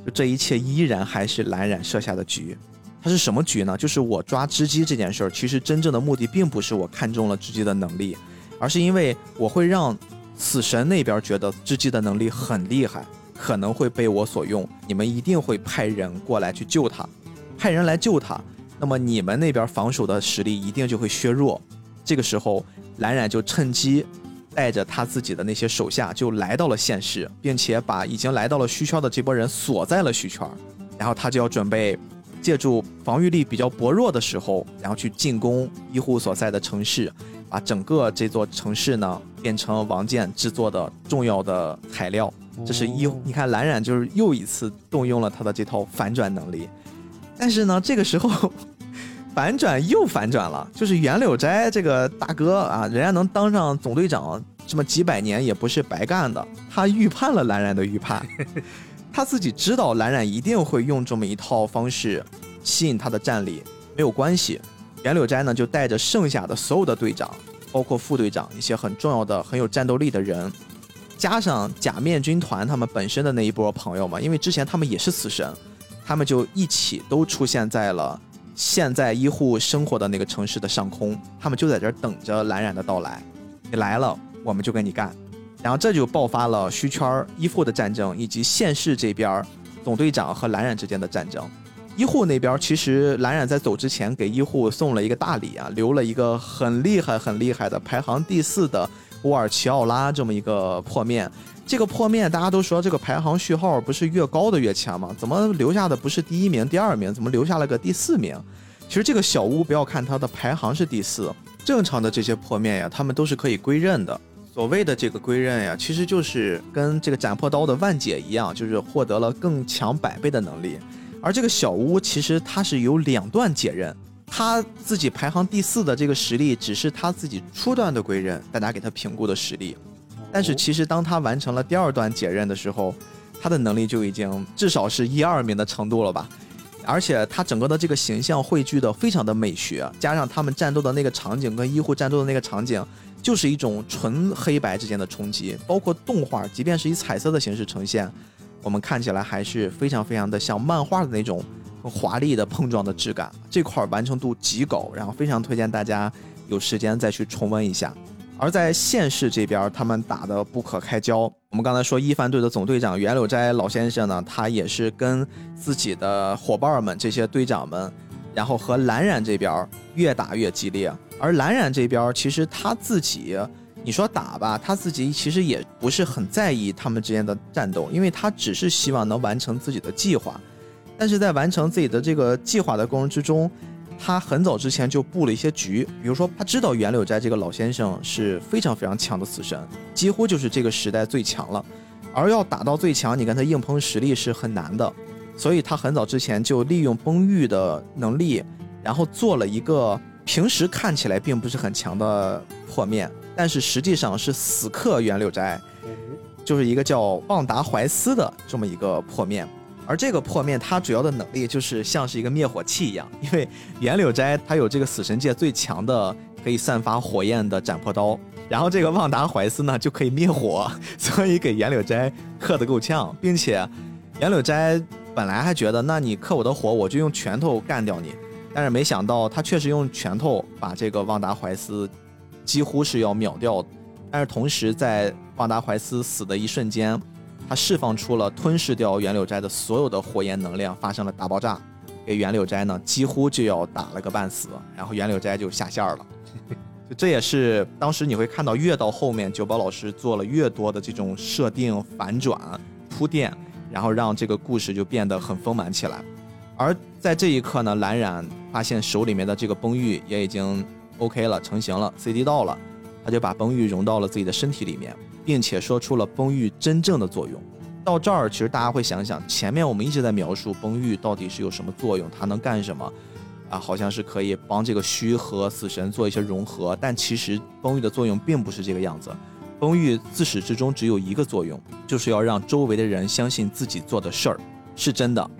就这一切依然还是蓝染设下的局。它是什么局呢？就是我抓织姬这件事儿，其实真正的目的并不是我看中了织姬的能力，而是因为我会让死神那边觉得织姬的能力很厉害，可能会被我所用，你们一定会派人过来去救他，派人来救他，那么你们那边防守的实力一定就会削弱。这个时候，蓝染就趁机带着他自己的那些手下就来到了现世，并且把已经来到了虚圈的这波人锁在了虚圈，然后他就要准备借助防御力比较薄弱的时候，然后去进攻医护所在的城市，把整个这座城市呢变成王建制作的重要的材料。这是一，你看蓝染就是又一次动用了他的这套反转能力，但是呢，这个时候反转又反转了，就是袁柳斋这个大哥啊，人家能当上总队长这么几百年也不是白干的，他预判了蓝染的预判，他自己知道蓝染一定会用这么一套方式吸引他的战力，没有关系，袁柳斋呢就带着剩下的所有的队长，包括副队长一些很重要的、很有战斗力的人。加上假面军团他们本身的那一波朋友嘛，因为之前他们也是死神，他们就一起都出现在了现在医护生活的那个城市的上空，他们就在这儿等着蓝染的到来。你来了，我们就跟你干。然后这就爆发了虚圈医护的战争，以及县市这边总队长和蓝染之间的战争。医护那边其实蓝染在走之前给医护送了一个大礼啊，留了一个很厉害很厉害的排行第四的。乌尔齐奥拉这么一个破面，这个破面大家都说这个排行序号不是越高的越强吗？怎么留下的不是第一名、第二名，怎么留下了个第四名？其实这个小屋不要看它的排行是第四，正常的这些破面呀，他们都是可以归刃的。所谓的这个归刃呀，其实就是跟这个斩破刀的万解一样，就是获得了更强百倍的能力。而这个小屋其实它是有两段解刃。他自己排行第四的这个实力，只是他自己初段的归刃，大家给他评估的实力。但是其实当他完成了第二段解刃的时候，他的能力就已经至少是一二名的程度了吧。而且他整个的这个形象汇聚的非常的美学，加上他们战斗的那个场景跟医护战斗的那个场景，就是一种纯黑白之间的冲击。包括动画，即便是以彩色的形式呈现，我们看起来还是非常非常的像漫画的那种。华丽的碰撞的质感，这块完成度极高，然后非常推荐大家有时间再去重温一下。而在县市这边，他们打得不可开交。我们刚才说一番队的总队长袁柳斋老先生呢，他也是跟自己的伙伴们这些队长们，然后和蓝染这边越打越激烈。而蓝染这边其实他自己，你说打吧，他自己其实也不是很在意他们之间的战斗，因为他只是希望能完成自己的计划。但是在完成自己的这个计划的过程之中，他很早之前就布了一些局，比如说他知道袁柳斋这个老先生是非常非常强的死神，几乎就是这个时代最强了。而要打到最强，你跟他硬碰实力是很难的，所以他很早之前就利用崩玉的能力，然后做了一个平时看起来并不是很强的破面，但是实际上是死克袁柳斋，就是一个叫旺达怀斯的这么一个破面。而这个破面，它主要的能力就是像是一个灭火器一样，因为袁柳斋他有这个死神界最强的可以散发火焰的斩破刀，然后这个旺达怀斯呢就可以灭火，所以给袁柳斋克得够呛，并且袁柳斋本来还觉得，那你克我的火，我就用拳头干掉你，但是没想到他确实用拳头把这个旺达怀斯几乎是要秒掉，但是同时在旺达怀斯死的一瞬间。他释放出了吞噬掉袁柳斋的所有的火焰能量，发生了大爆炸，给袁柳斋呢几乎就要打了个半死，然后袁柳斋就下线了。就这也是当时你会看到越到后面，九宝老师做了越多的这种设定反转铺垫，然后让这个故事就变得很丰满起来。而在这一刻呢，蓝染发现手里面的这个崩玉也已经 OK 了，成型了，CD 到了，他就把崩玉融到了自己的身体里面。并且说出了崩玉真正的作用。到这儿，其实大家会想想，前面我们一直在描述崩玉到底是有什么作用，它能干什么？啊，好像是可以帮这个虚和死神做一些融合。但其实崩玉的作用并不是这个样子。崩玉自始至终只有一个作用，就是要让周围的人相信自己做的事儿是真的。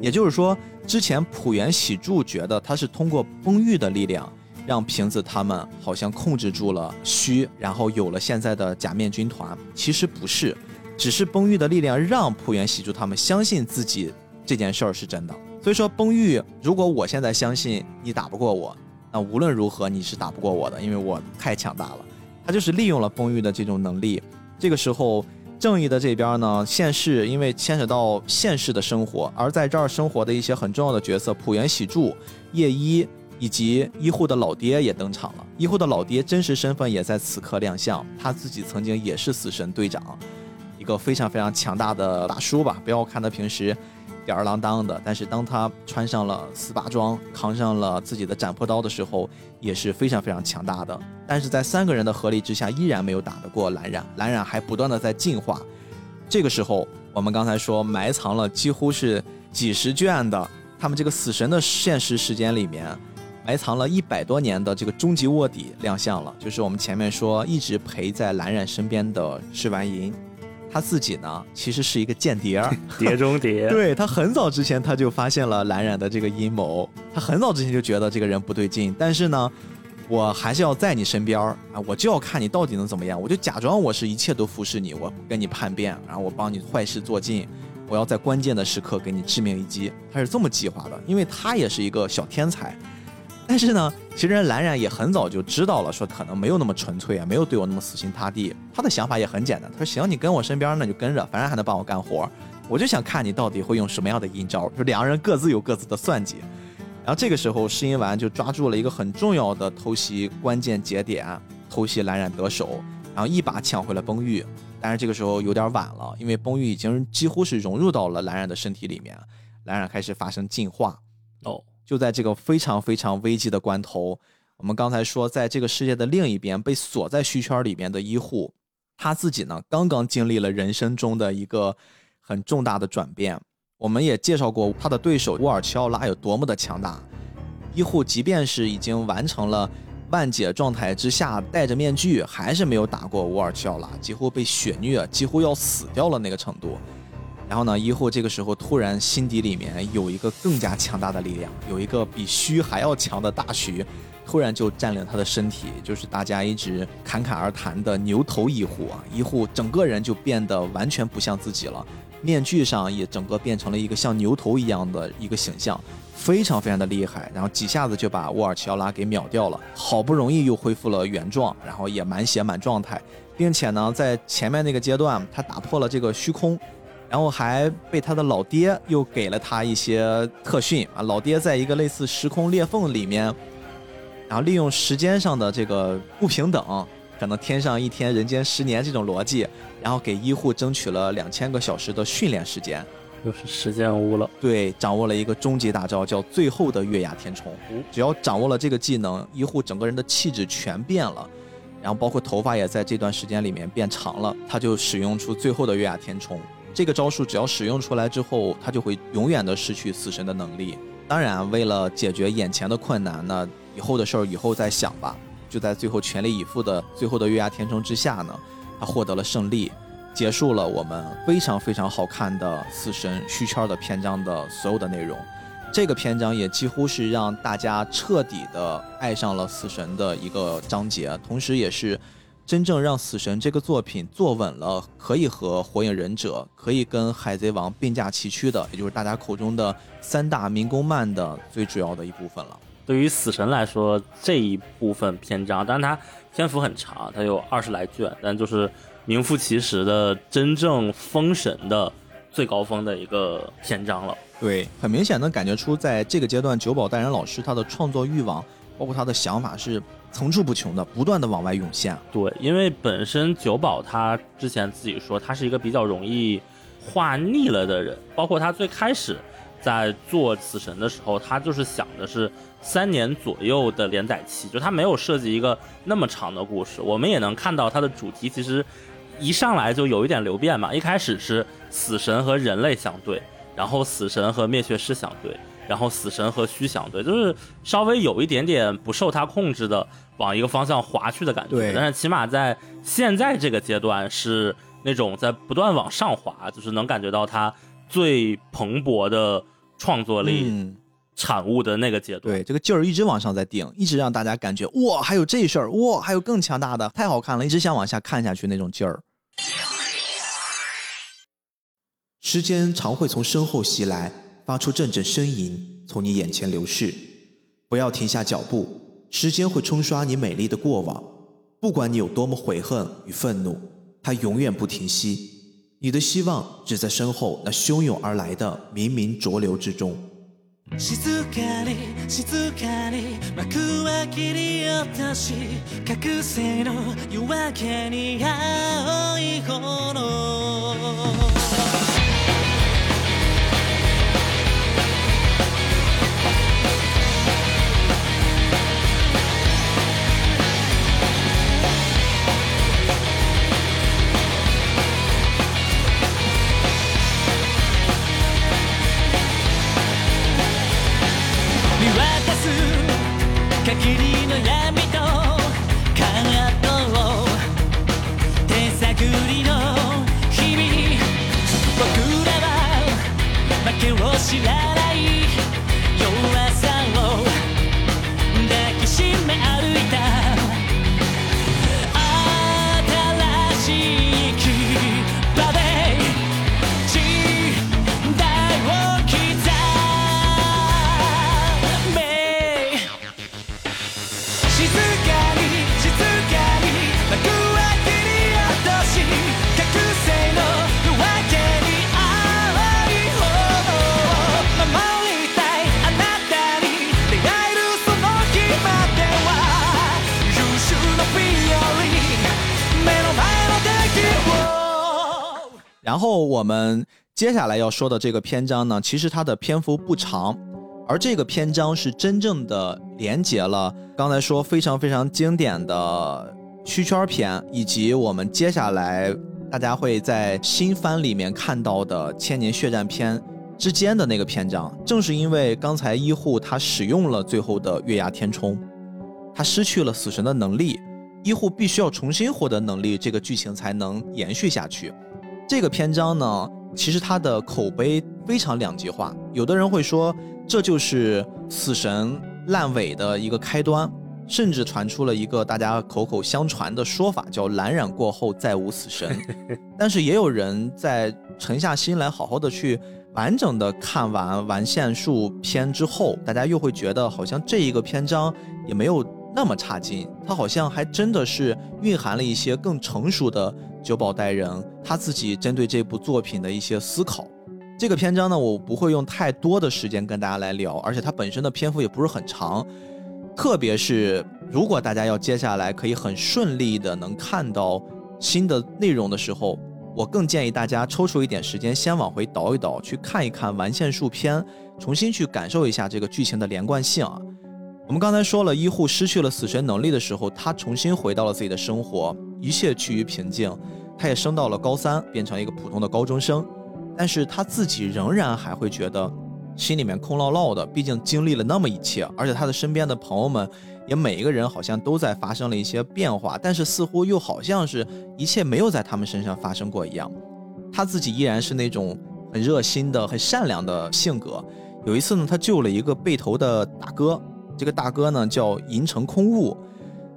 也就是说，之前浦原喜助觉得他是通过崩玉的力量。让瓶子他们好像控制住了虚，然后有了现在的假面军团。其实不是，只是崩玉的力量让浦原喜助他们相信自己这件事儿是真的。所以说，崩玉，如果我现在相信你打不过我，那无论如何你是打不过我的，因为我太强大了。他就是利用了崩玉的这种能力。这个时候，正义的这边呢，现世因为牵扯到现世的生活，而在这儿生活的一些很重要的角色，浦原喜助、夜一。以及医护的老爹也登场了。医护的老爹真实身份也在此刻亮相，他自己曾经也是死神队长，一个非常非常强大的大叔吧。不要看他平时吊儿郎当的，但是当他穿上了四把装，扛上了自己的斩破刀的时候，也是非常非常强大的。但是在三个人的合力之下，依然没有打得过蓝染，蓝染还不断的在进化。这个时候，我们刚才说埋藏了几乎是几十卷的他们这个死神的现实时间里面。埋藏了一百多年的这个终极卧底亮相了，就是我们前面说一直陪在蓝染身边的施完银，他自己呢其实是一个间谍，谍 中谍。对他很早之前他就发现了蓝染的这个阴谋，他很早之前就觉得这个人不对劲，但是呢，我还是要在你身边啊，我就要看你到底能怎么样，我就假装我是一切都服侍你，我跟你叛变，然后我帮你坏事做尽，我要在关键的时刻给你致命一击。他是这么计划的，因为他也是一个小天才。但是呢，其实蓝染也很早就知道了，说可能没有那么纯粹啊，没有对我那么死心塌地。他的想法也很简单，他说：“行，你跟我身边，那就跟着，反正还能帮我干活。我就想看你到底会用什么样的阴招。”就两个人各自有各自的算计。然后这个时候，试音丸就抓住了一个很重要的偷袭关键节点，偷袭蓝染得手，然后一把抢回了崩玉。但是这个时候有点晚了，因为崩玉已经几乎是融入到了蓝染的身体里面，蓝染开始发生进化。哦。就在这个非常非常危机的关头，我们刚才说，在这个世界的另一边被锁在虚圈里面的医护，他自己呢刚刚经历了人生中的一个很重大的转变。我们也介绍过他的对手乌尔齐奥拉有多么的强大。医护即便是已经完成了万解状态之下，戴着面具，还是没有打过乌尔齐奥拉，几乎被血虐，几乎要死掉了那个程度。然后呢，医护这个时候突然心底里面有一个更加强大的力量，有一个比虚还要强的大徐，突然就占领他的身体，就是大家一直侃侃而谈的牛头医护啊。医护整个人就变得完全不像自己了，面具上也整个变成了一个像牛头一样的一个形象，非常非常的厉害。然后几下子就把沃尔奇奥拉给秒掉了，好不容易又恢复了原状，然后也满血满状态，并且呢，在前面那个阶段，他打破了这个虚空。然后还被他的老爹又给了他一些特训啊！老爹在一个类似时空裂缝里面，然后利用时间上的这个不平等，可能天上一天，人间十年这种逻辑，然后给医护争取了两千个小时的训练时间。又是时间屋了。对，掌握了一个终极大招，叫最后的月牙天冲。只要掌握了这个技能，医护整个人的气质全变了，然后包括头发也在这段时间里面变长了。他就使用出最后的月牙天冲这个招数，只要使用出来之后，他就会永远的失去死神的能力。当然，为了解决眼前的困难，那以后的事儿以后再想吧。就在最后全力以赴的最后的月牙天冲之下呢，他获得了胜利。结束了我们非常非常好看的死神虚圈的篇章的所有的内容，这个篇章也几乎是让大家彻底的爱上了死神的一个章节，同时也是真正让死神这个作品坐稳了，可以和火影忍者，可以跟海贼王并驾齐驱的，也就是大家口中的三大民工漫的最主要的一部分了。对于死神来说，这一部分篇章，但是它篇幅很长，它有二十来卷，但就是名副其实的真正封神的最高峰的一个篇章了。对，很明显能感觉出，在这个阶段，九保代人老师他的创作欲望，包括他的想法是层出不穷的，不断的往外涌现。对，因为本身九保他之前自己说，他是一个比较容易画腻了的人，包括他最开始在做死神的时候，他就是想的是三年左右的连载期，就他没有设计一个那么长的故事。我们也能看到他的主题其实一上来就有一点流变嘛，一开始是死神和人类相对，然后死神和灭血师相对，然后死神和虚想对，就是稍微有一点点不受他控制的往一个方向滑去的感觉。对但是起码在现在这个阶段是那种在不断往上滑，就是能感觉到他最蓬勃的创作力嗯，产物的那个阶段。对，这个劲儿一直往上在顶，一直让大家感觉哇，还有这事儿，哇，还有更强大的，太好看了，一直想往下看下去那种劲儿。时间常会从身后袭来，发出阵阵呻吟，从你眼前流逝。不要停下脚步，时间会冲刷你美丽的过往。不管你有多么悔恨与愤怒，它永远不停息。你的希望只在身后那汹涌而来的冥冥浊流之中。静かに静かに幕は切り落とし覚醒の夜明けに青い炎 霧の闇と葛藤手探りの日々僕らは負けを知らない然后我们接下来要说的这个篇章呢，其实它的篇幅不长，而这个篇章是真正的连接了刚才说非常非常经典的虚圈篇，以及我们接下来大家会在新番里面看到的千年血战篇之间的那个篇章。正是因为刚才医护他使用了最后的月牙天冲，他失去了死神的能力，医护必须要重新获得能力，这个剧情才能延续下去。这个篇章呢，其实它的口碑非常两极化。有的人会说，这就是死神烂尾的一个开端，甚至传出了一个大家口口相传的说法，叫“蓝染过后再无死神”。但是也有人在沉下心来，好好的去完整的看完完线术篇之后，大家又会觉得好像这一个篇章也没有那么差劲，它好像还真的是蕴含了一些更成熟的九保代人他自己针对这部作品的一些思考。这个篇章呢，我不会用太多的时间跟大家来聊，而且它本身的篇幅也不是很长。特别是如果大家要接下来可以很顺利的能看到新的内容的时候，我更建议大家抽出一点时间，先往回倒一倒，去看一看完线束篇，重新去感受一下这个剧情的连贯性啊。我们刚才说了，医护失去了死神能力的时候，他重新回到了自己的生活，一切趋于平静。他也升到了高三，变成一个普通的高中生，但是他自己仍然还会觉得心里面空落落的，毕竟经历了那么一切，而且他的身边的朋友们也每一个人好像都在发生了一些变化，但是似乎又好像是一切没有在他们身上发生过一样。他自己依然是那种很热心的、很善良的性格。有一次呢，他救了一个被投的大哥，这个大哥呢叫银城空悟，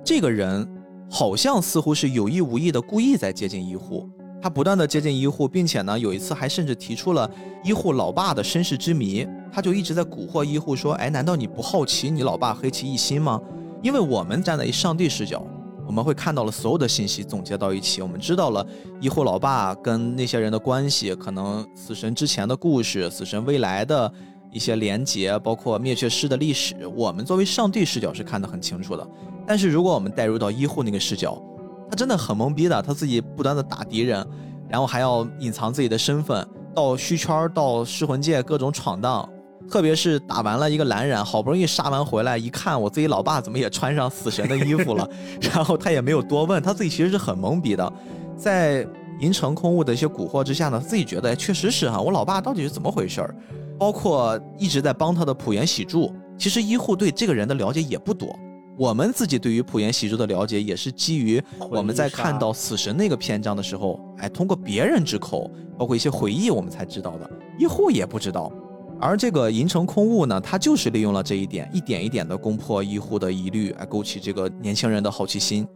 这个人。好像似乎是有意无意的故意在接近医护，他不断的接近医护，并且呢，有一次还甚至提出了医护老爸的身世之谜，他就一直在蛊惑医护说：“哎，难道你不好奇你老爸黑崎一心吗？因为我们站在一上帝视角，我们会看到了所有的信息总结到一起，我们知道了医护老爸跟那些人的关系，可能死神之前的故事，死神未来的。”一些连结，包括灭却师的历史，我们作为上帝视角是看得很清楚的。但是如果我们带入到医护那个视角，他真的很懵逼的，他自己不断的打敌人，然后还要隐藏自己的身份，到虚圈，到噬魂界各种闯荡。特别是打完了一个蓝染，好不容易杀完回来，一看我自己老爸怎么也穿上死神的衣服了，然后他也没有多问，他自己其实是很懵逼的，在银城空悟的一些蛊惑之下呢，自己觉得确实是哈，我老爸到底是怎么回事儿？包括一直在帮他的浦原喜助，其实医护对这个人的了解也不多。我们自己对于浦原喜助的了解，也是基于我们在看到死神那个篇章的时候，哎，通过别人之口，包括一些回忆，我们才知道的。医护也不知道。而这个银城空悟呢，他就是利用了这一点，一点一点的攻破医护的疑虑，哎，勾起这个年轻人的好奇心。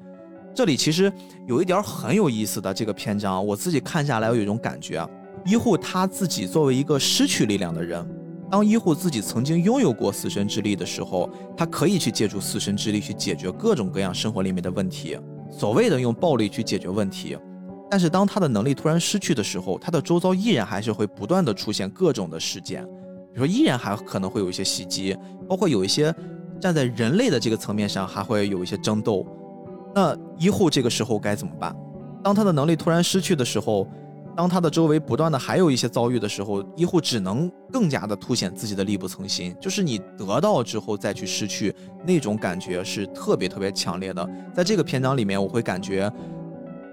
这里其实有一点很有意思的这个篇章，我自己看下来，我有一种感觉啊。医护他自己作为一个失去力量的人，当医护自己曾经拥有过死神之力的时候，他可以去借助死神之力去解决各种各样生活里面的问题，所谓的用暴力去解决问题。但是当他的能力突然失去的时候，他的周遭依然还是会不断的出现各种的事件，比如说依然还可能会有一些袭击，包括有一些站在人类的这个层面上还会有一些争斗。那医护这个时候该怎么办？当他的能力突然失去的时候？当他的周围不断的还有一些遭遇的时候，医护只能更加的凸显自己的力不从心。就是你得到之后再去失去，那种感觉是特别特别强烈的。在这个篇章里面，我会感觉，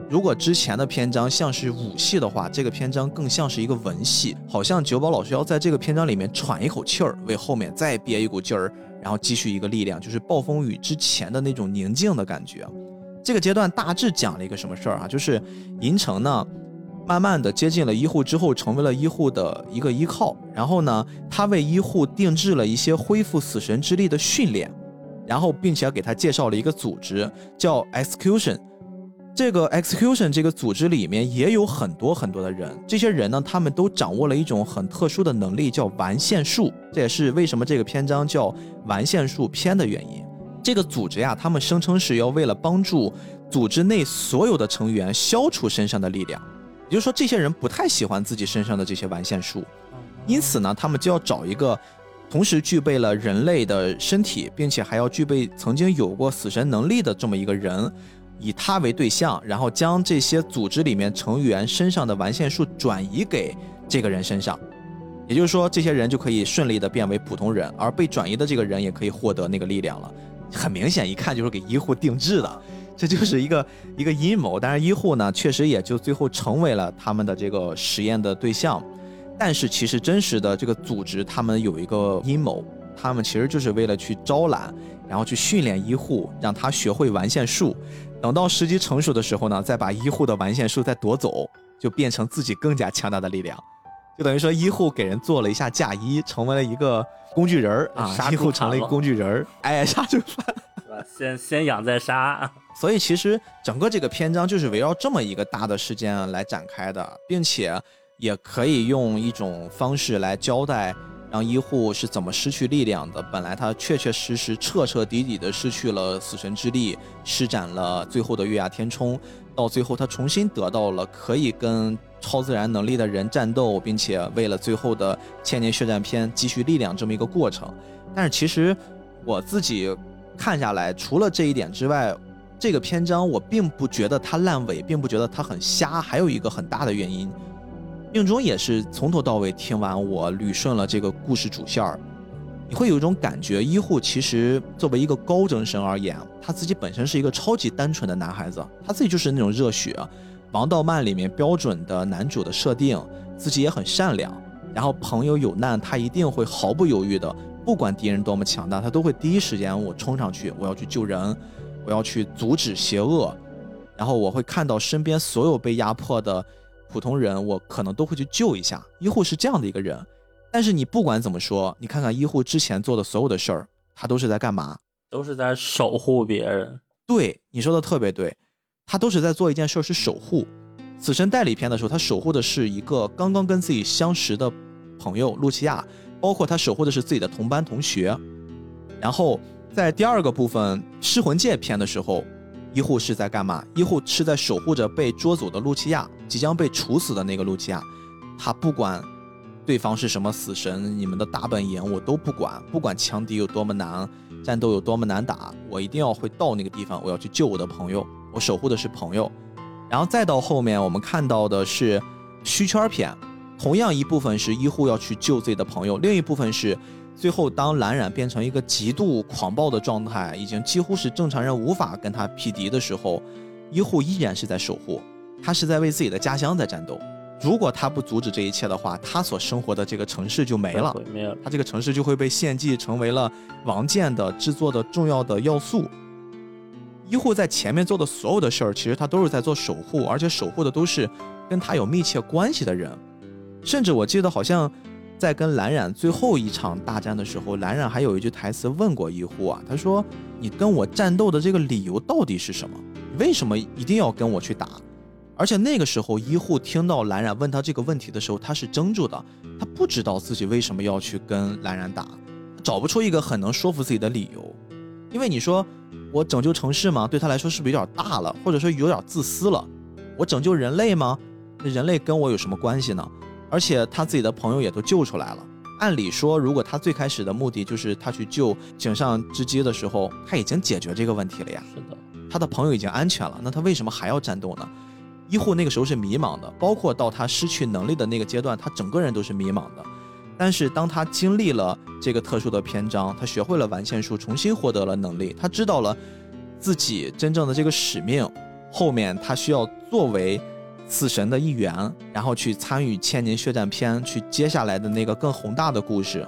如果之前的篇章像是武戏的话，这个篇章更像是一个文戏，好像九保老师要在这个篇章里面喘一口气儿，为后面再憋一股劲儿，然后积蓄一个力量，就是暴风雨之前的那种宁静的感觉。这个阶段大致讲了一个什么事儿啊？就是银城呢。慢慢的接近了医护之后，成为了医护的一个依靠。然后呢，他为医护定制了一些恢复死神之力的训练，然后并且给他介绍了一个组织，叫 Execution。这个 Execution 这个组织里面也有很多很多的人，这些人呢，他们都掌握了一种很特殊的能力，叫完线术。这也是为什么这个篇章叫完线术篇的原因。这个组织呀，他们声称是要为了帮助组织内所有的成员消除身上的力量。也就是说，这些人不太喜欢自己身上的这些完线术，因此呢，他们就要找一个同时具备了人类的身体，并且还要具备曾经有过死神能力的这么一个人，以他为对象，然后将这些组织里面成员身上的完线术转移给这个人身上。也就是说，这些人就可以顺利的变为普通人，而被转移的这个人也可以获得那个力量了。很明显，一看就是给医护定制的。这就是一个一个阴谋，当然医护呢，确实也就最后成为了他们的这个实验的对象。但是其实真实的这个组织，他们有一个阴谋，他们其实就是为了去招揽，然后去训练医护，让他学会完线术。等到时机成熟的时候呢，再把医护的完线术再夺走，就变成自己更加强大的力量。就等于说，医护给人做了一下嫁衣，成为了一个工具人儿啊，医护成了一个工具人儿，哎，杀猪盘。先先养再杀，所以其实整个这个篇章就是围绕这么一个大的事件来展开的，并且也可以用一种方式来交代，让医护是怎么失去力量的。本来他确确实实、彻彻底底的失去了死神之力，施展了最后的月牙天冲，到最后他重新得到了可以跟超自然能力的人战斗，并且为了最后的千年血战篇积蓄力量这么一个过程。但是其实我自己。看下来，除了这一点之外，这个篇章我并不觉得它烂尾，并不觉得它很瞎。还有一个很大的原因，命中也是从头到尾听完我捋顺了这个故事主线儿，你会有一种感觉，医护其实作为一个高中生而言，他自己本身是一个超级单纯的男孩子，他自己就是那种热血，王道漫里面标准的男主的设定，自己也很善良，然后朋友有难，他一定会毫不犹豫的，不管敌人多么强大，他都会第一时间我冲上去，我要去救人，我要去阻止邪恶，然后我会看到身边所有被压迫的普通人，我可能都会去救一下。医护是这样的一个人，但是你不管怎么说，你看看医护之前做的所有的事儿，他都是在干嘛？都是在守护别人。对，你说的特别对，他都是在做一件事儿，是守护。死神代理篇的时候，他守护的是一个刚刚跟自己相识的朋友露琪亚，包括他守护的是自己的同班同学。然后在第二个部分噬魂界篇的时候，医护是在干嘛？医护是在守护着被捉走的露琪亚，即将被处死的那个露琪亚。他不管对方是什么死神，你们的大本营我都不管，不管强敌有多么难，战斗有多么难打，我一定要会到那个地方，我要去救我的朋友，我守护的是朋友。然后再到后面，我们看到的是虚圈篇，同样一部分是医护要去救自己的朋友，另一部分是最后当蓝染变成一个极度狂暴的状态，已经几乎是正常人无法跟他匹敌的时候，医护依然是在守护，他是在为自己的家乡在战斗。如果他不阻止这一切的话，他所生活的这个城市就没了。他这个城市就会被献祭，成为了王建的制作的重要的要素。医护在前面做的所有的事儿，其实他都是在做守护，而且守护的都是跟他有密切关系的人。甚至我记得好像在跟蓝染最后一场大战的时候，蓝染还有一句台词问过医护啊，他说：“你跟我战斗的这个理由到底是什么？为什么一定要跟我去打？”而且那个时候，医护听到蓝染问他这个问题的时候，他是怔住的，他不知道自己为什么要去跟蓝染打，找不出一个很能说服自己的理由。因为你说我拯救城市吗？对他来说是不是有点大了，或者说有点自私了？我拯救人类吗？那人类跟我有什么关系呢？而且他自己的朋友也都救出来了。按理说，如果他最开始的目的就是他去救井上织姬的时候，他已经解决这个问题了呀。是的，他的朋友已经安全了，那他为什么还要战斗呢？医护那个时候是迷茫的，包括到他失去能力的那个阶段，他整个人都是迷茫的。但是当他经历了这个特殊的篇章，他学会了完线术，重新获得了能力，他知道了自己真正的这个使命。后面他需要作为死神的一员，然后去参与千年血战篇，去接下来的那个更宏大的故事，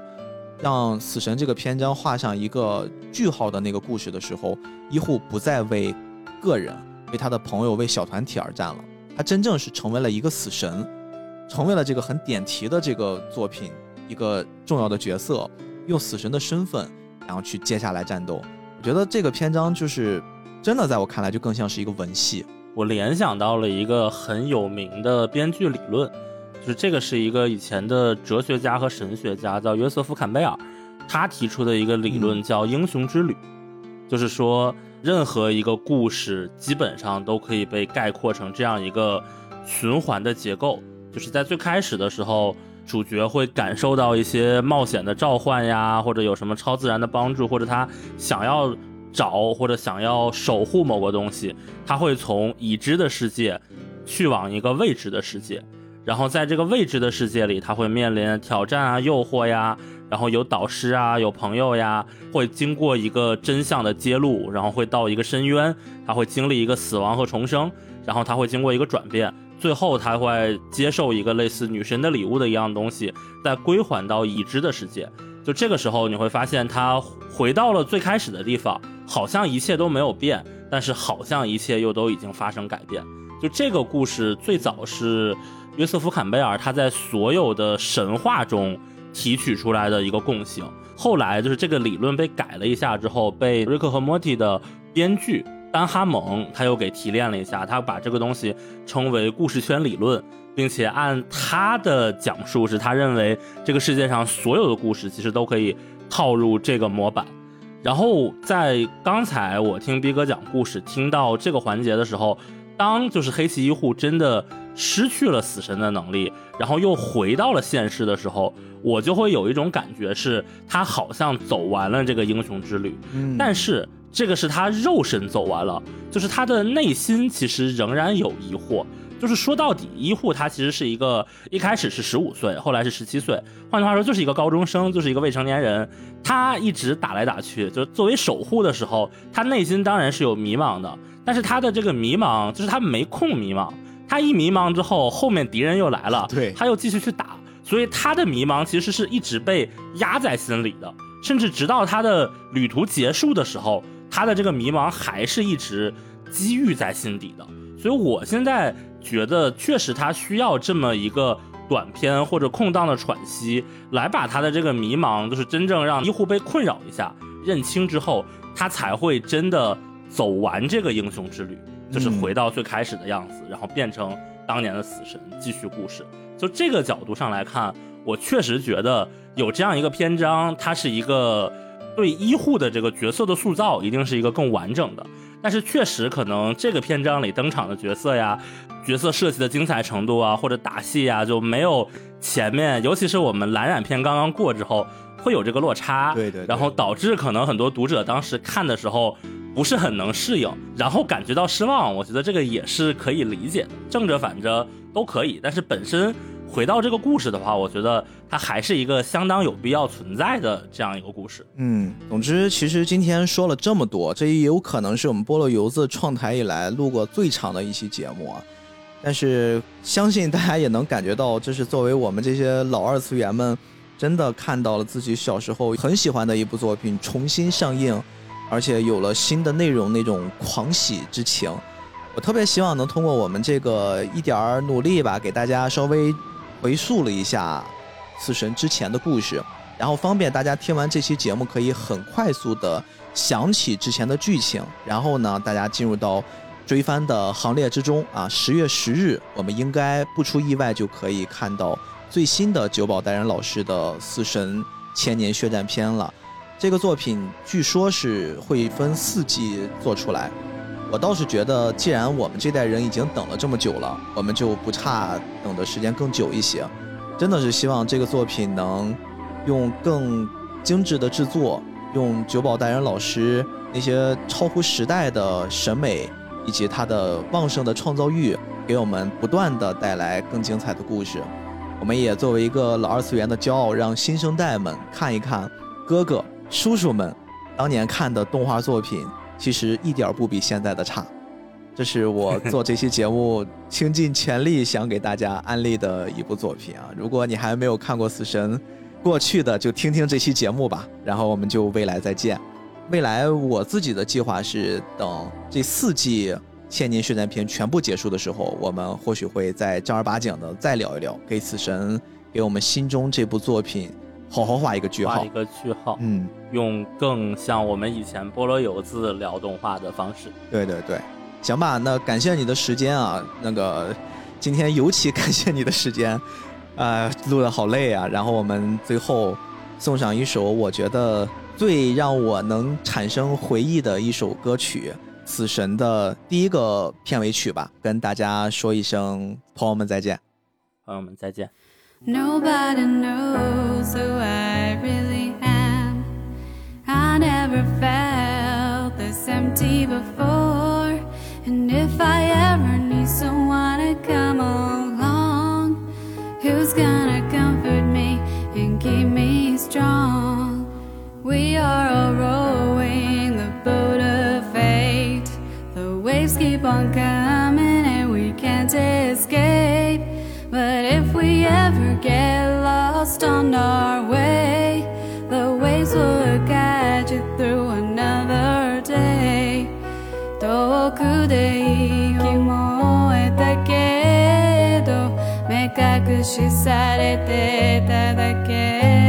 让死神这个篇章画上一个句号的那个故事的时候，医护不再为个人、为他的朋友、为小团体而战了，他真正是成为了一个死神，成为了这个很点题的这个作品一个重要的角色，用死神的身份，然后去接下来战斗。我觉得这个篇章就是真的，在我看来就更像是一个文戏。我联想到了一个很有名的编剧理论，就是这个是一个以前的哲学家和神学家叫约瑟夫·坎贝尔，他提出的一个理论叫英雄之旅，就是说任何一个故事基本上都可以被概括成这样一个循环的结构，就是在最开始的时候，主角会感受到一些冒险的召唤呀，或者有什么超自然的帮助，或者他想要。找或者想要守护某个东西，他会从已知的世界去往一个未知的世界，然后在这个未知的世界里，他会面临挑战啊、诱惑呀，然后有导师啊、有朋友呀，会经过一个真相的揭露，然后会到一个深渊，他会经历一个死亡和重生，然后他会经过一个转变，最后他会接受一个类似女神的礼物的一样东西，再归还到已知的世界。就这个时候，你会发现他回到了最开始的地方。好像一切都没有变，但是好像一切又都已经发生改变。就这个故事最早是约瑟夫·坎贝尔他在所有的神话中提取出来的一个共性。后来就是这个理论被改了一下之后，被瑞克和莫蒂的编剧丹哈蒙他又给提炼了一下，他把这个东西称为故事圈理论，并且按他的讲述是他认为这个世界上所有的故事其实都可以套入这个模板。然后在刚才我听逼哥讲故事，听到这个环节的时候，当就是黑崎一护真的失去了死神的能力，然后又回到了现实的时候，我就会有一种感觉，是他好像走完了这个英雄之旅。嗯但是这个是他肉身走完了，就是他的内心其实仍然有疑惑。就是说到底，医护他其实是一个一开始是十五岁，后来是十七岁，换句话说就是一个高中生，就是一个未成年人。他一直打来打去，就是作为守护的时候，他内心当然是有迷茫的，但是他的这个迷茫就是他没空迷茫，他一迷茫之后，后面敌人又来了，对他又继续去打，所以他的迷茫其实是一直被压在心里的，甚至直到他的旅途结束的时候，他的这个迷茫还是一直积郁在心底的。所以我现在觉得，确实他需要这么一个短片或者空档的喘息，来把他的这个迷茫，就是真正让医护被困扰一下，认清之后，他才会真的走完这个英雄之旅，就是回到最开始的样子，然后变成当年的死神，继续故事。就这个角度上来看，我确实觉得有这样一个篇章，它是一个对医护的这个角色的塑造，一定是一个更完整的。但是确实，可能这个篇章里登场的角色呀，角色设计的精彩程度啊，或者打戏呀，就没有前面，尤其是我们蓝染篇刚刚过之后，会有这个落差。对对对然后导致可能很多读者当时看的时候不是很能适应，然后感觉到失望。我觉得这个也是可以理解的，正着反着都可以。但是本身回到这个故事的话，我觉得它还是一个相当有必要存在的这样一个故事。嗯，总之，其实今天说了这么多，这也有可能是我们菠萝油子创台以来录过最长的一期节目啊。但是相信大家也能感觉到，这是作为我们这些老二次元们，真的看到了自己小时候很喜欢的一部作品重新上映，而且有了新的内容，那种狂喜之情。我特别希望能通过我们这个一点儿努力吧，给大家稍微回溯了一下死神之前的故事，然后方便大家听完这期节目可以很快速的想起之前的剧情，然后呢，大家进入到追番的行列之中啊。十月十日，我们应该不出意外就可以看到最新的久保带人老师的《死神千年血战篇》了。这个作品据说是会分四季做出来，我倒是觉得，既然我们这代人已经等了这么久了，我们就不差等的时间更久一些。真的是希望这个作品能用更精致的制作，用久保带人老师那些超乎时代的审美以及他的旺盛的创造欲，给我们不断的带来更精彩的故事。我们也作为一个老二次元的骄傲，让新生代们看一看哥哥叔叔们当年看的动画作品，其实一点儿不比现在的差。这是我做这期节目倾尽全力想给大家安利的一部作品啊！如果你还没有看过《死神》，过去的就听听这期节目吧，然后我们就未来再见。未来我自己的计划是，等这四季《千年血战篇》全部结束的时候，我们或许会再正儿八经的再聊一聊，给《死神》给我们心中这部作品好好画一个句号画一。个句号，嗯，用更像我们以前菠萝油子聊动画的方式。对对对，行吧，那感谢你的时间啊，那个今天尤其感谢你的时间，呃，录的好累啊。然后我们最后送上一首我觉得最让我能产生回忆的一首歌曲，《死神》的第一个片尾曲吧，跟大家说一声朋友们再见。朋友们再见。 Nobody knows who I really am. I never felt this empty before. And if I ever need someone to come along, who's gonna comfort me and keep me strong? We are all rowing waves keep on coming and we can't escape. But if we ever get lost on our way, the waves will guide you through another day. 遠くで息燃えたけど目隠しされてただけ